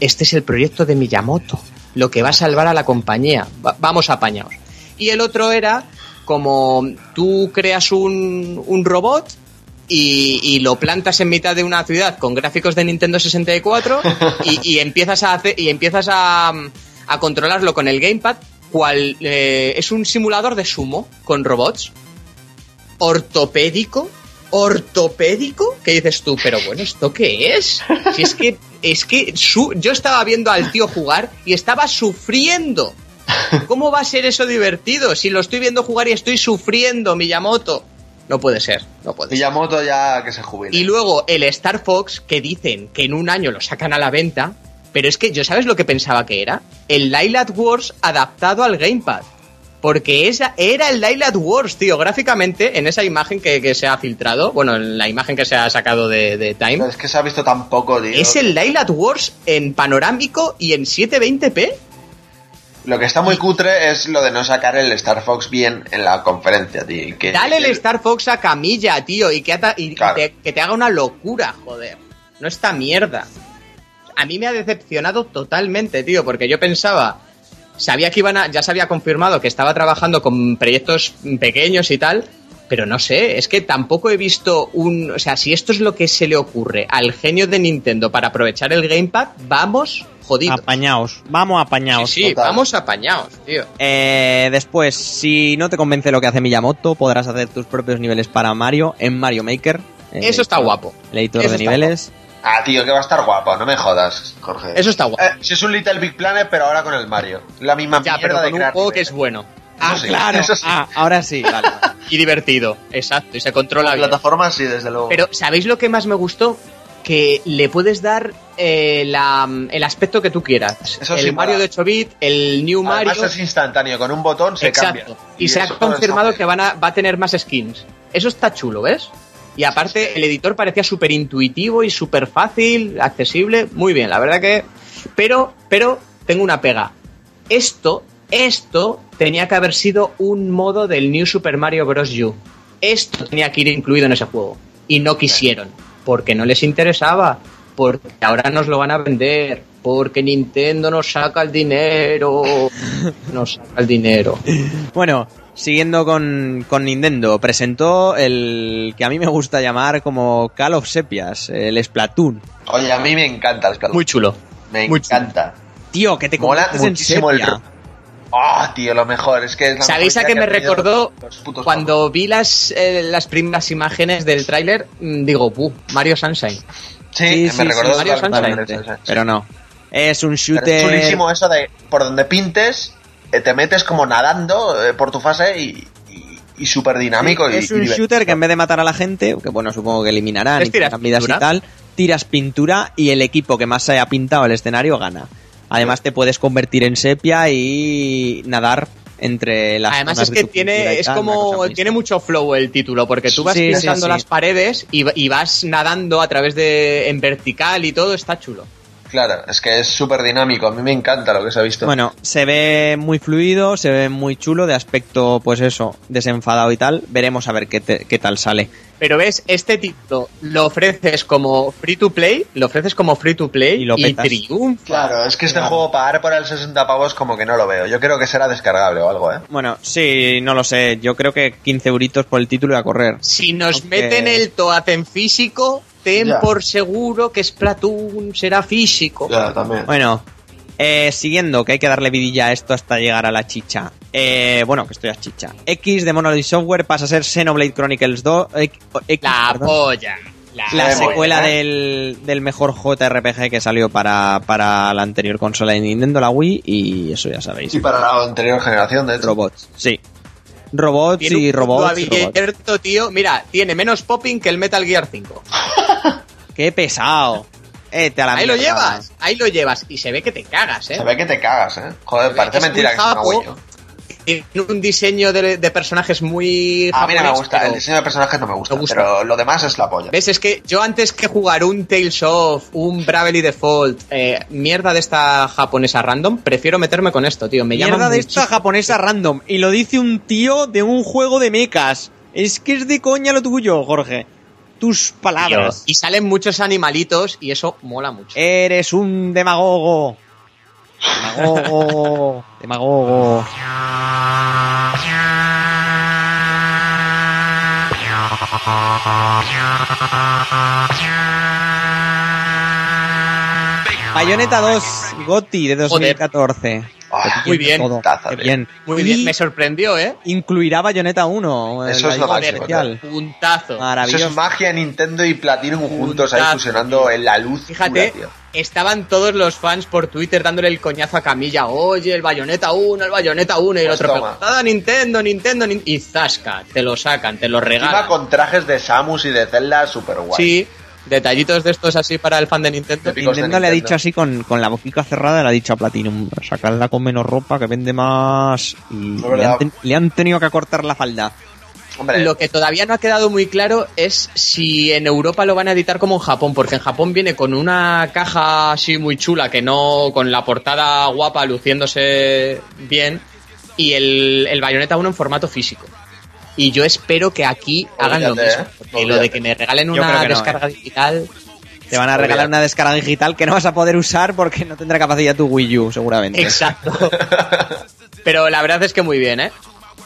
Speaker 5: Este es el proyecto de Miyamoto, lo que va a salvar a la compañía. Va- vamos apañados. Y el otro era como tú creas un, un robot y, y lo plantas en mitad de una ciudad con gráficos de Nintendo 64 y, y empiezas a hacer y empiezas a, a controlarlo con el gamepad cual eh, es un simulador de sumo con robots ortopédico ortopédico ¿qué dices tú? pero bueno esto qué es si es que es que su- yo estaba viendo al tío jugar y estaba sufriendo ¿Cómo va a ser eso divertido? Si lo estoy viendo jugar y estoy sufriendo, Miyamoto. No puede ser, no puede ser.
Speaker 6: Miyamoto ya que se jubile.
Speaker 5: Y luego el Star Fox, que dicen que en un año lo sacan a la venta, pero es que yo sabes lo que pensaba que era? El Lilat Wars adaptado al Gamepad. Porque esa era el Lilat Wars, tío. Gráficamente, en esa imagen que, que se ha filtrado, bueno, en la imagen que se ha sacado de, de Time,
Speaker 6: Pero es que se ha visto tan poco, tío.
Speaker 5: es el Lilat Wars en panorámico y en 720p.
Speaker 6: Lo que está muy cutre es lo de no sacar el Star Fox bien en la conferencia, tío. Que,
Speaker 5: Dale el Star Fox a Camilla, tío, y que, ata- y
Speaker 6: Claro.
Speaker 5: te, que te haga una locura, joder. No esta mierda. A mí me ha decepcionado totalmente, tío, porque yo pensaba, sabía que iban a, ya se había confirmado que estaba trabajando con proyectos pequeños y tal, pero no sé, es que tampoco he visto un, o sea, si esto es lo que se le ocurre al genio de Nintendo para aprovechar el gamepad, vamos jodidos.
Speaker 1: apañaos, vamos apañaos.
Speaker 5: Sí, sí, vamos apañados, tío.
Speaker 1: Eh, después, si no te convence lo que hace Miyamoto, podrás hacer tus propios niveles para Mario en Mario Maker. Eh,
Speaker 5: Eso está guapo.
Speaker 1: El editor
Speaker 5: Eso
Speaker 1: de niveles.
Speaker 6: Ah, tío, que va a estar guapo, no me jodas, Jorge.
Speaker 5: Eso está guapo.
Speaker 6: Eh, si es un Little Big Planet, pero ahora con el Mario. La misma
Speaker 5: Ya,
Speaker 6: mierda
Speaker 5: pero
Speaker 6: de
Speaker 5: con un
Speaker 6: crear
Speaker 5: juego que es bueno.
Speaker 1: Ah,
Speaker 6: sí,
Speaker 1: claro.
Speaker 6: eso sí.
Speaker 1: Ah, ahora sí, vale.
Speaker 5: y divertido, exacto, y se controla
Speaker 6: La
Speaker 5: bien.
Speaker 6: plataforma sí, desde luego.
Speaker 5: Pero, ¿sabéis lo que más me gustó? que le puedes dar eh, la- el aspecto que tú quieras.
Speaker 6: Eso
Speaker 5: el
Speaker 6: sí
Speaker 5: Mario de 8 bit, el New Mario.
Speaker 6: Además es instantáneo, con un botón se
Speaker 5: Exacto.
Speaker 6: cambia.
Speaker 5: Y, se ha confirmado que van a, va a tener más skins. Eso está chulo, ¿ves? Y aparte, el editor parecía súper intuitivo y súper fácil, accesible. Muy bien, la verdad que. Pero, pero, tengo una pega. Esto, esto tenía que haber sido un modo del New Super Mario Bros. U. Esto tenía que ir incluido en ese juego. Y no quisieron. Porque no les interesaba. Porque ahora nos lo van a vender. Porque Nintendo nos saca el dinero. Nos saca el dinero.
Speaker 1: Bueno, siguiendo con, con Nintendo, presentó el que a mí me gusta llamar como Call of Sepias, el Splatoon.
Speaker 6: Oye, a mí me encanta el Splatoon.
Speaker 5: Muy chulo.
Speaker 6: Me
Speaker 5: muy
Speaker 6: encanta.
Speaker 1: Tío, que te
Speaker 6: Mola
Speaker 1: en
Speaker 6: muchísimo el... Ah, tío, lo mejor. Es que es la
Speaker 5: ¿Sabéis a qué me recordó cuando vi las, eh, las primeras imágenes del tráiler? mm, Digo, puh, Mario Sunshine.
Speaker 6: Sí,
Speaker 1: Sí,
Speaker 6: me recordó
Speaker 5: sí, Mario Sunshine.
Speaker 1: Pero no. Es un
Speaker 6: Pero
Speaker 1: shooter.
Speaker 6: es chulísimo eso de por donde pintes, eh, te metes como nadando eh, por tu fase y, y, súper dinámico. y,
Speaker 1: es un
Speaker 6: y
Speaker 1: shooter que en vez de matar a la gente, que bueno, supongo que eliminarán
Speaker 5: ¿Es
Speaker 1: y
Speaker 5: tiras
Speaker 1: vidas y
Speaker 5: pintura?
Speaker 1: tal, tiras pintura y el equipo que más haya pintado el escenario gana. Además te puedes convertir en sepia y nadar entre las
Speaker 5: Además es que tiene, es
Speaker 1: tal,
Speaker 5: como, tiene mucho flow el título, porque tú vas
Speaker 1: Sí, sí,
Speaker 5: pintando
Speaker 1: sí.
Speaker 5: las paredes y, y vas nadando a través de, en vertical y todo, está chulo.
Speaker 6: Claro, es que es súper dinámico. A mí me encanta lo que se ha visto.
Speaker 1: Bueno, se ve muy fluido, se ve muy chulo, de aspecto, pues eso, desenfadado y tal. Veremos a ver qué, te- qué tal sale.
Speaker 5: Pero ves, este título lo ofreces como free to play, lo ofreces como free to play
Speaker 1: Y lo
Speaker 5: triunfa.
Speaker 6: Claro, es que este juego pagar por el 60 pavos como que no lo veo. Yo creo que será descargable o algo, ¿eh?
Speaker 1: Bueno, sí, no lo sé. Yo creo que 15 euritos por el título y a correr.
Speaker 5: Si nos
Speaker 1: Aunque-
Speaker 5: meten el TOAD en físico, ten
Speaker 6: Ya.
Speaker 5: por seguro que Splatoon será físico.
Speaker 6: también.
Speaker 1: Bueno, eh, siguiendo, que hay que darle vidilla a esto hasta llegar a la chicha. Eh, bueno, que estoy a chicha. X de Monolith Software pasa a ser Xenoblade Chronicles 2. eh, X,
Speaker 5: La
Speaker 1: perdón.
Speaker 5: polla. La,
Speaker 1: secuela del, del mejor JRPG que salió para, para la anterior consola de Nintendo, la Wii, y eso ya sabéis.
Speaker 6: Y para la anterior generación, de hecho.
Speaker 1: Robots, sí. Robots
Speaker 5: Tiene
Speaker 1: y
Speaker 5: un
Speaker 1: robots. y robots.
Speaker 5: abierto, tío. Mira, tiene menos popping que el Metal Gear 5.
Speaker 1: ¡Qué pesado! Eh, te a la
Speaker 5: Ahí lo llevas, ahí lo llevas. Y se ve que te cagas, ¿eh?
Speaker 6: Se ve que te cagas, ¿eh? Joder, parece mentira que es una
Speaker 5: japo.
Speaker 6: Wii U.
Speaker 5: Tiene un diseño de, de personajes muy.
Speaker 6: A mí no me gusta, el diseño de personajes no me gusta,
Speaker 5: Me gusta.
Speaker 6: pero lo demás es la polla.
Speaker 5: ¿Ves? Es que yo antes que jugar un Tales of, un Bravely Default, eh, mierda de esta japonesa random, prefiero meterme con esto, tío. Me
Speaker 1: Mierda de esta japonesa random. Y lo dice un tío de un juego de mechas. Es que es de coña lo tuyo, Jorge. Tus palabras.
Speaker 5: Y salen muchos animalitos y eso mola mucho.
Speaker 1: Eres un demagogo. Demagogo. demagogo. Bayonetta 2 GOTI de 2014.
Speaker 6: Ah,
Speaker 5: Muy bien.
Speaker 1: Todo.
Speaker 6: Taza,
Speaker 1: Qué
Speaker 6: tío.
Speaker 1: bien.
Speaker 5: Muy
Speaker 1: Y
Speaker 5: bien, me sorprendió, ¿eh?
Speaker 1: incluirá Bayonetta 1.
Speaker 6: Eso es lo máximo,
Speaker 1: especial.
Speaker 5: Puntazo.
Speaker 6: Eso
Speaker 1: Maravilloso.
Speaker 6: es magia Nintendo y Platinum juntos ahí
Speaker 5: Puntazo,
Speaker 6: fusionando en la luz.
Speaker 5: Fíjate,
Speaker 6: pura,
Speaker 5: estaban todos los fans por Twitter dándole el coñazo a Camilla. Oye, el Bayonetta 1, el Bayonetta 1. Y el
Speaker 6: Pues
Speaker 5: otro,
Speaker 6: toma.
Speaker 5: "Ah, Nintendo, Nintendo, Nin-". Y zasca, te lo sacan, te lo
Speaker 6: Encima
Speaker 5: regalan.
Speaker 6: con trajes de Samus y de Zelda super guay.
Speaker 5: Sí, detallitos de estos así para el fan de Nintendo.
Speaker 6: De
Speaker 1: Nintendo le ha dicho así con, con la boquita cerrada, le ha dicho a Platinum, sacarla con menos ropa que vende más y le han, ten- le han tenido que acortar la falda.
Speaker 6: Hombre,
Speaker 5: Lo que todavía no ha quedado muy claro es si en Europa lo van a editar como en Japón, porque en Japón viene con una caja así muy chula, que no con la portada guapa, luciéndose bien, y el, el Bayonetta 1 en formato físico. Y yo espero que aquí hagan lo
Speaker 6: Olvídate,
Speaker 5: mismo,
Speaker 6: ¿eh?
Speaker 5: porque lo de que me regalen una
Speaker 1: no,
Speaker 5: descarga digital...
Speaker 1: Te van a regalar una descarga digital que no vas a poder usar porque no tendrá capacidad tu Wii U, seguramente.
Speaker 5: Exacto. Pero la verdad es que muy bien, ¿eh?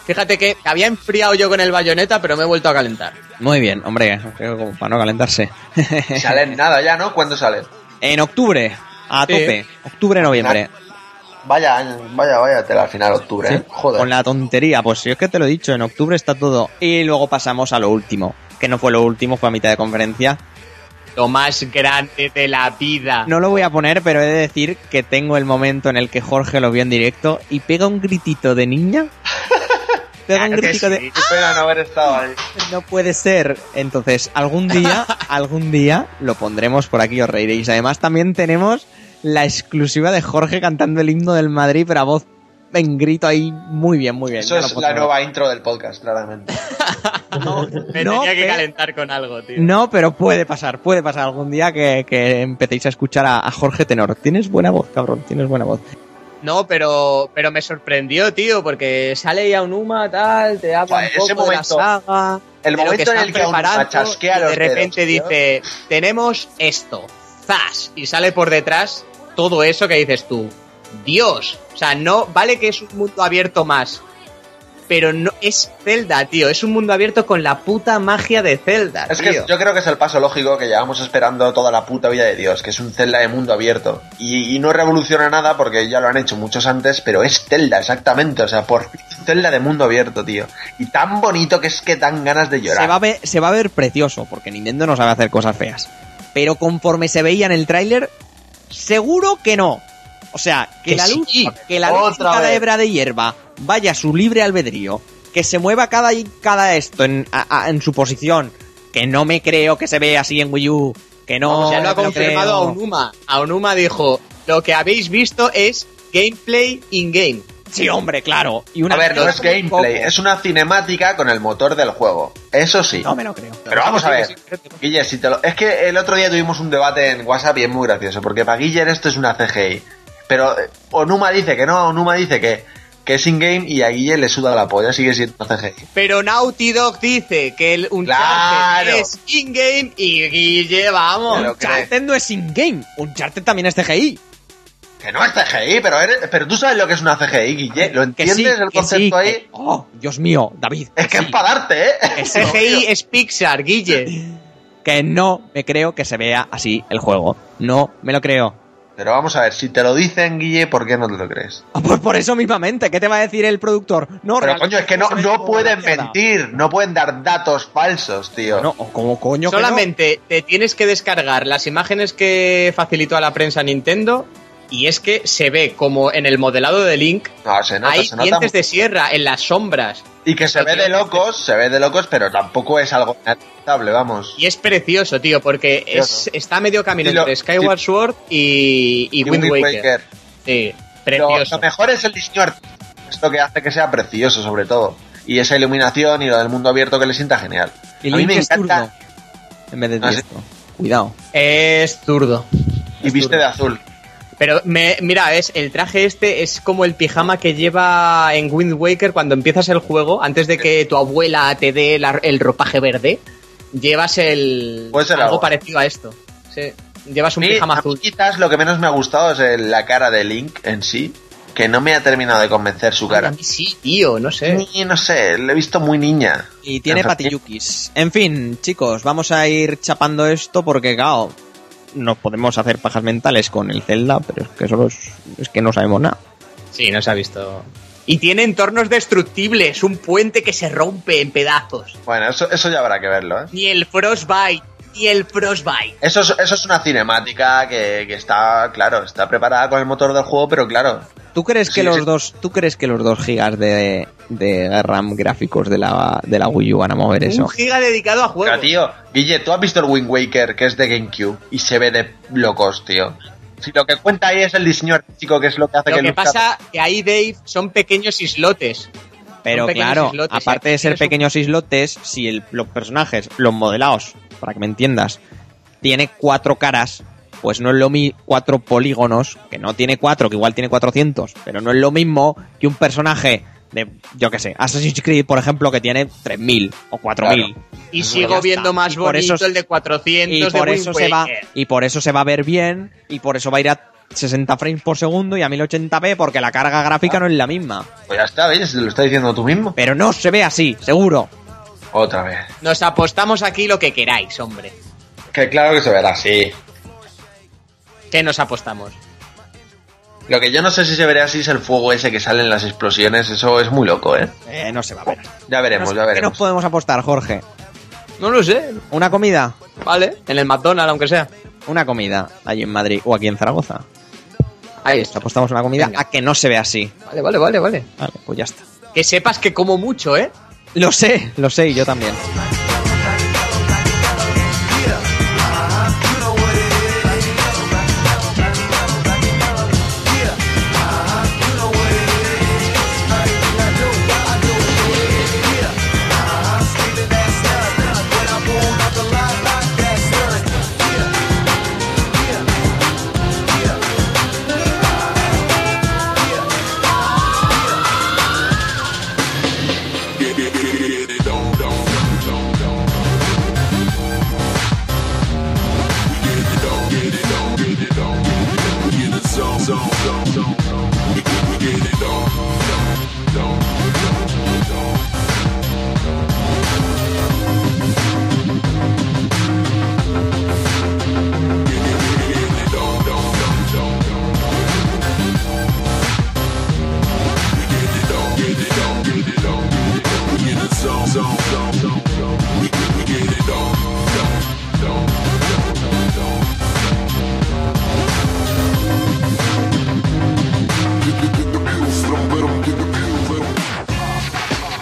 Speaker 5: Fíjate que había enfriado yo con el Bayonetta, pero me he vuelto a calentar.
Speaker 1: Muy bien, hombre, como para no calentarse.
Speaker 6: sale en nada ya, ¿no? ¿Cuándo sale?
Speaker 1: en octubre, a
Speaker 5: Sí.
Speaker 1: tope. Octubre, noviembre.
Speaker 6: Vaya, año, vaya, vaya, tela al final octubre, ¿eh? Joder.
Speaker 1: Con la tontería, pues si es que te lo he dicho, en octubre está todo. Y luego pasamos a lo último, que no fue lo último, fue a mitad de conferencia.
Speaker 5: Lo más grande de la vida.
Speaker 1: No lo voy a poner, pero he de decir que tengo el momento en el que Jorge lo vio en directo y pega un gritito de niña. pega un
Speaker 5: Claro
Speaker 1: de
Speaker 5: sí.
Speaker 6: Qué pena no haber estado ahí.
Speaker 1: no puede ser. Entonces, algún día, algún día lo pondremos por aquí, os reiréis. Además, también tenemos la exclusiva de Jorge cantando el himno del Madrid, pero a voz en grito ahí. Muy bien, muy bien.
Speaker 6: Eso es la nueva intro del podcast, claramente.
Speaker 5: Me
Speaker 1: No,
Speaker 5: tenía que
Speaker 1: pero-
Speaker 5: calentar con algo, tío.
Speaker 1: No, pero puede pasar, puede pasar algún día que, que empecéis a escuchar a, a Jorge Tenor. Tienes buena voz, cabrón, tienes buena voz.
Speaker 5: No, pero, pero me sorprendió, tío, porque sale ya un Uma, tal, te habla un poco
Speaker 6: momento-
Speaker 5: de la saga,
Speaker 6: el
Speaker 5: de lo
Speaker 6: momento en el que chasquea
Speaker 5: y
Speaker 6: los
Speaker 5: de repente
Speaker 6: dedos,
Speaker 5: dice, tenemos esto, zas, y sale por detrás todo eso que dices tú. Dios, o sea, no, vale que es un mundo abierto más, pero no es Zelda, tío, es un mundo abierto con la puta magia de Zelda,
Speaker 6: Es que yo creo que es el paso lógico que llevamos esperando toda la puta vida de Dios, que es un Zelda de mundo abierto. Y, y no revoluciona nada porque ya lo han hecho muchos antes, pero es Zelda, exactamente. O sea, por fin es un Zelda de mundo abierto, tío. Y tan bonito que es que dan ganas de llorar.
Speaker 1: Se va, a ver, se va a ver precioso, porque Nintendo no sabe hacer cosas feas. Pero conforme se veía en el tráiler, seguro que no. O sea, que,
Speaker 5: Que
Speaker 1: la luz,
Speaker 5: sí.
Speaker 1: que la luz cada hebra de hierba vaya a su libre albedrío, que se mueva cada, cada esto en, a- a- en su posición, que no me creo que se vea así en Wii U, que no
Speaker 5: Vamos, ya lo ha confirmado. Aonuma. Aonuma dijo, lo que habéis visto es gameplay in-game.
Speaker 1: Sí, hombre, claro. Y una
Speaker 6: A ver, no es gameplay,
Speaker 1: poco.
Speaker 6: es una cinemática con el motor del juego. Eso sí.
Speaker 1: No me lo creo.
Speaker 6: Pero vamos a ver, Guille, si te lo... es que el otro día tuvimos un debate en WhatsApp y es muy gracioso, porque para Guille esto es una CGI. Pero eh, Onuma dice que no, Onuma dice que, que es in-game y a Guille le suda la polla, sigue siendo CGI.
Speaker 5: Pero Naughty Dog dice que el Uncharted
Speaker 6: Claro.
Speaker 5: es in-game y Guille, vamos.
Speaker 1: Uncharted no es in-game. Uncharted también es CGI.
Speaker 6: Que no es CGI, pero, eres, pero tú sabes lo que es una CGI, Guille. ¿Lo
Speaker 1: Que
Speaker 6: entiendes
Speaker 1: sí,
Speaker 6: el
Speaker 1: que
Speaker 6: concepto
Speaker 1: sí,
Speaker 6: ahí?
Speaker 1: que- Oh, Dios mío, David.
Speaker 6: Es que
Speaker 1: sí.
Speaker 6: es para darte, ¿eh?
Speaker 1: Sí.
Speaker 5: CGI es Pixar, Guille.
Speaker 1: que no me creo que se vea así el juego. No me lo creo.
Speaker 6: Pero vamos a ver, si te lo dicen, Guille, ¿por qué no te lo crees?
Speaker 1: Ah, Pues por eso mismamente, ¿qué te va a decir el productor? No,
Speaker 6: Pero coño, es que no, no pueden mentir, no pueden dar datos falsos, tío.
Speaker 1: No, o como coño que no?
Speaker 5: Solamente te tienes que descargar las imágenes que facilitó a la prensa Nintendo y es que se ve como en el modelado de Link
Speaker 6: No, se nota,
Speaker 5: hay
Speaker 6: se nota.
Speaker 5: dientes de sierra en las sombras
Speaker 6: Y que se ve de locos, se ve de locos, pero tampoco es algo inaceptable, vamos.
Speaker 5: y es precioso, tío, porque es, está a medio camino
Speaker 6: lo-
Speaker 5: entre Skyward Sword y, y
Speaker 6: Y
Speaker 5: Wind Waker.
Speaker 6: Waker.
Speaker 5: Sí,
Speaker 6: Lo,
Speaker 5: precioso.
Speaker 6: lo mejor es el diseño artístico, es lo que hace que sea precioso, sobre todo. Y esa iluminación y lo del mundo abierto que le sienta genial.
Speaker 1: Y
Speaker 6: a mí
Speaker 1: Link
Speaker 6: me
Speaker 1: es
Speaker 6: encanta.
Speaker 1: zurdo. En vez de
Speaker 6: Ah, sí.
Speaker 1: Cuidado.
Speaker 5: Es zurdo.
Speaker 6: Y viste de azul.
Speaker 5: Pero me, mira, es el traje este es como el pijama que lleva en Wind Waker cuando empiezas el juego, antes de que tu abuela te dé la- el ropaje verde, llevas el algo parecido a esto. Sí, llevas un pijama azul.
Speaker 6: quizás lo que menos me ha gustado es el- la cara de Link en sí, que no me ha terminado de convencer su
Speaker 5: Ay,
Speaker 6: cara.
Speaker 5: a mí sí, tío, no sé.
Speaker 6: Ni, no sé, lo he visto muy niña.
Speaker 1: Y tiene patiyukis. En fin, chicos, vamos a ir chapando esto porque, claro, nos podemos hacer pajas mentales con el Zelda, pero es que solo es, es que no sabemos nada.
Speaker 5: Sí, no se ha visto. Y tiene entornos destructibles, un puente que se rompe en pedazos.
Speaker 6: Bueno, eso, eso ya habrá que verlo, ¿eh?
Speaker 5: Ni el Frostbite, ni el Frostbite.
Speaker 6: Eso es, eso es una cinemática que, que está, claro, está preparada con el motor del juego, pero claro,
Speaker 1: ¿Tú crees que los
Speaker 6: sí.
Speaker 1: dos, tú crees que los dos gigas de, de RAM gráficos de la, de la Wii U van a mover eso?
Speaker 5: Un giga dedicado a juegos.
Speaker 6: Pero, tío, Guille, tú has visto el Wind Waker, que es de GameCube, y se ve de locos, tío. Si lo que cuenta ahí es el diseño artístico, que es lo que hace
Speaker 5: Lo
Speaker 6: que
Speaker 5: que
Speaker 6: luzca-
Speaker 5: pasa que ahí, Dave, son pequeños islotes.
Speaker 1: Pero claro,
Speaker 5: islotes,
Speaker 1: aparte de ser
Speaker 5: un-
Speaker 1: pequeños islotes, si el- los personajes, los modelados, para que me entiendas, tiene cuatro caras, pues no es lo mismo, cuatro polígonos, que no tiene cuatro, que igual tiene 400, pero no es lo mismo que un personaje de, yo qué sé, Assassin's Creed, por ejemplo, que tiene 3000 o 4000.
Speaker 5: Y
Speaker 6: Eso
Speaker 5: sigo viendo
Speaker 1: está.
Speaker 5: más
Speaker 1: Y por
Speaker 5: bonito
Speaker 1: eso-
Speaker 5: el de 400
Speaker 1: Y
Speaker 5: de
Speaker 1: por
Speaker 5: Wind
Speaker 1: eso se va, y por eso se va a ver bien, y por eso va a ir a 60 frames por segundo y a 1080p, porque la carga gráfica no es la misma.
Speaker 6: Pues ya está, ¿ves? Lo estás diciendo tú mismo.
Speaker 1: Pero no se ve así, seguro.
Speaker 6: Otra vez.
Speaker 5: Nos apostamos aquí lo que queráis, hombre.
Speaker 6: Que claro que se verá así.
Speaker 5: ¿Qué nos apostamos?
Speaker 6: Lo que yo no sé si se verá así es el fuego ese que sale en las explosiones. Eso es muy loco, ¿eh?
Speaker 1: Eh, no se va a ver.
Speaker 6: Ya veremos, ya
Speaker 1: ¿Qué nos
Speaker 6: veremos.
Speaker 1: podemos apostar, Jorge?
Speaker 5: No lo sé.
Speaker 1: ¿Una comida?
Speaker 5: Vale, en el McDonald's, aunque sea.
Speaker 1: Una comida allí en Madrid o aquí en Zaragoza.
Speaker 5: Ahí
Speaker 1: Apostamos una comida
Speaker 5: Venga.
Speaker 1: a que no se ve así.
Speaker 5: Vale, vale, vale, vale.
Speaker 1: Vale, pues ya está.
Speaker 5: Que sepas que como mucho, ¿eh?
Speaker 1: Lo sé, lo sé, y yo también.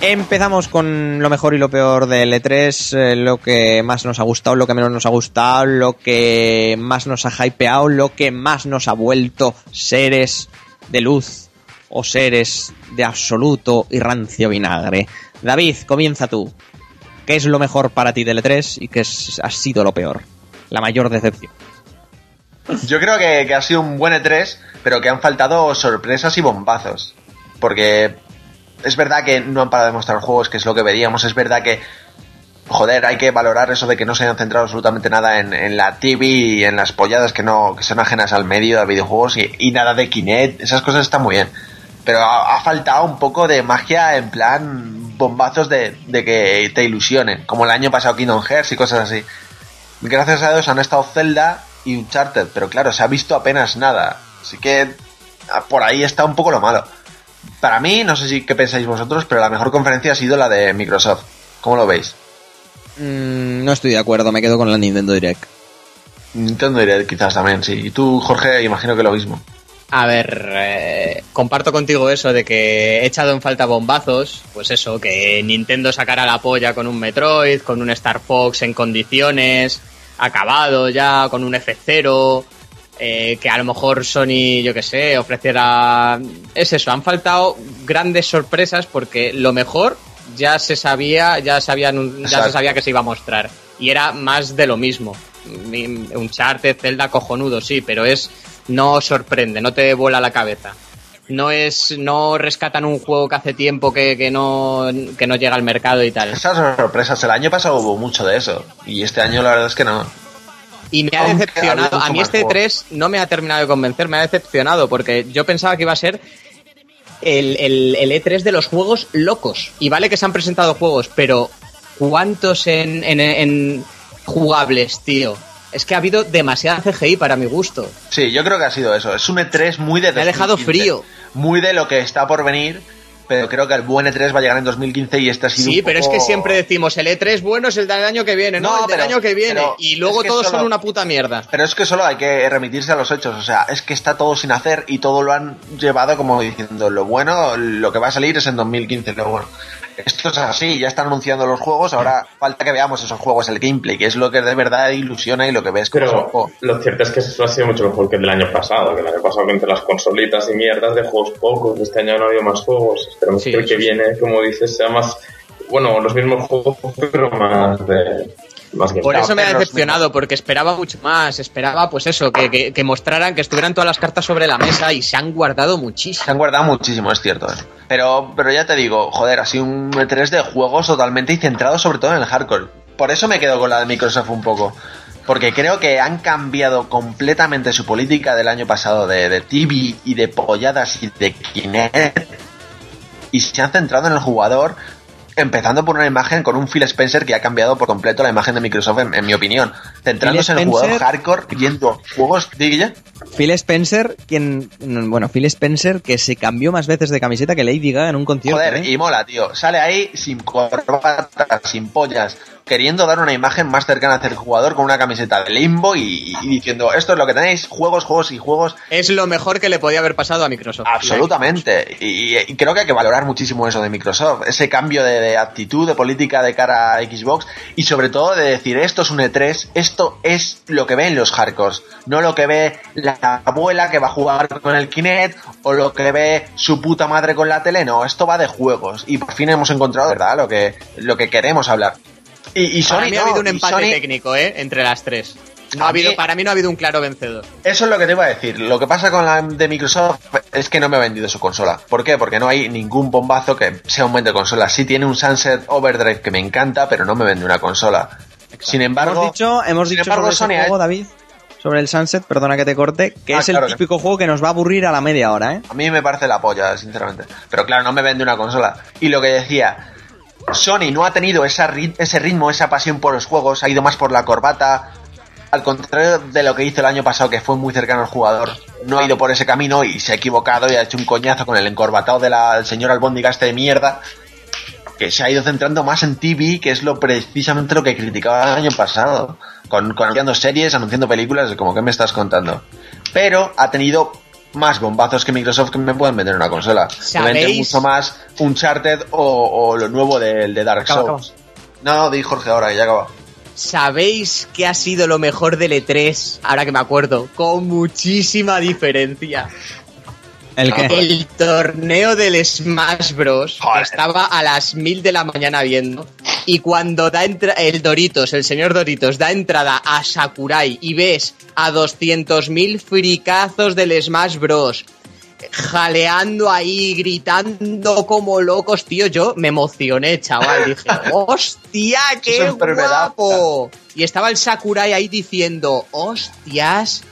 Speaker 1: Empezamos con lo mejor y lo peor del E3, eh, lo que más nos ha gustado, lo que menos nos ha gustado, lo que más nos ha hypeado, lo que más nos ha vuelto seres de luz o seres de absoluto y rancio vinagre. David, comienza tú. ¿Qué es lo mejor para ti del E3 y qué ha sido lo peor? La mayor decepción.
Speaker 6: Yo creo que ha sido un buen E3, pero que han faltado sorpresas y bombazos. Porque es verdad que no han parado de mostrar juegos, que es lo que veríamos. Es verdad que, joder, hay que valorar eso de que no se hayan centrado absolutamente nada en, la TV y en las polladas que no que son ajenas al medio de videojuegos y, nada de Kinect. Esas cosas están muy bien. Pero ha, ha faltado un poco de magia en plan bombazos de, de que te ilusionen, como el año pasado Kingdom Hearts y cosas así. Gracias a Dios han estado Zelda y Uncharted, pero claro, se ha visto apenas nada. Así que ah, por ahí está un poco lo malo. Para mí, no sé si qué pensáis vosotros, pero la mejor conferencia ha sido la de Microsoft. ¿Cómo lo veis?
Speaker 1: Mm, no estoy de acuerdo, me quedo con la Nintendo Direct.
Speaker 6: Nintendo Direct quizás también, sí. Y tú, Jorge, imagino que lo mismo.
Speaker 5: A ver, eh, comparto contigo eso de que he echado en falta bombazos, pues eso, que Nintendo sacara la polla con un Metroid, con un Star Fox en condiciones, acabado ya, con un F0, eh, que a lo mejor Sony, yo que sé, ofreciera... Es eso, han faltado grandes sorpresas porque lo mejor ya se sabía, ya anun- ya se sabía que se iba a mostrar. Y era más de lo mismo. Un Charter, Zelda cojonudo, sí, pero es no sorprende, no te vuela la cabeza. No es, no rescatan un juego que hace tiempo que, que no, que no llega al mercado y tal.
Speaker 6: Esas sorpresas, el año pasado hubo mucho de eso. Y este año la verdad es que no.
Speaker 5: Y me ha decepcionado. A mí este
Speaker 6: más
Speaker 5: 3 no me ha terminado de convencer, me ha decepcionado porque yo pensaba que iba a ser el, el, el E3 de los juegos locos. Y vale que se han presentado juegos, pero ¿cuántos en, en, en jugables, tío? Es que ha habido demasiada CGI para mi gusto.
Speaker 6: Sí, yo creo que ha sido eso. Es un E3 muy de
Speaker 5: Me ha dejado
Speaker 6: 2015.
Speaker 5: frío.
Speaker 6: Muy de lo que está por venir. Pero creo que el buen E3 va a llegar en 2015 y este ha sido
Speaker 5: Sí,
Speaker 6: un
Speaker 5: pero es que siempre decimos el E3 bueno es el del año que viene, no,
Speaker 6: No,
Speaker 5: el del
Speaker 6: pero-
Speaker 5: año que viene. Y luego
Speaker 6: es que
Speaker 5: todos
Speaker 6: solo-
Speaker 5: son una puta mierda.
Speaker 6: Pero es que solo hay que remitirse a los hechos, o sea, es que está todo sin hacer y todo lo han llevado como diciendo, lo bueno, lo que va a salir es en 2015, lo bueno. Esto es así, ya están anunciando los juegos, ahora falta que veamos esos juegos, el gameplay, que es lo que de verdad ilusiona y lo que ves como
Speaker 2: Pero
Speaker 6: juego.
Speaker 2: lo cierto es que eso ha sido mucho mejor que el del año pasado. Que el año pasado, que entre las consolitas y mierdas de juegos pocos, este año no ha habido más juegos. Esperemos
Speaker 5: Sí,
Speaker 2: que el que
Speaker 5: sí.
Speaker 2: viene, como dices, sea más. Bueno, los mismos juegos, pero más de. Más
Speaker 5: Por eso me ha decepcionado, porque esperaba mucho más. Esperaba, pues eso, que, que, que mostraran, que estuvieran todas las cartas sobre la mesa y se han guardado
Speaker 6: Se
Speaker 5: muchísimo.
Speaker 6: han guardado muchísimo, es cierto. ¿eh? Pero, pero ya te digo, joder, sido un E3 de juegos totalmente y centrado sobre todo en el hardcore. Por eso me quedo con la de Microsoft un poco. Porque creo que han cambiado completamente su política del año pasado de, de TV y de polladas y de Kinect. Y se han centrado en el jugador, empezando por una imagen con un Phil Spencer que ha cambiado por completo la imagen de Microsoft, en, en mi opinión. Centrándose en el jugador hardcore, yendo juegos, ¿digue?
Speaker 1: Phil Spencer, quien. Bueno, Phil Spencer que se cambió más veces de camiseta que Lady Gaga en un concierto.
Speaker 6: Joder,
Speaker 1: ¿eh?
Speaker 6: y mola, tío. Sale ahí sin corbata, sin pollas, queriendo dar una imagen más cercana hacia el jugador con una camiseta de limbo y, y diciendo esto es lo que tenéis, juegos, juegos y juegos.
Speaker 5: Es lo mejor que le podía haber pasado a Microsoft.
Speaker 6: Absolutamente. Y, y creo que hay que valorar muchísimo eso de Microsoft, ese cambio de, de actitud, de política de cara a Xbox y sobre todo de decir esto es un E3, esto es lo que ven los hardcores, no lo que ve la abuela que va a jugar con el Kinect o lo que ve su puta madre con la tele, no, esto va de juegos y por fin hemos encontrado, ¿verdad? Lo que, lo que queremos hablar. Y, y Sony
Speaker 5: Para mí ha
Speaker 6: no,
Speaker 5: habido un empate
Speaker 6: Sony-
Speaker 5: técnico, ¿eh? Entre las tres. No ha habido,
Speaker 6: mí-
Speaker 5: para mí no ha habido un claro vencedor.
Speaker 6: Eso es lo que te iba a decir. Lo que pasa con la de Microsoft es que no me ha vendido su consola. ¿Por qué? Porque no hay ningún bombazo que sea un buen de consola. Sí tiene un Sunset Overdrive que me encanta, pero no me vende una consola. Sin embargo,
Speaker 1: hemos dicho, hemos dicho
Speaker 6: embargo,
Speaker 1: sobre ese
Speaker 6: Sony ha-
Speaker 1: juego, David, sobre el Sunset, perdona que te corte, que
Speaker 6: Ah,
Speaker 1: es
Speaker 6: claro
Speaker 1: el
Speaker 6: que-
Speaker 1: típico juego que nos va a aburrir a la media hora, ¿eh?
Speaker 6: A mí me parece la polla, sinceramente. Pero claro, no me vende una consola. Y lo que decía, Sony no ha tenido ese ritmo, esa pasión por los juegos, ha ido más por la corbata. Al contrario de lo que hizo el año pasado, que fue muy cercano al jugador, no ha ido por ese camino y se ha equivocado y ha hecho un coñazo con el encorbatado del señor albóndiga este de mierda, que se ha ido centrando más en TV, que es lo precisamente lo que criticaba el año pasado, con, con anunciando series, anunciando películas, como que me estás contando. Pero ha tenido más bombazos que Microsoft que me pueden vender una consola. Me vende
Speaker 5: ¿Sabéis?
Speaker 6: mucho más Uncharted o, o lo nuevo del de Dark
Speaker 1: Acaba,
Speaker 6: Souls. No, di Jorge ahora, que ya acaba.
Speaker 5: ¿Sabéis qué ha sido lo mejor del E3? Ahora que me acuerdo, con muchísima diferencia.
Speaker 1: ¿El qué?
Speaker 5: El torneo del Smash Bros.
Speaker 6: Joder.
Speaker 5: Estaba a las mil de la mañana viendo. Y cuando da entra el Doritos, el señor Doritos, da entrada a Sakurai y ves a 200.000 fricazos del Smash Bros. Jaleando ahí, gritando como locos, tío. Yo me emocioné, chaval. Dije, ¡hostia, qué guapo! Y estaba el Sakurai ahí diciendo, ¡hostias!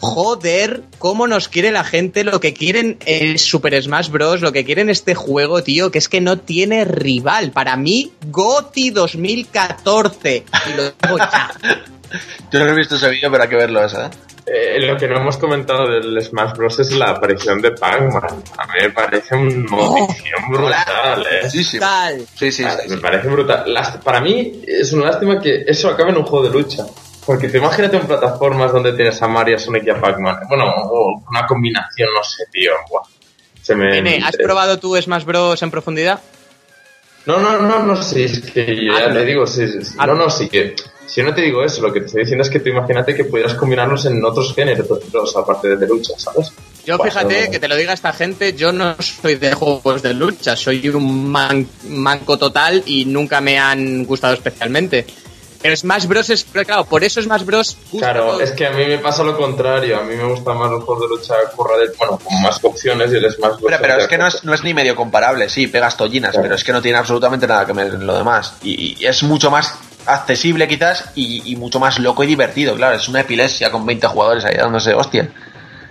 Speaker 5: Joder, cómo nos quiere la gente, lo que quieren el Super Smash Bros, lo que quieren este juego, tío, que es que no tiene rival. Para mí, GOTI 2014. Y lo digo ya.
Speaker 6: Yo no he visto ese vídeo, pero hay que verlo eso, ¿eh?
Speaker 2: Eh, lo que no hemos comentado del Smash Bros. es la aparición de Pac-Man. A mí me parece una notición brutal, ¿eh?
Speaker 6: Sí, sí. Sí, sí, sí,
Speaker 2: Me parece brutal. Last- Para mí es una lástima que eso acabe en un juego de lucha. Porque te imagínate en plataformas donde tienes a Mario, Sonic y a Pac-Man. Bueno, o una combinación, no sé, tío. Buah. Se me...
Speaker 5: Nene, ¿has probado tú Smash Bros en profundidad?
Speaker 2: No, no, no, no, sí, es que yo ya
Speaker 5: Hazlo.
Speaker 2: te digo, sí, sí.
Speaker 5: Hazlo.
Speaker 2: No, no, sí que. Si yo no te digo eso, lo que te estoy diciendo es que tú imagínate que pudieras combinarlos en otros géneros, aparte de, lucha, ¿sabes?
Speaker 5: Yo fíjate que te lo diga esta gente, yo no soy de juegos de lucha, soy un man- manco total y nunca me han gustado especialmente. Pero Smash Bros es, pero claro, por eso Smash Bros gusta
Speaker 2: Claro,
Speaker 5: todo.
Speaker 2: es que a mí me pasa lo contrario. A mí me gustan más los juegos de lucha de, bueno, con más opciones y el Smash Bros.
Speaker 6: Pero, pero es que no es, no es ni medio comparable, sí, pegas tollinas,
Speaker 2: Claro.
Speaker 6: pero es que no tiene absolutamente nada que ver en lo demás. Y, y es mucho más accesible quizás y, y mucho más loco y divertido, claro, es una epilepsia con 20 jugadores ahí dándose hostia.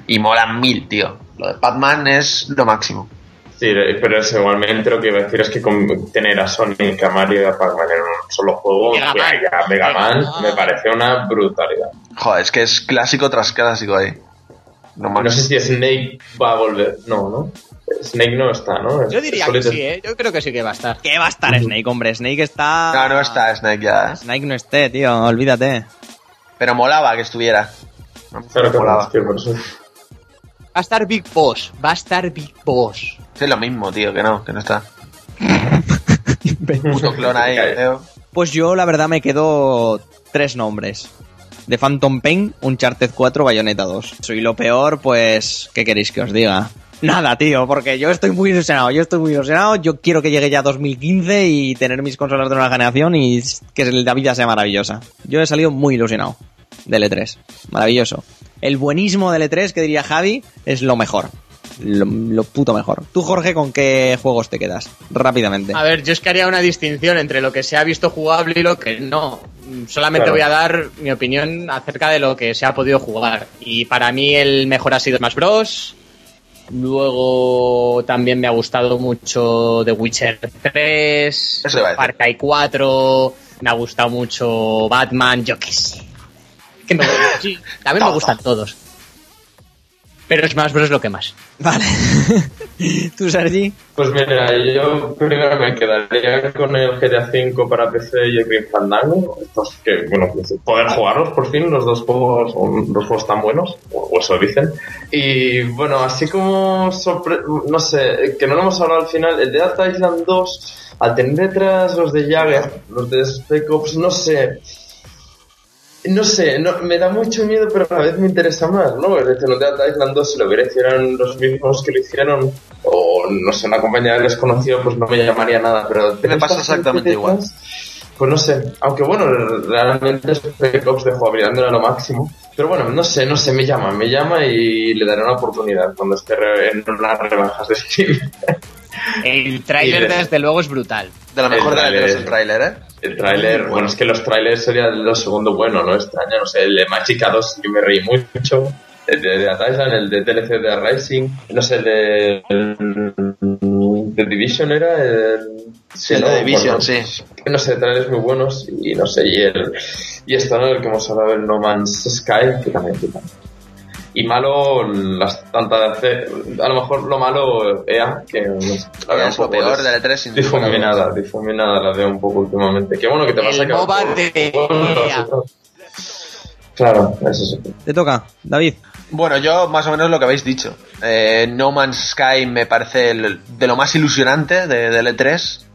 Speaker 6: Y molan mil, tío. Lo de Batman es lo máximo.
Speaker 2: Sí, pero es igualmente lo que iba a decir es que con tener a Sonic, a Mario y a Pac-Man en un solo juego,
Speaker 5: Mega Man.
Speaker 2: Mega Man, me parece una brutalidad.
Speaker 6: Joder, es que es clásico tras clásico ahí. No
Speaker 2: sé si Snake va a volver. No, ¿no? Snake no está, ¿no?
Speaker 5: Yo diría que sí, ¿eh? Yo creo que sí que va a estar.
Speaker 1: ¿Qué va a estar Snake, hombre? Snake está...
Speaker 6: No, no está Snake ya. ¿eh?
Speaker 1: Snake no esté, tío, olvídate.
Speaker 6: Pero molaba que estuviera. No,
Speaker 2: Claro que
Speaker 6: molaba.
Speaker 2: no, tío, por eso.
Speaker 5: Va a estar Big Boss, va a estar Big Boss.
Speaker 6: Sí, es lo mismo, tío, que no, que no está. Puto clon ahí, feo.
Speaker 1: Pues yo, la verdad, me quedo tres nombres. De Phantom Pain, Uncharted 4, Bayonetta 2. Soy lo peor, pues, ¿qué queréis que os diga? Nada, tío, porque yo estoy muy ilusionado, yo estoy muy ilusionado, yo quiero que llegue ya 2015 y tener mis consolas de nueva generación y que la vida sea maravillosa. Yo he salido muy ilusionado del E3, maravilloso. El buenismo del E3, que diría Javi, es lo mejor. Lo, lo puto mejor. Tú, Jorge, ¿con qué juegos te quedas? Rápidamente.
Speaker 5: A ver, yo es que haría una distinción entre lo que se ha visto jugable y lo que no. Solamente
Speaker 2: Claro.
Speaker 5: voy a dar mi opinión acerca de lo que se ha podido jugar. Y para mí el mejor ha sido Smash Bros. Luego también me ha gustado mucho The Witcher 3,
Speaker 6: Eso iba a decir.
Speaker 5: Far Cry 4, me ha gustado mucho Batman, yo qué sé. Que me, sí, también me
Speaker 6: Todo.
Speaker 5: gustan todos. Pero Smash Bros. es lo que más.
Speaker 1: Vale. ¿Tú, Sergi?
Speaker 2: Pues mira, yo primero me quedaría con el GTA V para PC y el Grim Fandango. Estos que, bueno, pues, poder jugarlos por fin, los dos juegos, son dos juegos tan buenos, o eso dicen. Y bueno, así como, sorpre- no sé, que no lo hemos hablado al final, el de Dead Island 2, al tener detrás los de Jagger, los de Spec Ops, no sé, no sé, no, me da mucho miedo, pero a la vez me interesa más, ¿no? Es decir, Dead Island 2, si lo hubiera hicieran los mismos que lo hicieron, o no sé, una compañía desconocida, pues no me llamaría nada, pero...
Speaker 6: Me pasa exactamente igual.
Speaker 2: Pues no sé, aunque bueno, realmente Spec Ops de jugabilidad no era lo máximo. Pero bueno, no sé, no sé, me llama, me llama y le daré una oportunidad cuando esté re- en las rebajas de Steam.
Speaker 5: El tráiler, desde luego, es brutal.
Speaker 6: De lo mejor
Speaker 2: El
Speaker 6: de la
Speaker 2: tráiler.
Speaker 6: es el tráiler, ¿eh?
Speaker 2: El tráiler, bueno, es que los trailers serían lo segundo bueno, ¿no? Año, no sé, el de Magic 2 yo me reí mucho, el de Island, el de DLC de Rising, no sé, el de... De Division era el...
Speaker 6: Sí, el de Division,
Speaker 2: bueno,
Speaker 6: sí.
Speaker 2: No sé, trailers muy buenos y no sé, y el... Y esto, ¿no? El que hemos hablado, el No Man's Sky, que también quita. Y malo, las tantas... A lo mejor lo malo, EA, que la veo un poco
Speaker 6: peor E3 sin duda.
Speaker 2: Difuminada, difuminada la veo un poco últimamente. Qué bueno que te vas
Speaker 5: El MOBA de EA.
Speaker 2: Claro, eso sí.
Speaker 1: Te toca, David.
Speaker 6: Bueno, yo más o menos lo que habéis dicho. Eh, no Man's Sky me parece el- de lo más ilusionante de, del E3.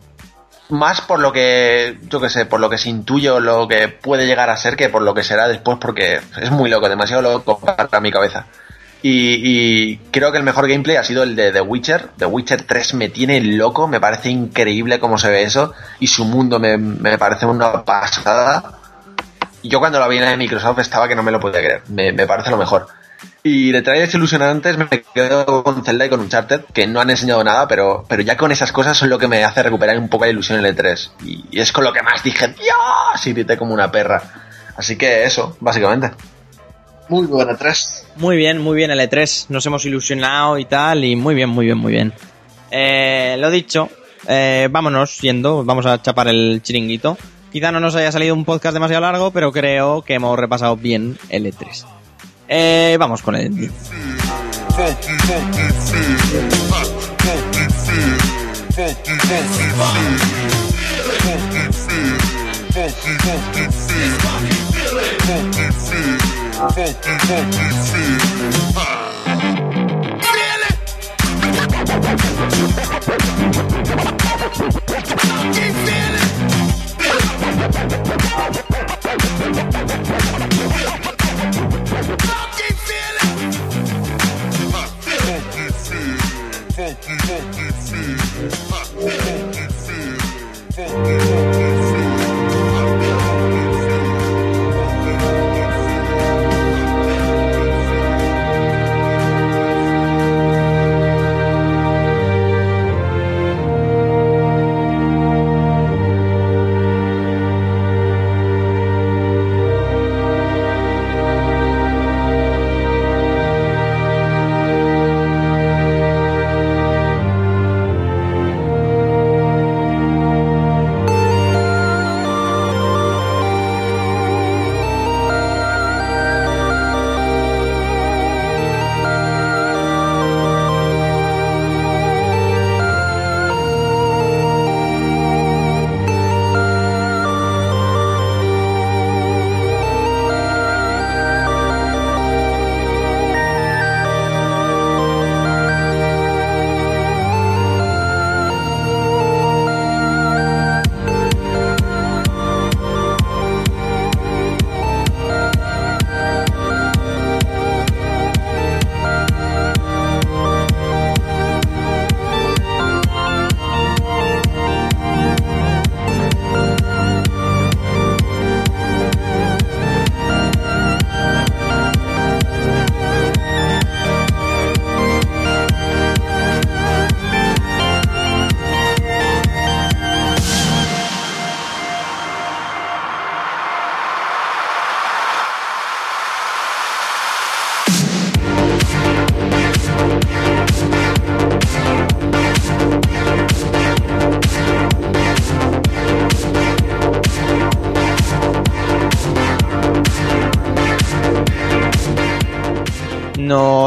Speaker 6: Más por lo que, yo que sé, por lo que se intuye o lo que puede llegar a ser que por lo que será después, porque es muy loco, demasiado loco para mi cabeza. Y, creo que el mejor gameplay ha sido el de The Witcher. The Witcher 3 me tiene loco, me parece increíble cómo se ve eso. Y su mundo me, me parece una pasada. Yo cuando lo vi en Microsoft estaba que no me lo podía creer. Me, me parece lo mejor. Y de trailers ilusionantes me quedo con Zelda y con Uncharted, que no han enseñado nada, pero, pero ya con esas cosas son lo que me hace recuperar un poco la ilusión en el E3. Y, y es con lo que más dije, ¡Dios! Y grité como una perra. Así que eso, básicamente. Muy buena E 3.
Speaker 1: Muy bien, muy bien el E3. Nos hemos ilusionado y tal, y muy bien, muy bien, muy bien. Eh, lo dicho, eh, vámonos yendo, vamos a chapar el chiringuito. Quizá no nos haya salido un podcast demasiado largo, pero creo que hemos repasado bien el E3. Eh, vamos con el...
Speaker 8: Bye.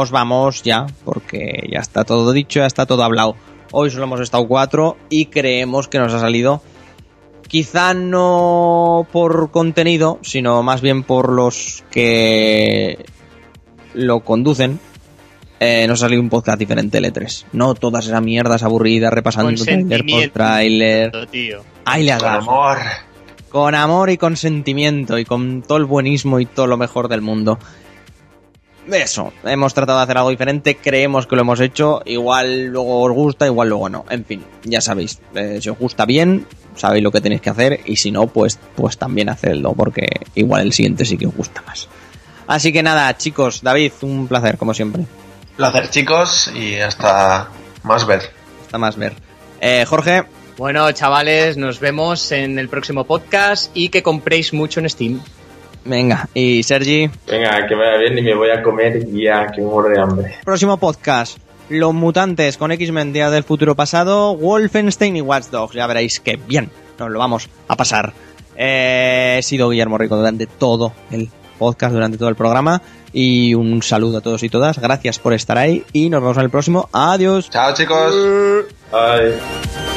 Speaker 1: Nos vamos ya, porque ya está todo dicho, ya está todo hablado. Hoy solo hemos estado cuatro y creemos que nos ha salido quizá no por contenido, sino más bien por los que lo conducen. Eh, nos ha salido un podcast diferente el E3. No todas esas mierdas aburridas repasando
Speaker 9: Con
Speaker 1: trailer por trailer.
Speaker 9: tío.
Speaker 1: Ahí le has
Speaker 6: Con
Speaker 1: dado.
Speaker 6: amor.
Speaker 1: Con amor y con sentimiento y con todo el buenismo y todo lo mejor del mundo. Eso, hemos tratado de hacer algo diferente, creemos que lo hemos hecho, igual luego os gusta, igual luego no. En fin, ya sabéis, eh, si os gusta bien, sabéis lo que tenéis que hacer y si no, pues, pues también hacedlo, porque igual el siguiente sí que os gusta más. Así que nada, chicos, David, un placer, como siempre.
Speaker 6: Placer, chicos, y hasta más ver.
Speaker 1: Hasta más ver. Eh, Jorge,
Speaker 5: Bueno, chavales, nos vemos en el próximo podcast y que compréis mucho en Steam.
Speaker 1: Venga, y Sergi.
Speaker 2: Venga, que vaya bien y me voy a comer ya, que me muero de hambre.
Speaker 1: Próximo podcast. Los mutantes con X-Men Día del Futuro Pasado, Wolfenstein y Watch Dogs. Ya veréis que bien, nos lo vamos a pasar. Eh, he sido Guillermo Rico durante todo el podcast, durante todo el programa. Y un saludo a todos y todas. Gracias por estar ahí y nos vemos en el próximo. Adiós.
Speaker 6: Chao, chicos.
Speaker 2: Bye.